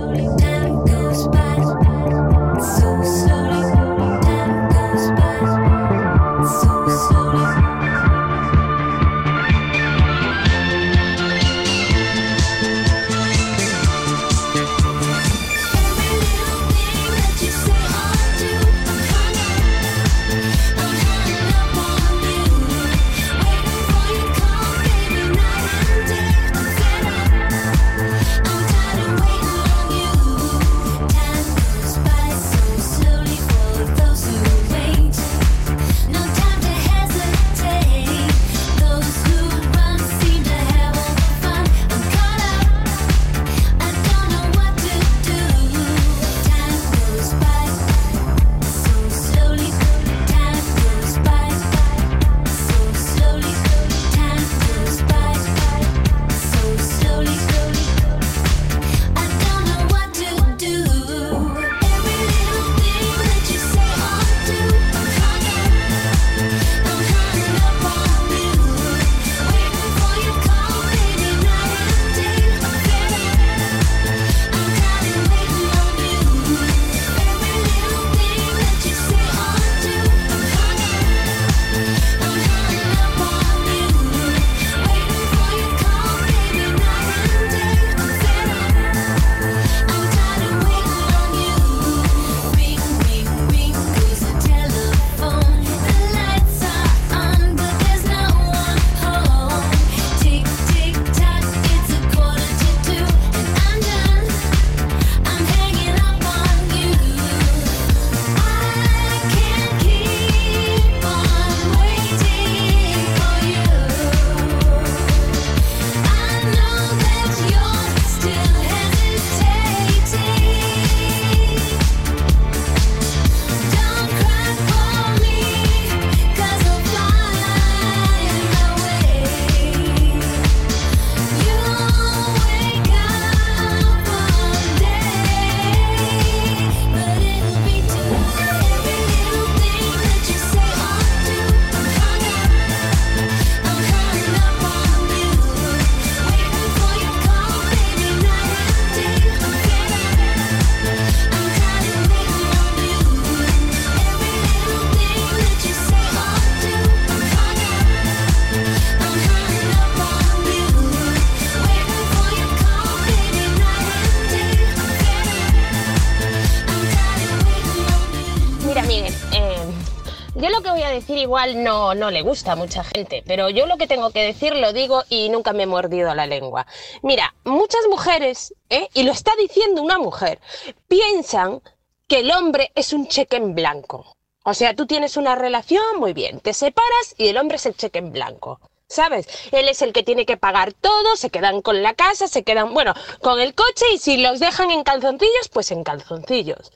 igual no, no le gusta a mucha gente, pero yo lo que tengo que decir lo digo y nunca me he mordido la lengua. Mira, muchas mujeres, ¿eh? y lo está diciendo una mujer, piensan que el hombre es un cheque en blanco. O sea, tú tienes una relación, muy bien, te separas y el hombre es el cheque en blanco. ¿Sabes? Él es el que tiene que pagar todo, se quedan con la casa, se quedan, bueno, con el coche y si los dejan en calzoncillos, pues en calzoncillos.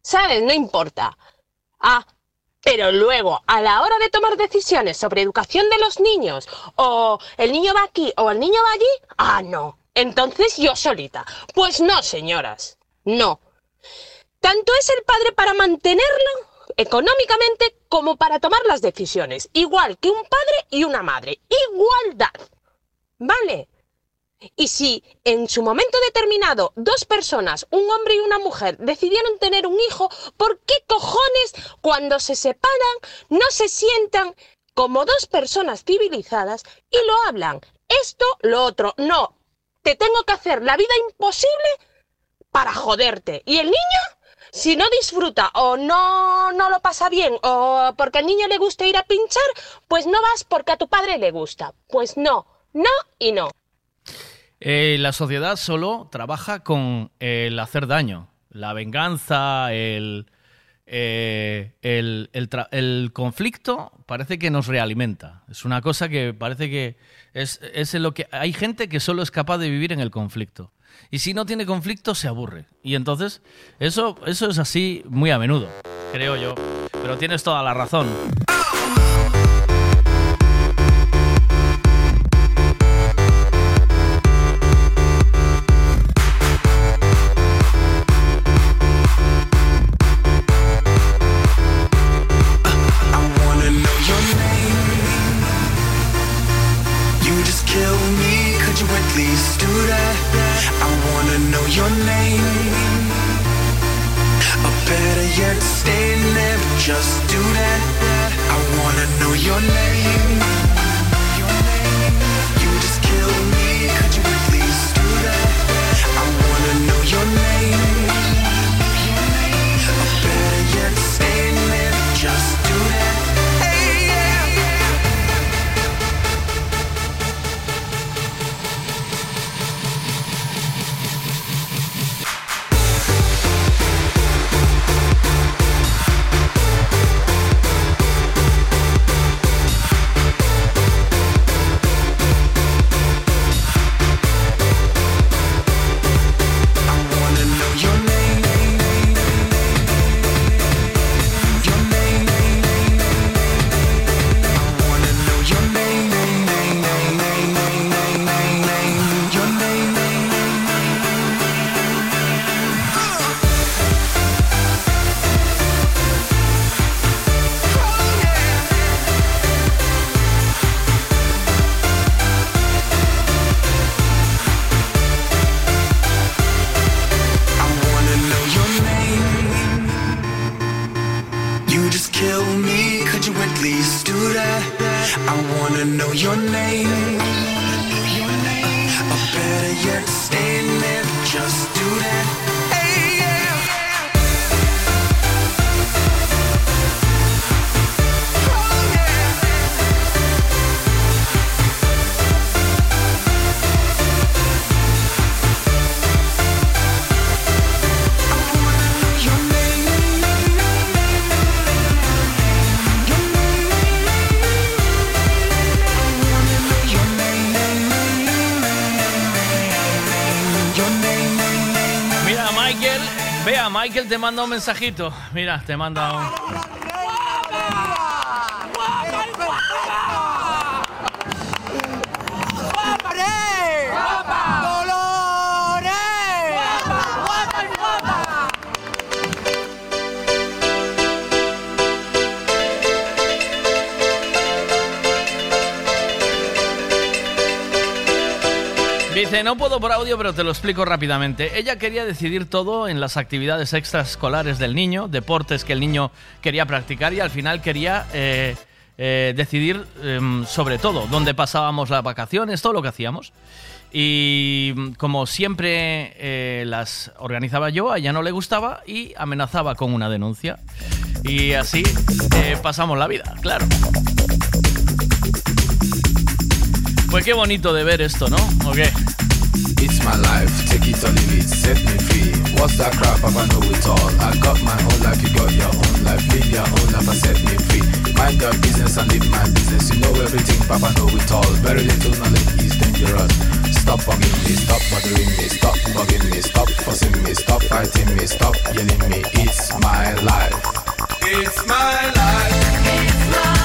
¿Sabes? No importa. Ah, pero luego, a la hora de tomar decisiones sobre educación de los niños, o el niño va aquí o el niño va allí, ah, no. Entonces yo solita. Pues no, señoras. No. Tanto es el padre para mantenerlo económicamente como para tomar las decisiones. Igual que un padre y una madre. Igualdad. ¿Vale? Y si en su momento determinado dos personas, un hombre y una mujer, decidieron tener un hijo, ¿por qué cojones cuando se separan no se sientan como dos personas civilizadas y lo hablan? Esto, lo otro, no. Te tengo que hacer la vida imposible para joderte. ¿Y el niño? Si no disfruta o no, no lo pasa bien o porque al niño le gusta ir a pinchar, pues no vas porque a tu padre le gusta. Pues no, no y no. Eh, la sociedad solo trabaja con el hacer daño, la venganza, el, eh, el, el el conflicto parece que nos realimenta. Es una cosa que parece que es, es en lo que hay gente que solo es capaz de vivir en el conflicto. Y si no tiene conflicto, se aburre. Y entonces, eso, eso es así muy a menudo, creo yo. Pero tienes toda la razón. Michael te manda un mensajito. Mira, te manda un... No puedo por audio, pero te lo explico rápidamente. Ella quería decidir todo en las actividades extraescolares del niño, deportes que el niño quería practicar y al final quería eh, eh, decidir em, sobre todo dónde pasábamos las vacaciones, todo lo que hacíamos. Y mm, como siempre eh, las organizaba yo, a ella no le gustaba y amenazaba con una denuncia. Y así pasamos la vida, claro. Pues qué bonito de ver esto, ¿no? ¿O qué? It's my life, take it or leave it, set me free. What's that crap? Papa know it all. I got my own life, you got your own life. Live your own life and set me free. Mind your business and live my business. You know everything, Papa know it all. Very little knowledge is dangerous. Stop bugging me, stop bothering me, stop bugging me, stop fussing me, stop fighting me, stop yelling me. It's my life. It's my life. It's my life,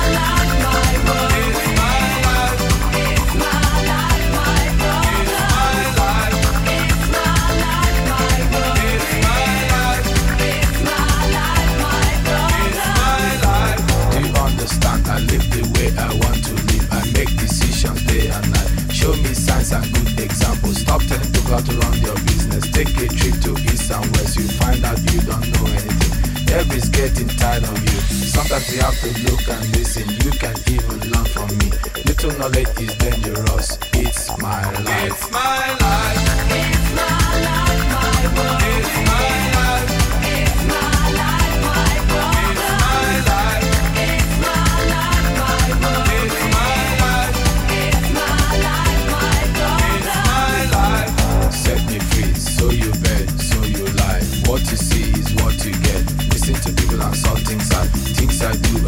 signs and good examples. Stop telling people how to run your business. Take a trip to east and west. You find out you don't know anything. Everybody's getting tired of you. Sometimes you have to look and listen. You can even learn from me. Little knowledge is dangerous. It's my life. It's my life. It's my life, my world.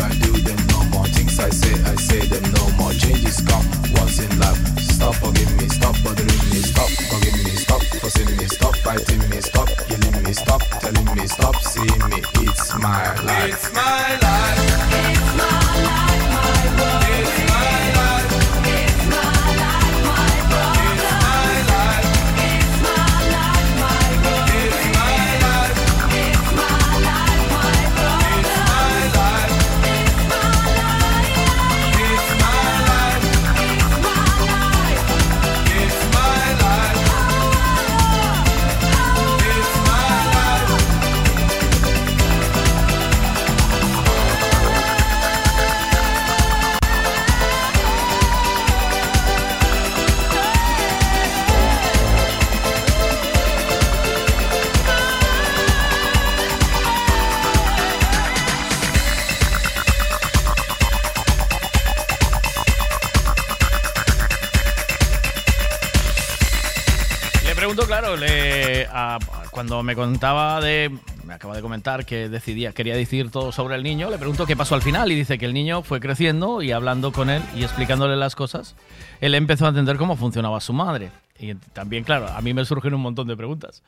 I do, them no more. Things I say, I say them no more. Changes come once in life. Stop me, stop bothering me, stop me, stop me, stop fighting me, stop yelling me, stop telling me, stop seeing me. It's my life. It's my life, cuando me contaba de. Me acaba de comentar que decidía, quería decir todo sobre el niño. Le pregunto qué pasó al final y dice que el niño fue creciendo y hablando con él y explicándole las cosas, él empezó a entender cómo funcionaba su madre. Y también, claro, a mí me surgen un montón de preguntas.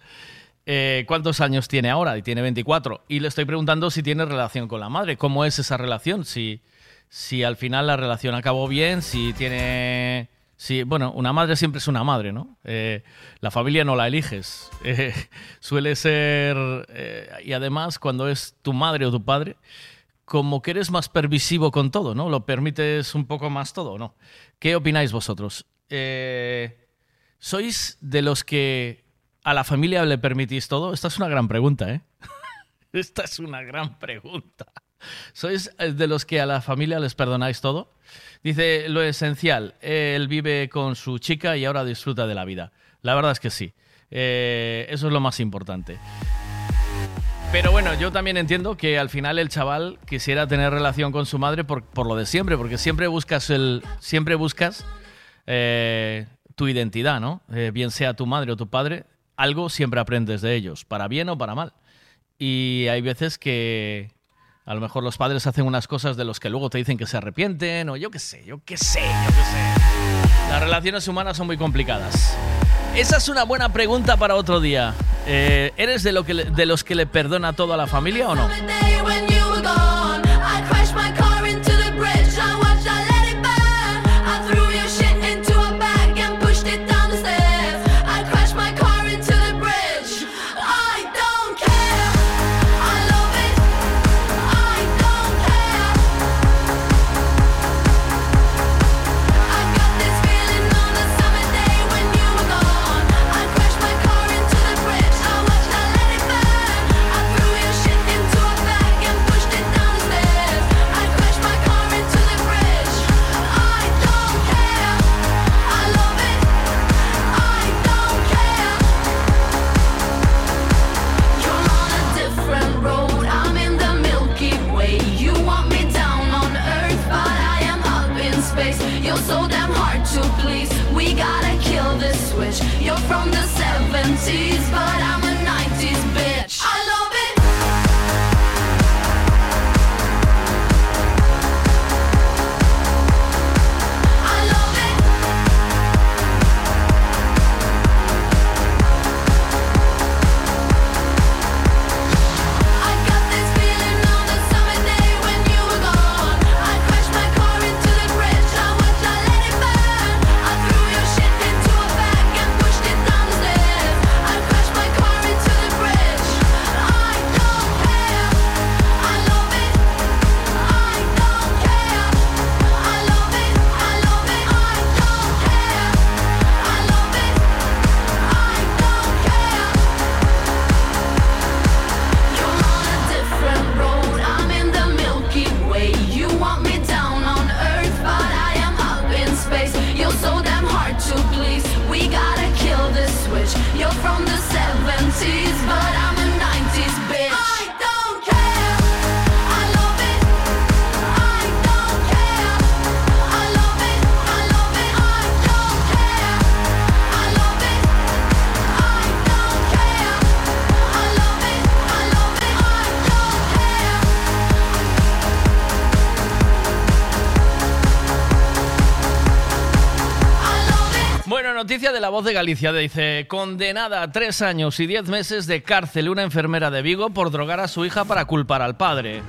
Eh, ¿Cuántos años tiene ahora? Y tiene 24. Y le estoy preguntando si tiene relación con la madre. ¿Cómo es esa relación? Si, si al final la relación acabó bien, si tiene... Si, bueno, una madre siempre es una madre, ¿no? Eh, la familia no la eliges. Eh, suele ser... eh, y además, cuando es tu madre o tu padre, como que eres más permisivo con todo, ¿no? Lo permites un poco más todo, ¿no? ¿Qué opináis vosotros? ¿Sois de los que a la familia le permitís todo? Esta es una gran pregunta, ¿eh? Esta es una gran pregunta. ¿Sois de los que a la familia les perdonáis todo? Dice lo esencial, él vive con su chica y ahora disfruta de la vida. La verdad es que sí. Eh, eso es lo más importante. Pero bueno, yo también entiendo que al final el chaval quisiera tener relación con su madre por, por lo de siempre, porque siempre buscas el. Siempre buscas eh, tu identidad, ¿no? Eh, bien sea tu madre o tu padre, algo siempre aprendes de ellos, para bien o para mal. Y hay veces que a lo mejor los padres hacen unas cosas de los que luego te dicen que se arrepienten, o yo qué sé, yo qué sé, yo qué sé. Las relaciones humanas son muy complicadas. Esa es una buena pregunta para otro día. Eh, ¿Eres de, de los que le perdona todo a la familia o no? You're so damn hard to please. We gotta kill this switch. You're from the 70s But I'm a 90s bitch. De Galicia. Dice, condenada a tres años y diez meses de cárcel una enfermera de Vigo por drogar a su hija para culpar al padre.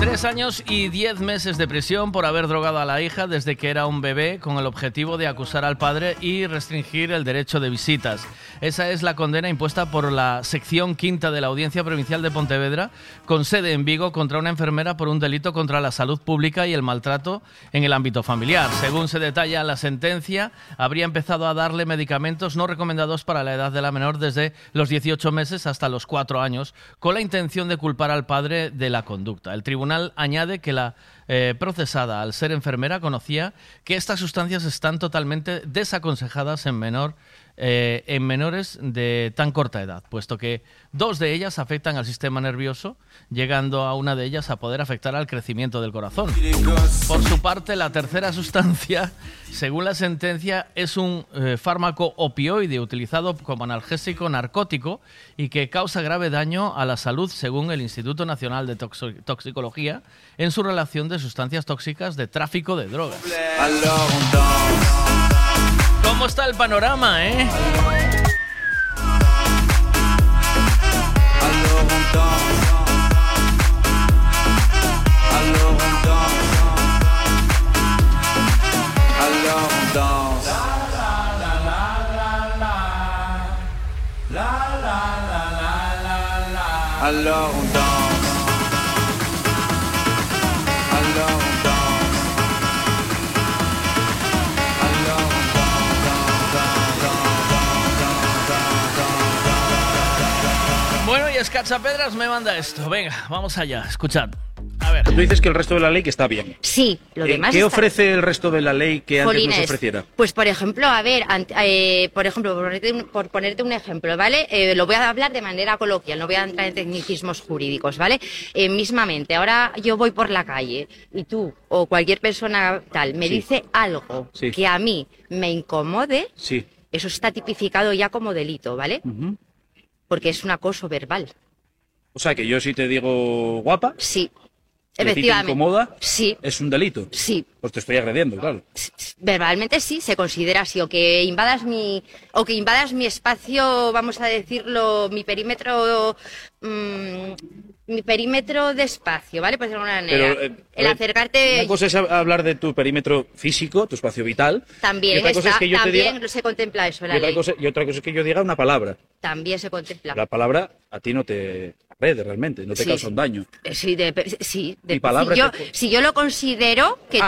Tres años y diez meses de prisión por haber drogado a la hija desde que era un bebé con el objetivo de acusar al padre y restringir el derecho de visitas. Esa es la condena impuesta por la sección quinta de la Audiencia Provincial de Pontevedra, con sede en Vigo, contra una enfermera por un delito contra la salud pública y el maltrato en el ámbito familiar. Según se detalla la sentencia, habría empezado a darle medicamentos no recomendados para la edad de la menor desde los 18 meses hasta los 4 años, con la intención de culpar al padre de la conducta. El tribunal añade que la eh, procesada, al ser enfermera, conocía que estas sustancias están totalmente desaconsejadas en menor eh, en menores de tan corta edad, puesto que dos de ellas afectan al sistema nervioso, llegando a una de ellas a poder afectar al crecimiento del corazón. Por su parte, la tercera sustancia, según la sentencia, es un eh, fármaco opioide utilizado como analgésico narcótico y que causa grave daño a la salud, según el Instituto Nacional de Toxicología, en su relación de sustancias tóxicas de tráfico de drogas. ¿Cómo está el panorama, eh? Alors on Bueno, y Escachapedras me manda esto. Venga, vamos allá, escuchad. Tú dices que el resto de la ley que está bien. Sí, lo demás ¿Qué está- ofrece el resto de la ley que antes no se ofreciera? Pues por ejemplo, a ver, ant- eh, por ejemplo, por ponerte, un, por ponerte un ejemplo, ¿vale? Eh, lo voy a hablar de manera coloquial, no voy a entrar en tecnicismos jurídicos, ¿vale? Eh, mismamente, ahora yo voy por la calle y tú o cualquier persona tal me Sí. dice algo Sí. que a mí me incomode, Sí. eso está tipificado ya como delito, ¿vale? Ujú. Porque es un acoso verbal. O sea, que yo si te digo guapa. Sí. ti te Efectivamente. incomoda. Sí. Es un delito. Sí. Pues te estoy agrediendo, claro. Verbalmente sí, se considera así, o que invadas mi, o que invadas mi espacio, vamos a decirlo, mi perímetro, mm, mi perímetro de espacio, ¿vale? Pues de alguna manera. Pero, eh, el acercarte Una cosa es hablar de tu perímetro físico, tu espacio vital. y también otra cosa está, es que yo te diga. se contempla eso en Y la otra, ley. cosa, y otra cosa es que yo diga una palabra. También se contempla. La palabra a ti no te agrede realmente, no te Sí. causa un daño. Eh, Sí, de, sí, de- Mi palabra si, yo, te- si yo lo considero que,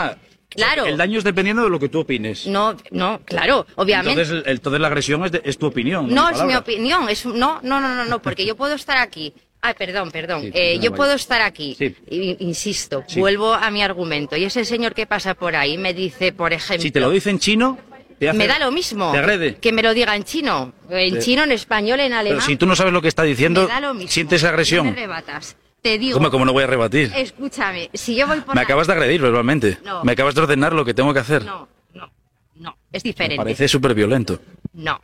claro, El daño es dependiendo de lo que tú opines. no, no, claro, obviamente. Entonces, el- entonces la agresión es, de- es tu opinión. No, es mi opinión. Es, no, no, no, no, porque yo puedo estar aquí. Ay, perdón, perdón. Sí, Eh, no, yo vale. puedo estar aquí. Sí. Insisto, Sí. vuelvo a mi argumento. Y ese señor que pasa por ahí me dice, por ejemplo. Si te lo dice en chino, te hace- me da lo mismo. Te agrede. Que me lo diga en chino. En Te- chino, en español, en Pero alemán. si tú no sabes lo que está diciendo, me da lo mismo. sientes No agresión. me rebatas. Te digo. ¿Cómo, cómo no voy a rebatir? Escúchame, si yo voy por Me acabas de agredir verbalmente. No. Me acabas de ordenar lo que tengo que hacer. No, no, no. Es Me diferente. parece súper violento. No.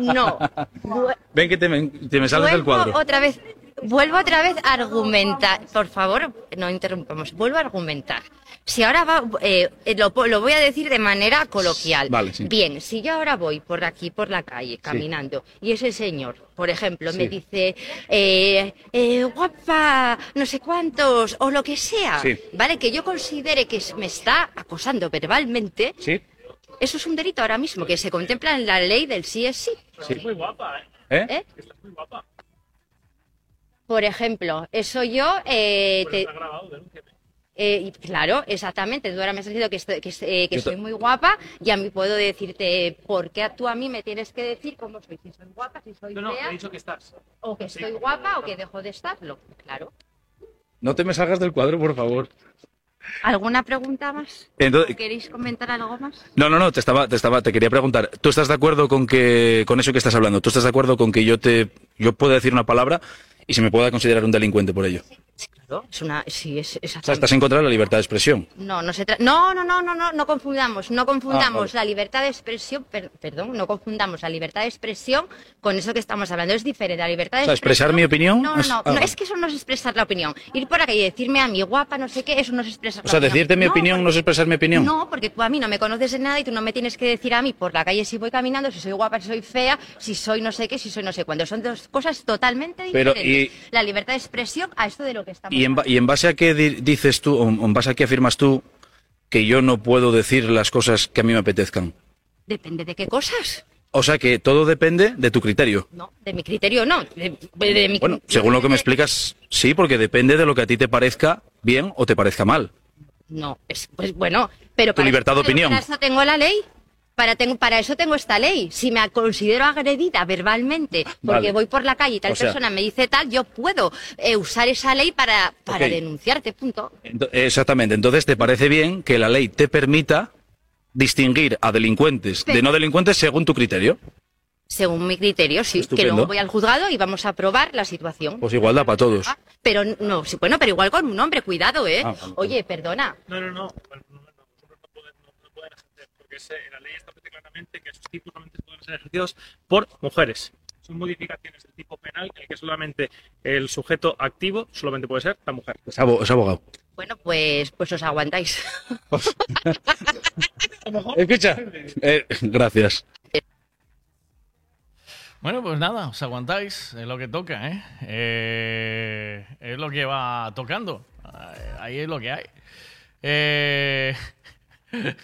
no. Ven que te me, te me sales del cuadro. otra vez, vuelvo otra vez a argumentar. Por favor, no interrumpamos. Vuelvo a argumentar. Si ahora va, eh, eh, lo, voy a decir de manera coloquial. Vale, sí. Bien, si yo ahora voy por aquí, por la calle, caminando, y ese señor, por ejemplo, me dice, eh, eh, guapa, no sé cuántos, o lo que sea. ¿vale? Que yo considere que me está acosando verbalmente, Sí. Eso es un delito ahora mismo, que se contempla en la ley del sí es sí. Sí. Muy guapa, ¿eh? ¿Eh? ¿Eh? Estás muy guapa. Por ejemplo, eso yo eh, te- está grabado, denúnciame. eh, y claro, exactamente. Tú ahora me has dicho que, estoy, que, eh, soy muy guapa y a mí puedo decirte por qué tú a mí me tienes que decir cómo soy. Si soy guapa, si soy No, no, fea, he dicho que estás. o que estoy guapa o que dejo de estarlo. Claro. No te me salgas del cuadro, por favor. ¿Alguna pregunta más? Entonces- ¿O ¿Queréis comentar algo más? No, no, no, te estaba, te estaba, te quería preguntar. ¿Tú estás de acuerdo con que, con eso que estás hablando? ¿Tú estás de acuerdo con que yo te, yo pueda decir una palabra y se me pueda considerar un delincuente por ello? Claro. Es una, sí, es, es O sea, estás en contra de la libertad de expresión. No, no se tra- no, no, no, no, no, no confundamos, no confundamos Ah, vale. la libertad de expresión, per- perdón, no confundamos la libertad de expresión con eso que estamos hablando, es diferente. La libertad de O sea, expresar expresión- mi opinión No, no, es- no, ah, no, vale. es que eso no es expresar la opinión. Ir por aquí y decirme a mi guapa, no sé qué, eso no es expresar O la sea, opinión. decirte mi No, opinión no es expresar mi opinión. No, porque tú a mí no me conoces en nada y tú no me tienes que decir a mí por la calle si voy caminando, si soy guapa, si soy fea, si soy no sé qué, si soy no sé cuándo. Son dos cosas totalmente Pero, diferentes. y- La libertad de expresión a esto de lo que estamos ¿Y en, ba- y en base a qué di- dices tú, o en base a qué afirmas tú que yo no puedo decir las cosas que a mí me apetezcan? Depende de qué cosas. O sea, que todo depende de tu criterio. No, de mi criterio no. De, de mi Bueno, según lo que me explicas, sí, porque depende de lo que a ti te parezca bien o te parezca mal. No, es, pues bueno, pero Tu para libertad de opinión. Para eso tengo la ley. Para, tengo, para eso tengo esta ley. Si me considero agredida verbalmente porque Vale. voy por la calle y tal O sea- persona me dice tal, yo puedo eh, usar esa ley para, para denunciarte, punto. Exactamente. Entonces, ¿te parece bien que la ley te permita distinguir a delincuentes de no delincuentes según tu criterio? Según mi criterio, sí. Estupendo. Que luego voy al juzgado y vamos a probar la situación. Pues igualdad para todos. Pero no, sí, bueno, pero igual con un hombre, cuidado, ¿eh? Ah. Oye, perdona. No, no, no. Bueno, no, no, los hombres no pueden, no, no pueden ejercer, porque la ley establece claramente que esos tipos solamente pueden ser ejercidos por mujeres. Son modificaciones del tipo penal en el que solamente el sujeto activo solamente puede ser la mujer. Es, abo- es abogado. Bueno, pues, pues os aguantáis. Escucha. Eh, gracias. Bueno, pues nada, os aguantáis, es lo que toca, ¿eh? Eh, es lo que va tocando, ahí es lo que hay. Eh,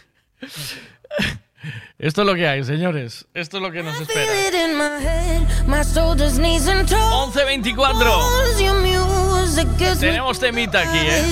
Esto es lo que hay, señores. Esto es lo que nos espera. 11.24. Tenemos temita aquí, ¿eh?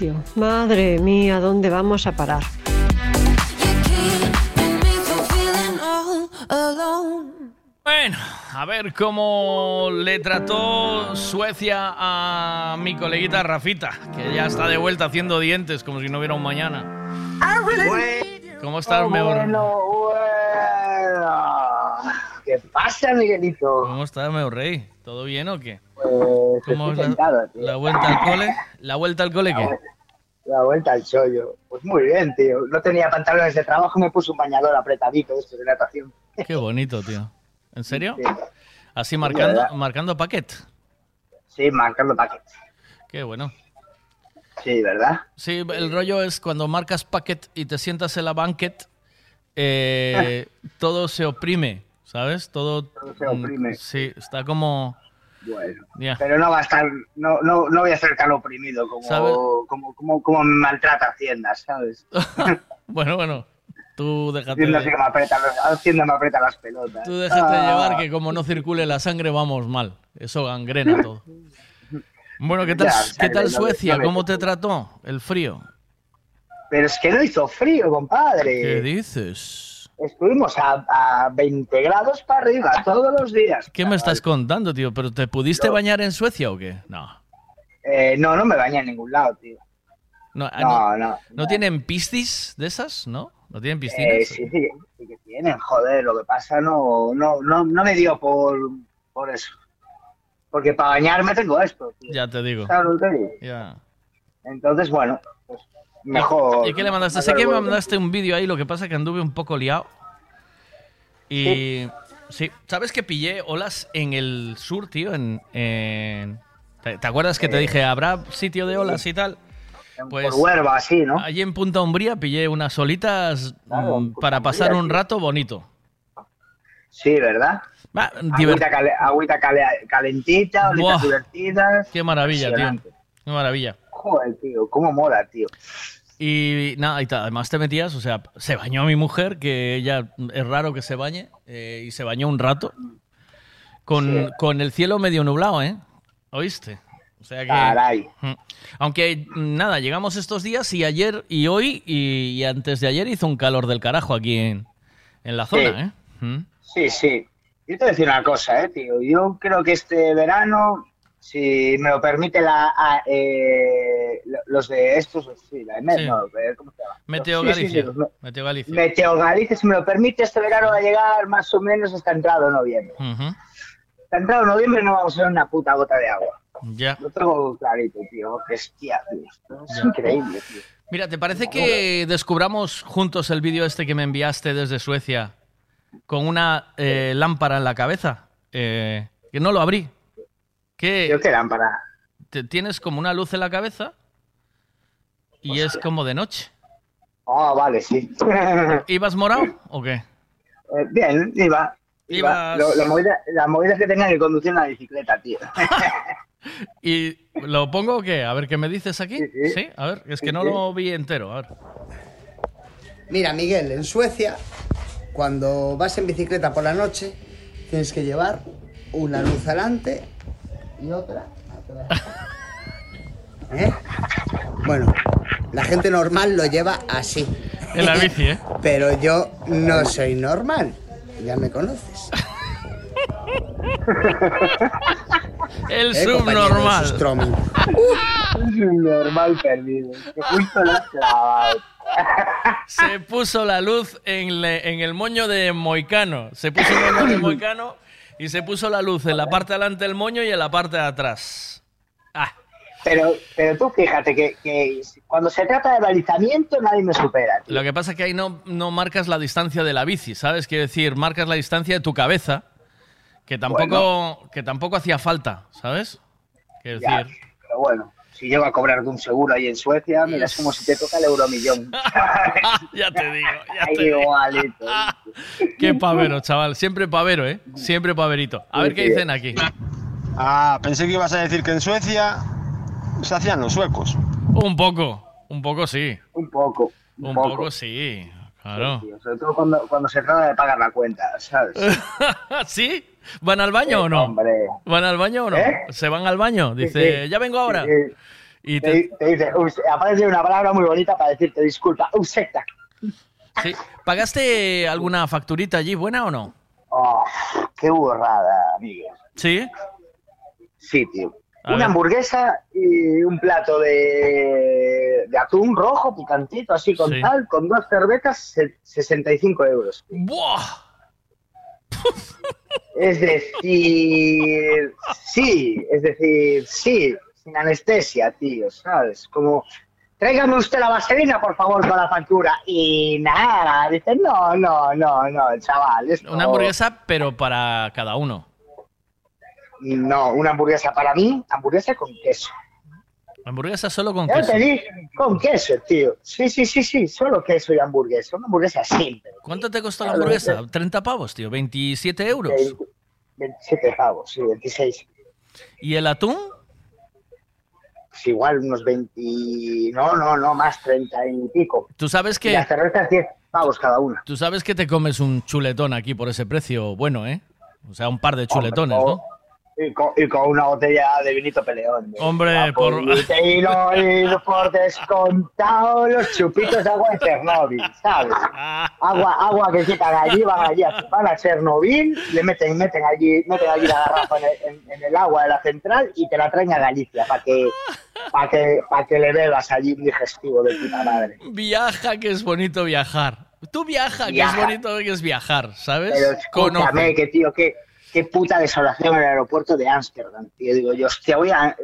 Patio. Madre mía, ¿dónde vamos a parar? Bueno, a ver cómo le trató Suecia a mi coleguita Rafita, que ya está de vuelta haciendo dientes como si no hubiera un mañana. ¿Cómo estás, Meur? Bueno, bueno. ¿Qué pasa, Miguelito? ¿Cómo estás, Meur Rey? ¿Todo bien o qué? Pues ¿Cómo estoy es la, tío. la vuelta al cole? ¿La vuelta al cole qué? La vuelta al chollo. Pues muy bien, tío. No tenía pantalones de trabajo, me puse un bañador apretadito esto de natación. Qué bonito, tío. ¿En serio? Sí. Así marcando, marcando paquet. Sí, marcando paquet. Qué bueno. Sí, ¿verdad? Sí, el rollo es cuando marcas paquet y te sientas en la banquet, eh, todo se oprime, ¿sabes? Todo, se oprime. mm, Sí, está como... Bueno. Pero no va a estar, no, no, no voy a ser tan oprimido como, como, como, como me maltrata Hacienda, ¿sabes? Bueno, bueno, tú déjate, Hacienda de, que me aprieta, Hacienda me aprieta las pelotas. tú déjate Ah. llevar que como no circule la sangre vamos mal. Eso gangrena todo. Bueno, ¿qué tal, Ya, ¿qué tal no- Suecia? no ¿Cómo te trató el frío? Pero es que no hizo frío, compadre. ¿Qué dices? Estuvimos a, a 20 grados para arriba todos los días. ¿Qué me estás contando, tío? ¿Pero te pudiste bañar en Suecia o qué? No. Eh, no, no me bañé en ningún lado, tío. No, ah, No, no, no. ¿no tienen piscis de esas? ¿No? ¿No tienen Eh, piscinas? sí, sí, sí que tienen, joder, lo que pasa no, no, no, no me dio por, por eso. Porque para bañarme tengo esto, tío. Ya te digo. ¿Sabes lo que digo? Ya. Entonces, bueno, mejor. ¿Y qué le mandaste? Sé que me mandaste un vídeo ahí, lo que pasa es que anduve un poco liado. Y. Sí, ¿sabes que pillé olas en el sur, tío? En, en- ¿Te, te acuerdas que te Eh, dije, habrá sitio de olas y tal? Pues por Huelva, así, ¿no? Allí en Punta Umbría pillé unas solitas Claro, mm, para pasar Umbría, un sí. rato bonito. Sí, ¿verdad? Diver- Agüita, cale- agüita cale- calentita, olitas Buah. divertidas. Qué maravilla, tío. Qué maravilla. Joder, tío, cómo mola, tío. Y nada, y además te metías, o sea, se bañó mi mujer, que ella es raro que se bañe, eh, y se bañó un rato, con, Sí. con el cielo medio nublado, ¿eh? ¿Oíste? O sea que... Caray. Mm. Aunque nada, llegamos estos días y ayer y hoy y, y antes de ayer hizo un calor del carajo aquí en, en la zona, Sí. ¿eh? Mm. Sí, sí. Yo te voy a decir una cosa, eh, tío. Yo creo que este verano, si me lo permite la, a- eh, lo- los de estos, sí, la EMED, Sí. no, eh, ¿cómo se llama? Meteo sí, Galicia. sí, los Meteo Galicia. Meteo Galicia, si me lo permite, este verano va a llegar más o menos hasta entrado noviembre. Ujú. Hasta entrado noviembre no vamos a ver una puta gota de agua. Ya. Lo tengo clarito, tío. Hostia, tío. Es Ya. increíble, tío. Mira, ¿te parece que descubramos juntos el vídeo este que me enviaste desde Suecia con una eh, lámpara en la cabeza? Eh, que no lo abrí. ¿Qué, qué lámpara? Te, tienes como una luz en la cabeza y es como de noche. Ah, vale, sí. ¿Ibas morado o qué? Eh, bien, iba. iba. Ibas- Lo- la, movida, la movida es que tenía que conducir una bicicleta, tío. ¿Y lo pongo o qué? A ver, ¿qué me dices aquí? Sí, a ver, es que no lo vi entero. A ver. Mira, Miguel, en Suecia, cuando vas en bicicleta por la noche, tienes que llevar una luz adelante y otra atrás. ¿Eh? Bueno, la gente normal lo lleva así. En la bici, ¿eh? Pero yo no soy normal. Ya me conoces. El Eh, subnormal. Stromin. Subnormal perdido. Que justo lo has clavado. Se puso la luz en, le- en el moño de Moicano. Se puso el moño de Moicano y se puso la luz en la parte de delante del moño y en la parte de atrás. Pero, pero tú fíjate que, que cuando se trata de balizamiento nadie me supera. tío. Lo que pasa es que ahí no, no marcas la distancia de la bici, ¿sabes? Quiero decir, marcas la distancia de tu cabeza, que tampoco, que tampoco hacía falta, ¿sabes? Quiero Ya, decir, pero bueno, si llego a cobrar de un seguro ahí en Suecia, mira, es como si te toca el euromillón. ya te digo, ya te digo. igualito. Qué pavero, chaval. Siempre pavero, ¿eh? Siempre paverito. A ver qué dicen aquí. Ah, pensé que ibas a decir que en Suecia se hacían los suecos. Un poco, un poco sí. Un poco. Un poco. poco sí, claro. Tío, sobre todo cuando, cuando se trata de pagar la cuenta, ¿sabes? ¿Sí? ¿Van al baño o no? Hombre. ¿Van al baño o no? ¿Eh? ¿Se van al baño? Dice, sí. ya vengo ahora. Sí, Y te, te- dice, aparece una palabra muy bonita para decirte disculpa, usecta. sí. ¿Pagaste alguna facturita allí buena o no? Oh, qué burrada, Miguel. Sí. Sí, tío. A Una ver. hamburguesa y un plato de, de atún rojo, picantito, así con Sí. tal, con dos cervezas, se- 65 euros. ¡Buah! Es decir, sí, es decir, sí, sin anestesia, tío, ¿sabes? Como, tráigame usted la vaselina, por favor, con la factura. Y nada, dice, no, no, no, no, chaval. esto- Una hamburguesa, pero para cada uno. No, una hamburguesa para mí, hamburguesa con queso. Hamburguesa solo con queso. te dije, con queso, tío. Sí, sí, sí, sí, solo queso y hamburguesa. Una hamburguesa simple. ¿Cuánto te costó la hamburguesa? 30 pavos, tío. 27 euros. 27 pavos, sí, 26. ¿Y el atún? Pues igual unos 20... No, no, no, más 30 y pico. Tú sabes Y que las cervezas 10 pavos cada una. tú sabes que te comes un chuletón aquí por ese precio bueno, ¿eh? O sea, un par de chuletones, Hombre, ¿no? Y con, y con una botella de vinito peleón. Hombre, por Y, te- y por descontado los chupitos de agua de Chernóbil, ¿sabes? Agua, agua que quitan allí, van allí, a- van a Chernobyl, le meten, meten allí, meten allí la garrafa en el, en- en el agua de la central y te la traen a Galicia para que, para que, para que le bebas allí un digestivo de puta madre. Viaja, que es bonito viajar. Tú viaja, que Viaja. es bonito que es viajar, ¿sabes? Pero escúchame, Conoce. que tío, qué, qué puta desolación en el aeropuerto de Ámsterdam, tío. Digo yo, hostia, voy a,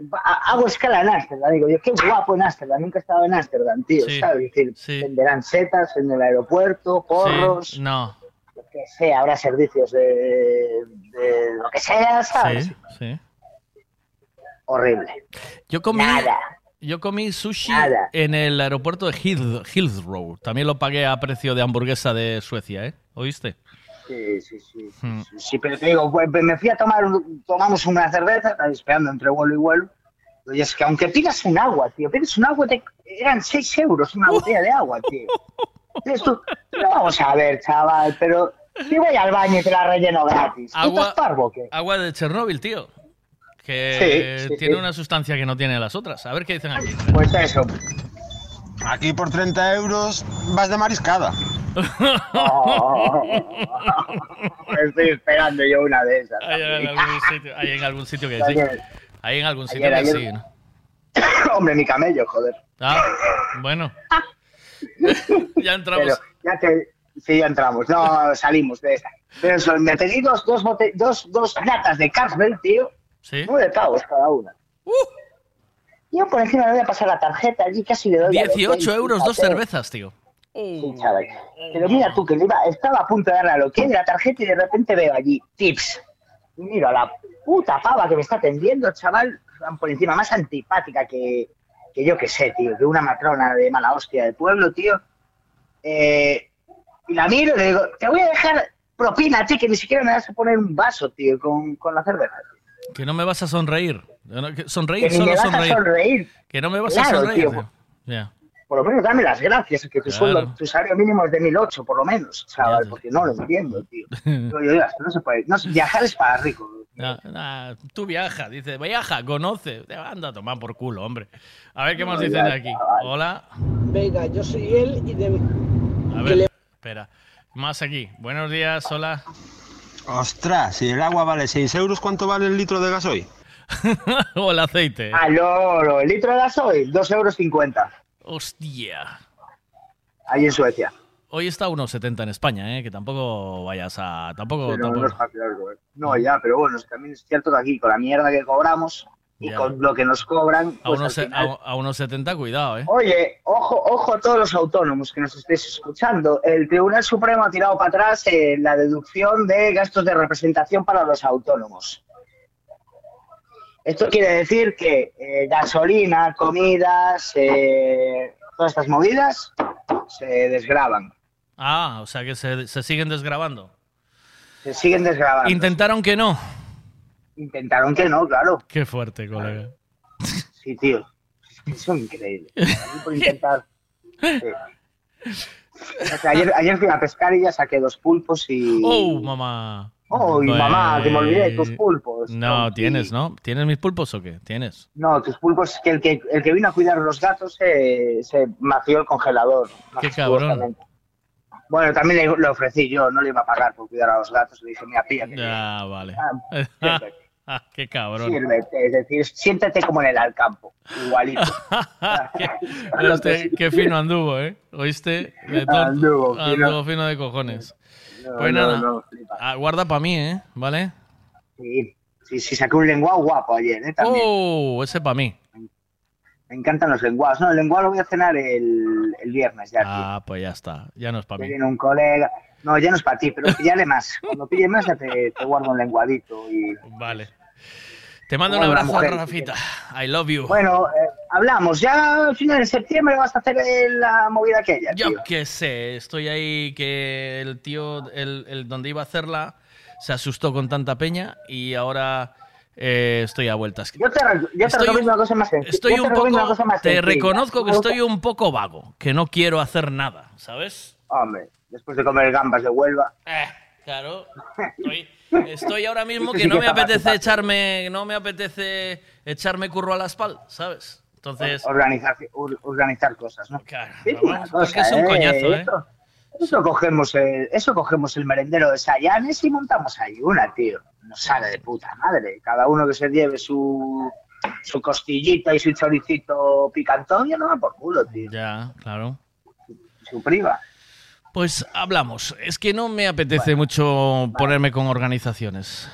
hago escala en Ámsterdam. Digo yo, qué guapo en Ámsterdam, nunca he estado en Ámsterdam, tío, Sí, ¿sabes? Es decir, venderán setas en el aeropuerto, porros, Sí, no. lo que sea, habrá servicios de, de lo que sea, ¿sabes? Sí, sí. Horrible. Yo comí, Nada. yo comí sushi Nada. en el aeropuerto de Heath- Heathrow. También lo pagué a precio de hamburguesa de Suecia, ¿eh? ¿Oíste? Sí, sí, sí. Hmm. Sí, pero te digo, me fui a tomar, tomamos una cerveza, esperando entre vuelo y vuelo. Y es que aunque pidas un agua, tío, pides un agua, te, eran 6 euros una botella de agua, tío. Tú, no vamos a ver, chaval, pero si voy al baño y te la relleno gratis. ¿Tú Agua- parvo qué? Agua de Chernóbil, tío. Que Sí, sí, tiene sí. una sustancia que no tiene las otras. A ver qué dicen aquí. Pues eso. Aquí por 30 euros vas de mariscada. Estoy esperando yo una de esas. Hay en algún sitio, hay en algún sitio que sí. Hay en algún sitio ayer- que ayer- sí. ¿no? Hombre, mi camello, joder. Ah, bueno. ya entramos. Pero ya te... Sí, ya entramos. No, salimos de esa. Pero eso, me pedí dos, dos, bote- dos, dos latas de Carlsberg, tío. Sí. Nueve pavos cada una. Yo por encima le voy a pasar la tarjeta allí casi le doy a los 18 20, euros, dos cervezas, tío. Sí, chaval. Pero mira tú, que le iba, estaba a punto de darle a lo que la tarjeta y de repente veo allí tips. Y miro a la puta pava que me está atendiendo, chaval, por encima, más antipática que, que yo que sé, tío, que una matrona de mala hostia del pueblo, tío. Eh, y la miro y le digo, te voy a dejar propina, tío, que ni siquiera me vas a poner un vaso, tío, con, con la cerveza. Que no me vas a sonreír. No, Sonreír, Que solo me vas a sonreír. Que no me vas Claro, a sonreír. tío. Ya. Por lo menos dame las gracias, que tu, Claro. sueldo, tu salario mínimo es de 1008, por lo menos, chaval, porque no lo entiendo, tío. Digo yo, "Oiga, no se puede, no, viajar es para na, tú viaja, dice, viaja, conoce. Anda a tomar por culo, hombre. A ver qué más No, dicen ya, aquí. chaval. Hola. Venga, yo soy él y de... A ver, espera. Más aquí. Buenos días, hola. Ostras, si el agua vale 6 euros, ¿cuánto vale el litro de gasoil? o el aceite. Al oro, el litro de gasoil, 2,50 euros. Hostia. Ahí en Suecia. Hoy está 1,70 en España, ¿eh? Que tampoco vayas a... Tampoco... Pero eh. No, ya, pero bueno, es que también es cierto que aquí con la mierda que cobramos y Ya. con lo que nos cobran, A pues unos, al final- a, a unos 70, cuidado, ¿eh? Oye, ojo, ojo a todos los autónomos que nos estéis escuchando. El Tribunal Supremo ha tirado para atrás eh, la deducción de gastos de representación para los autónomos. Esto quiere decir que eh, gasolina, comidas, eh, todas estas movidas se desgraban. Ah, o sea que se, se siguen desgrabando. Se siguen desgrabando. Intentaron que no. Intentaron que no, claro. Qué fuerte, colega. Sí, tío. Es que son increíbles. A mí por intentar. sí. O sea, ayer, ayer fui a pescar y ya saqué dos pulpos y. ¡Oh, mamá! Oh, y mamá, que me olvidé, tus Pues- pulpos. No, tienes, ¿no? ¿Tienes mis pulpos o qué? ¿Tienes? No, tus pulpos, que el que, el que vino a cuidar los gatos se, se mació el congelador. Qué cabrón. Bueno, también le, le ofrecí yo, no le iba a pagar por cuidar a los gatos. Le dije, mira, pilla, que Ah, vale. Ah, qué cabrón. sírvete. Es decir, siéntate como en el Alcampo, igualito. Qué fino anduvo, ¿eh? ¿Oíste? De todo- Anduvo fino. anduvo fino de cojones. No, pues nada, no, ah, guarda para mí, ¿eh? ¿Vale? Sí, sí, sí, saqué un lenguado guapo ayer, ¿eh? También. Oh, ese para mí. Me encantan los lenguados. No, el lenguado lo voy a cenar el, el viernes ya. Ah, pues ya está. Ya no es para mí. viene un colega. No, ya no es para ti, pero píllale más. Cuando pille más, ya te, te guardo un lenguadito. Y... Vale. Te mando un Bueno, abrazo, mujer, Rafita. I love you. Bueno, eh, hablamos. Ya al final de septiembre vas a hacer eh, la movida aquella. Yo tío. qué sé, estoy ahí que el tío, el, el donde iba a hacerla, se asustó con tanta peña y ahora eh, estoy a vueltas. Yo te, yo te Estoy una cosa más. Estoy Yo te un recomiendo una poco, cosa más te reconozco que estoy un poco vago, que no quiero hacer nada, ¿sabes? Hombre, después de comer gambas de Huelva. Claro, estoy, estoy ahora mismo que sí no me apetece echarme, no me apetece echarme curro a la espalda, ¿sabes? Entonces, Organizar, or- organizar cosas, ¿no? Claro, vamos, porque cosa, es un coñazo, ¿eh? Eso, eso cogemos el, eso cogemos el merendero de Sayanes y montamos ahí una, tío. Nos sale de puta madre. Cada uno que se lleve su, su costillita y su choricito picantón, ya no va por culo, tío. ya, claro. Su priva. Pues hablamos. Es que no me apetece mucho ponerme con organizaciones.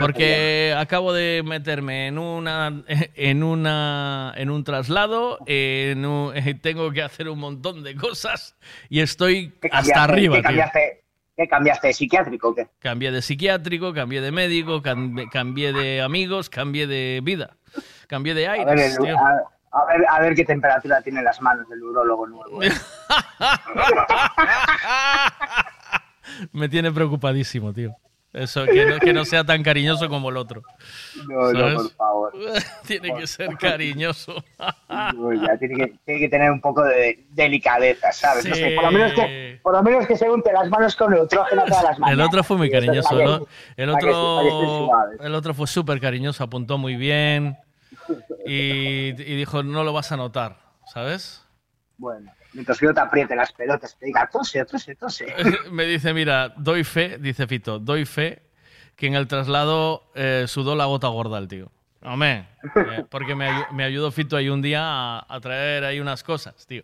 Porque acabo de meterme en una en una en un traslado, en un- tengo que hacer un montón de cosas y estoy ¿Qué hasta arriba. ¿Qué cambiaste, ¿Qué cambiaste? ¿De psiquiátrico o qué? Cambié de psiquiátrico, cambié de médico, cam- cambié de amigos, cambié de vida, cambié de A ver, aires. el- tío. a, a ver, a ver qué temperatura tienen las manos del urólogo nuevo. ¿eh? Me tiene preocupadísimo, tío. Eso, que no, que no sea tan cariñoso como el otro. No, no, ¿Sabes? por favor. Tiene que ser cariñoso. Ya, tiene, que, tiene que tener un poco de delicadeza, ¿sabes? No sé, por lo menos que, por lo menos que se unte las manos con neutrógeno todas las manos. El otro fue muy cariñoso. El, el otro, el otro fue súper cariñoso, apuntó muy bien y, y dijo, no lo vas a notar, ¿sabes? Bueno, mientras que no te apriete las pelotas, te diga, tose, tose, tose. Me dice, mira, doy fe, dice Fito, doy fe que en el traslado eh, sudó la gota gorda el tío. Hombre, eh, porque me, ayu- me ayudó Fito ahí un día a, a traer ahí unas cosas, tío.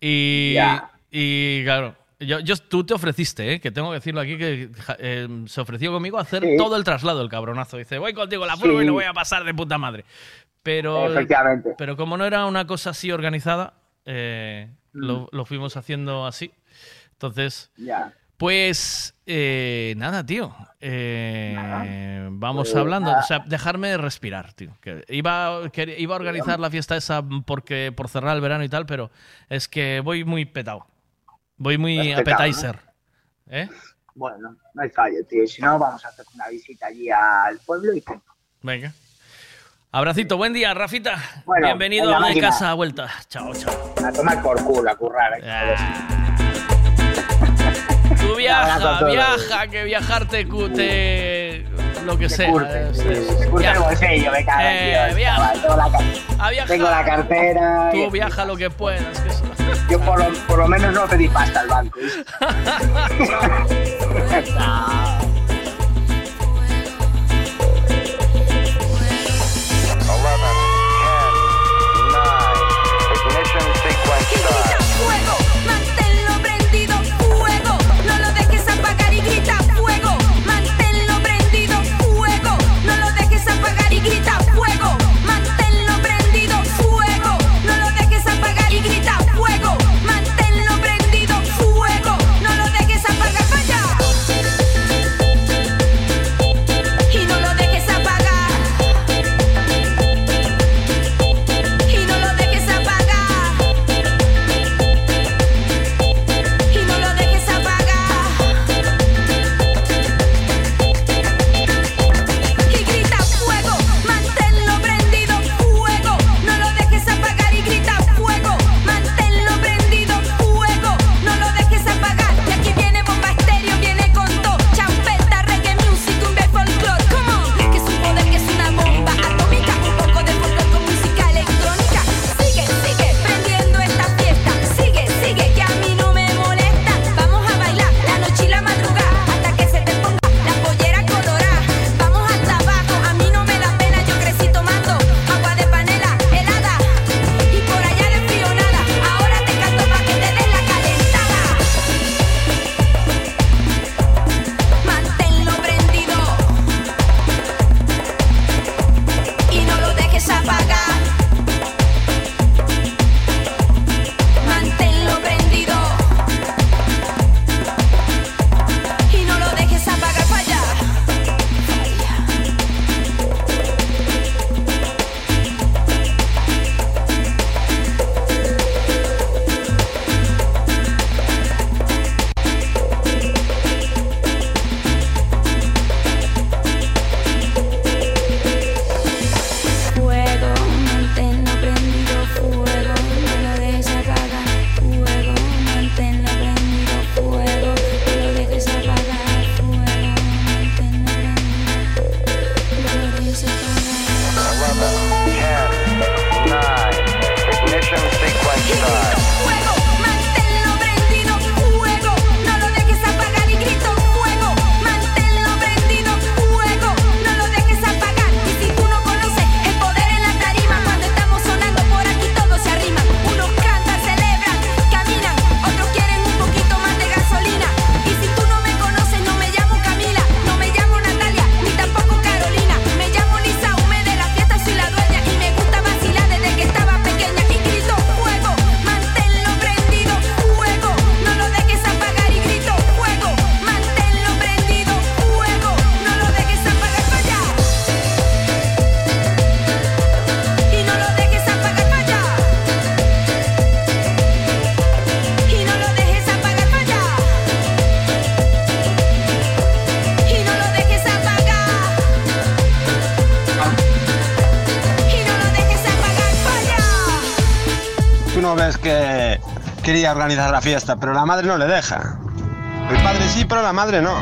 Y, y claro, yo, yo- tú te ofreciste, ¿eh? que tengo que decirlo aquí, que eh, se ofreció conmigo a hacer Sí. todo el traslado, el cabronazo. Dice, voy contigo la furgo y lo voy a pasar de puta madre. Pero, Efectivamente. pero como no era una cosa así organizada, eh, lo, lo fuimos haciendo así. Entonces, Ya. pues eh, nada, tío. Vamos Pues hablando. nada. O sea, dejarme respirar, tío. Que iba, que iba a organizar la fiesta esa porque por cerrar el verano y tal, pero es que voy muy petado. Voy muy appetizer. ¿Eh? Bueno, no hay fallo, tío. Si no, vamos a hacer una visita allí al pueblo y punto. Venga. Abracito, buen día, Rafita. Bueno, Bienvenido a mi casa a vuelta. Chao, chao. A tomar por culo, a currar. ¿eh? Tú abrazo a viaja, viaja, que viajar te lo que sea. Tengo la, tengo cartera. Tú y- viaja lo que puedas. que eso- Yo por lo, por lo menos no pedí pasta al banco. organizar la fiesta, pero la madre no le deja. El padre sí, pero la madre no.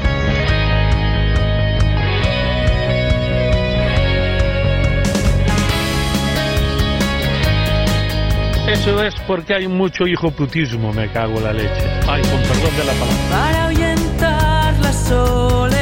Eso es porque hay mucho hijo putismo, me cago en la leche. Ay, con perdón de la palabra. Para ahuyentar la soledad.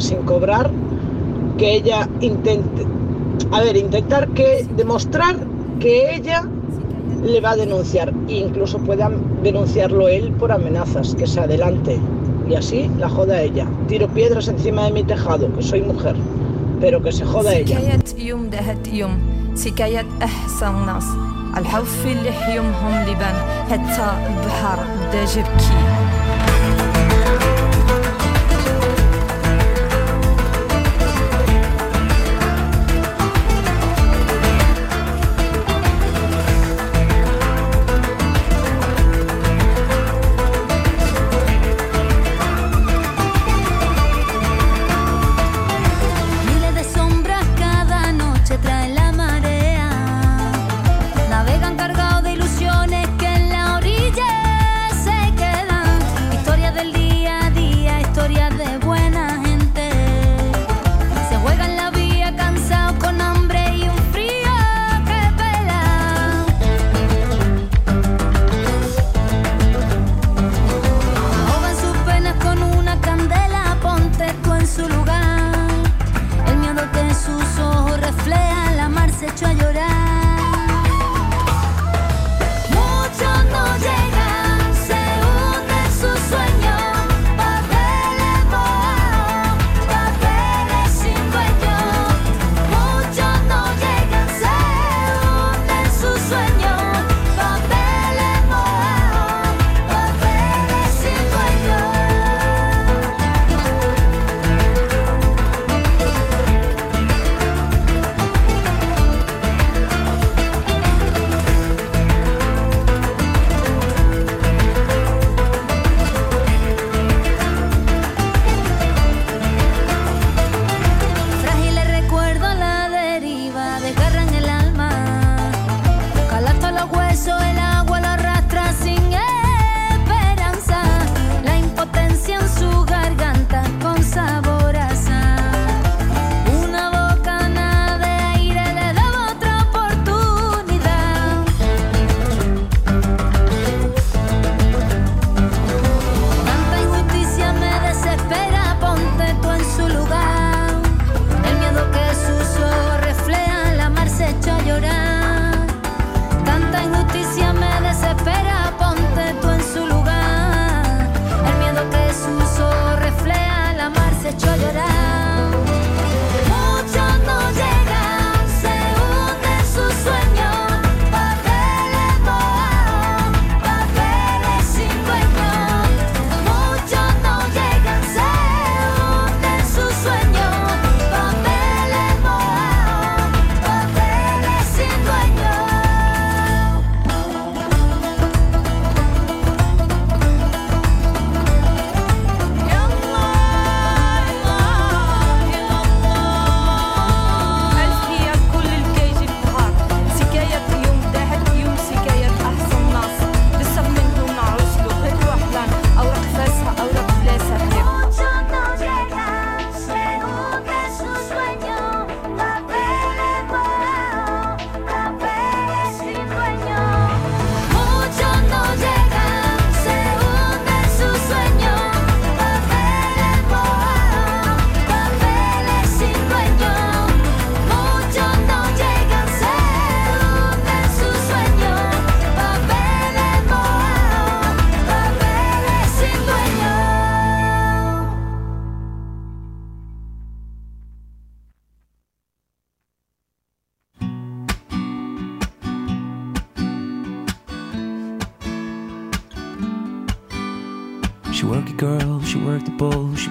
sin cobrar, que ella intente, a ver, intentar que demostrar que ella le va a denunciar e incluso pueda denunciarlo él por amenazas, que se adelante y así la joda ella. Tiro piedras encima de mi tejado, que soy mujer, pero que se joda ella.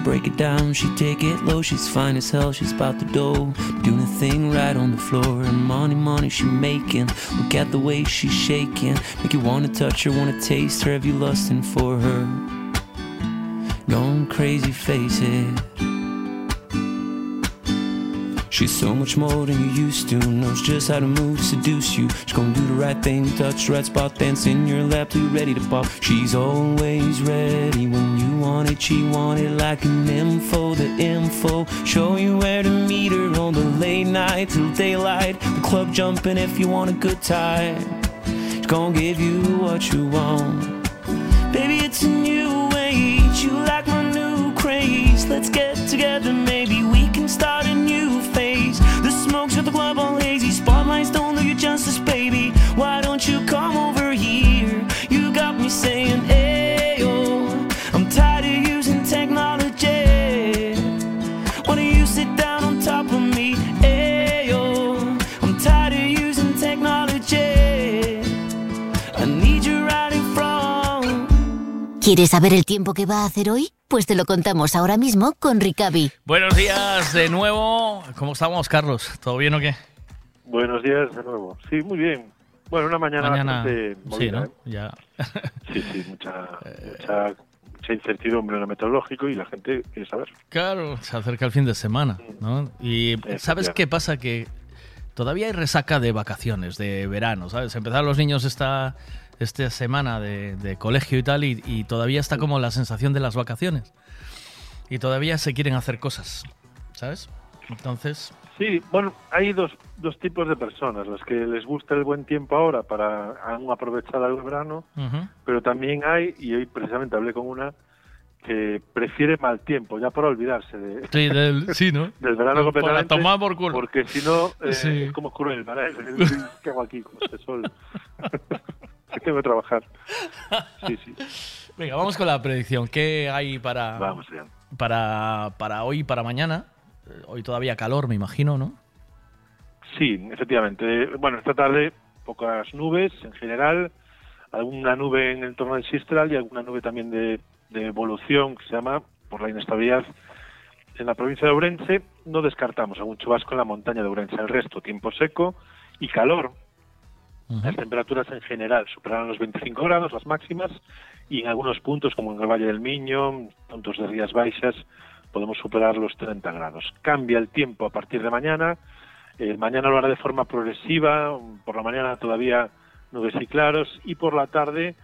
Break it down, she take it low, she's fine as hell, she's about the dough, doing a thing right on the floor, and money, money she making. Look at the way she's shaking, make you wanna touch her, wanna taste her, have you lusting for her? Going crazy, face it. She's so much more than you used to. Knows just how to move, seduce you. She's gonna do the right thing, touch the right spot, dance in your lap you're ready to pop. She's always ready when you want it. She want it like an info, the info. Show you where to meet her on the late night till daylight. The club jumping if you want a good time. She's gonna give you what you want. Baby, it's a new age. You like my new craze. Let's get together, maybe we baby. Why don't you come over here? You got me saying, Ayo. I'm tired of using technology. Why don't you sit down on top of me? I'm tired of using technology. I need you right in front. ¿Quieres saber el tiempo que va a hacer hoy? Pues te lo contamos ahora mismo con Ricavi. Buenos días de nuevo. ¿Cómo estamos, Carlos? ¿Todo bien o qué? Buenos días de nuevo. Sí, muy bien. Bueno, una mañana, Mañana, bastante sí, movida, ¿no? ¿eh? Ya. Sí, sí, mucha, mucha, mucha incertidumbre en lo meteorológico y la gente quiere saber. Claro, se acerca el fin de semana, ¿no? Y ¿sabes qué pasa? Que todavía hay resaca de vacaciones, de verano, ¿sabes? Empezaron los niños esta, esta semana de, de colegio y tal y, y todavía está como la sensación de las vacaciones. Y todavía se quieren hacer cosas, ¿sabes? Entonces, Sí, bueno, hay dos, dos tipos de personas, las que les gusta el buen tiempo ahora para aún aprovechar el verano, pero también hay, y hoy precisamente hablé con una, que prefiere mal tiempo, ya para olvidarse de, Sí, del, sí, ¿no? del verano Por- completamente. a tomar por culo. Porque si no, eh, Sí. es como cruel, ¿vale? ¿Qué hago aquí con este sol? que tengo que trabajar. Sí, sí. Venga, vamos con la predicción. ¿Qué hay para, Vamos para, para hoy y para mañana? Eh, Hoy todavía calor, me imagino, ¿no? Sí, efectivamente. Bueno, esta tarde pocas nubes en general, alguna nube en el entorno del Sistral y alguna nube también de, de evolución que se llama por la inestabilidad en la provincia de Ourense. No descartamos algún chubasco en la montaña de Ourense. El resto, tiempo seco y calor. Las temperaturas en general superarán los 25 grados, las máximas, y en algunos puntos, como en el Valle del Miño, puntos de Rías Baixas, podemos superar los 30 grados. Cambia el tiempo a partir de mañana. Eh, mañana lo hará de forma progresiva, por la mañana todavía nubes y claros, y por la tarde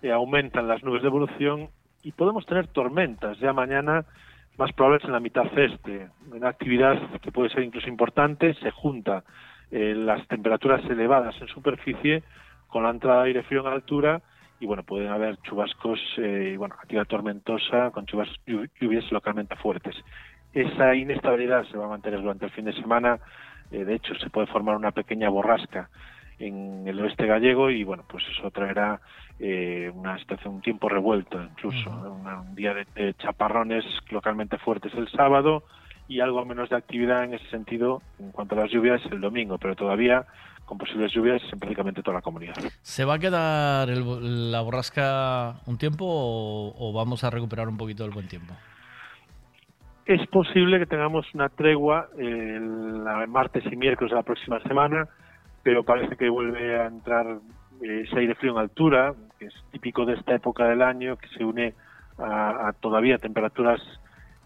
eh, aumentan las nubes de evolución y podemos tener tormentas ya mañana más probables en la mitad este. Una actividad que puede ser incluso importante, se junta eh, las temperaturas elevadas en superficie con la entrada de aire frío en altura y bueno, pueden haber chubascos eh, y bueno, actividad tormentosa con chubas, llu- lluvias localmente fuertes. Esa inestabilidad se va a mantener durante el fin de semana, eh, de hecho se puede formar una pequeña borrasca en el oeste gallego y bueno, pues eso traerá eh, una situación, un tiempo revuelto incluso, un día de, de chaparrones localmente fuertes el sábado y algo menos de actividad en ese sentido en cuanto a las lluvias el domingo, pero todavía con posibles lluvias en prácticamente toda la comunidad. ¿Se va a quedar el la borrasca un tiempo o, o vamos a recuperar un poquito del buen tiempo? Es posible que tengamos una tregua el la- martes y miércoles de la próxima semana, pero parece que vuelve a entrar eh, ese aire frío en altura, que es típico de esta época del año, que se une a, a todavía temperaturas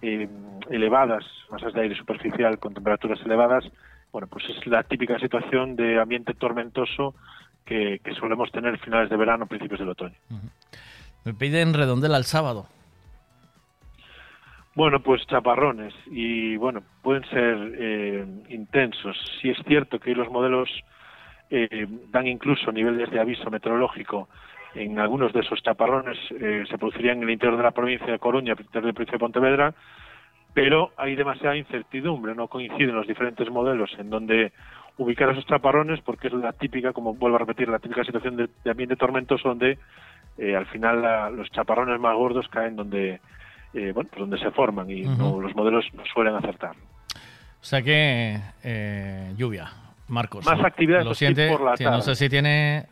eh, elevadas, masas de aire superficial con temperaturas elevadas. Bueno, pues es la típica situación de ambiente tormentoso que, que solemos tener finales de verano, principios del otoño. Me piden redondela el sábado. Bueno, pues chaparrones y bueno, pueden ser eh, intensos. Si es cierto que los modelos eh, dan incluso niveles de aviso meteorológico en algunos de esos chaparrones, eh, se producirían en el interior de la provincia de Coruña, el interior de la provincia de Pontevedra, pero hay demasiada incertidumbre, no coinciden los diferentes modelos en donde ubicar esos chaparrones porque es la típica, como vuelvo a repetir, la típica situación de, de ambiente tormentoso donde eh, al final la- los chaparrones más gordos caen donde eh, bueno, pues donde se forman y no- Ujú. los modelos no suelen acertar. O sea que eh, lluvia, Marcos. Más ¿no? actividad, Lo siente, por la que No tarde. sé si tiene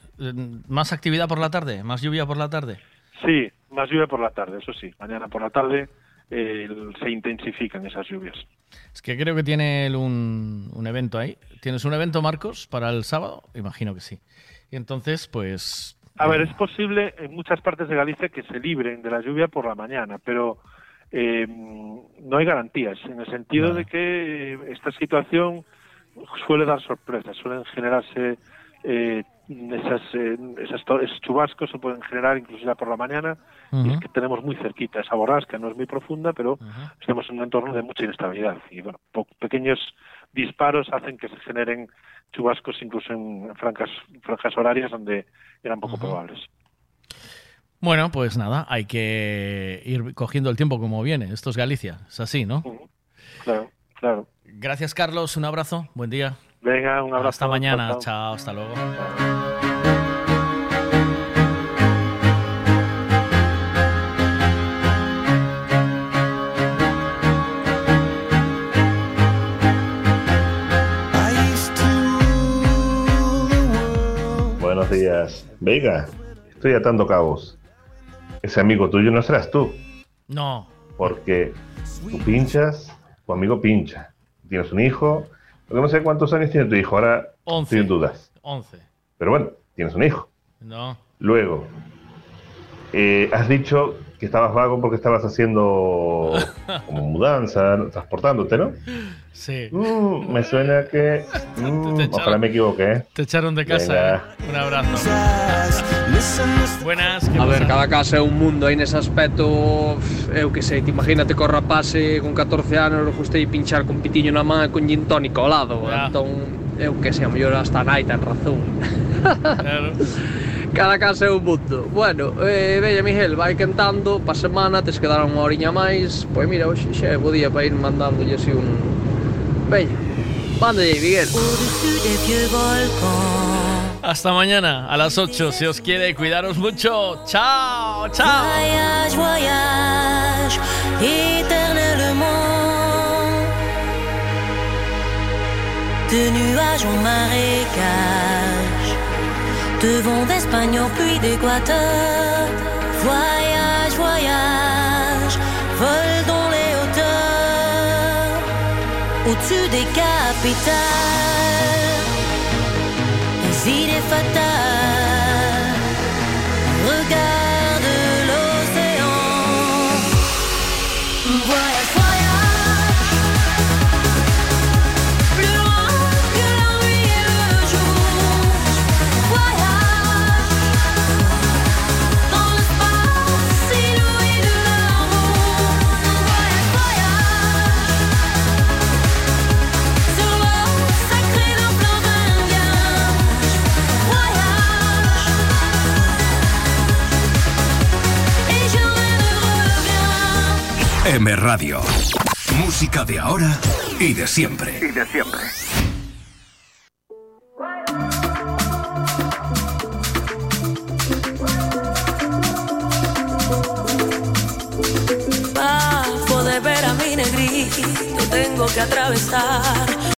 más actividad por la tarde, más lluvia por la tarde. Sí, más lluvia por la tarde, eso sí. Mañana por la tarde eh, se intensifican esas lluvias. Es que creo que tiene un, un evento ahí. ¿Tienes un evento, Marcos, para el sábado? Imagino que sí. Y entonces, pues... A ver, es posible en muchas partes de Galicia que se libren de la lluvia por la mañana, pero eh, no hay garantías, en el sentido de que eh, esta situación suele dar sorpresas, suelen generarse eh, esas, eh, esas esos chubascos, se pueden generar incluso ya por la mañana, y es que tenemos muy cerquita esa borrasca, no es muy profunda, pero estamos en un entorno de mucha inestabilidad, y bueno, po- pequeños disparos hacen que se generen chubascos incluso en franjas, franjas horarias donde eran poco probables. Bueno, pues nada, hay que ir cogiendo el tiempo como viene. Esto es Galicia, es así, ¿no? Claro, claro. Gracias, Carlos. Un abrazo. Buen día. Venga, un abrazo. Hasta mañana. Chao, hasta luego. Buenos días. Vega, estoy atando cabos. Ese amigo tuyo no serás tú, No. porque tú pinchas, tu amigo pincha. Tienes un hijo, lo que no sé cuántos años tiene tu hijo, ahora Once. estoy en dudas. 11. Pero bueno, tienes un hijo. No. Luego, eh, has dicho que estabas vago porque estabas haciendo como mudanza, ¿no? transportándote, ¿no? Sí. Mm, me suena que... mm, ojalá me equivoque, ¿eh? Te echaron de casa. Venga. ¿eh? Un abrazo. Buenas, A ver, cada casa é un mundo aí nese aspecto Eu que sei, te imagínate co rapase con 14 anos Eu gustei pinchar con pitiño na man e con gin tónico ao lado yeah. Entón, eu que sei, a mellor hasta nai ten razón. Claro. Cada casa é un mundo. Bueno, eh, bella Miguel, vai cantando Pa semana tes que dar unha horiña máis Pois mira, hoxe xe, bo día para ir mandándolle así un... Bella, manda Miguel. Vieux Hasta mañana a las 8. Si os quiere, cuidaros mucho. Chao, chao. Voyage, voyage, éternellement. De nuages en marécage, de vent d'Espagne pluie d'Équateur. Voyage, voyage, vol dans les hauteurs, au-dessus des capitales. Les idées M Radio. Música de ahora y de siempre. Y de siempre. Para poder ver a mi negrito tengo que atravesar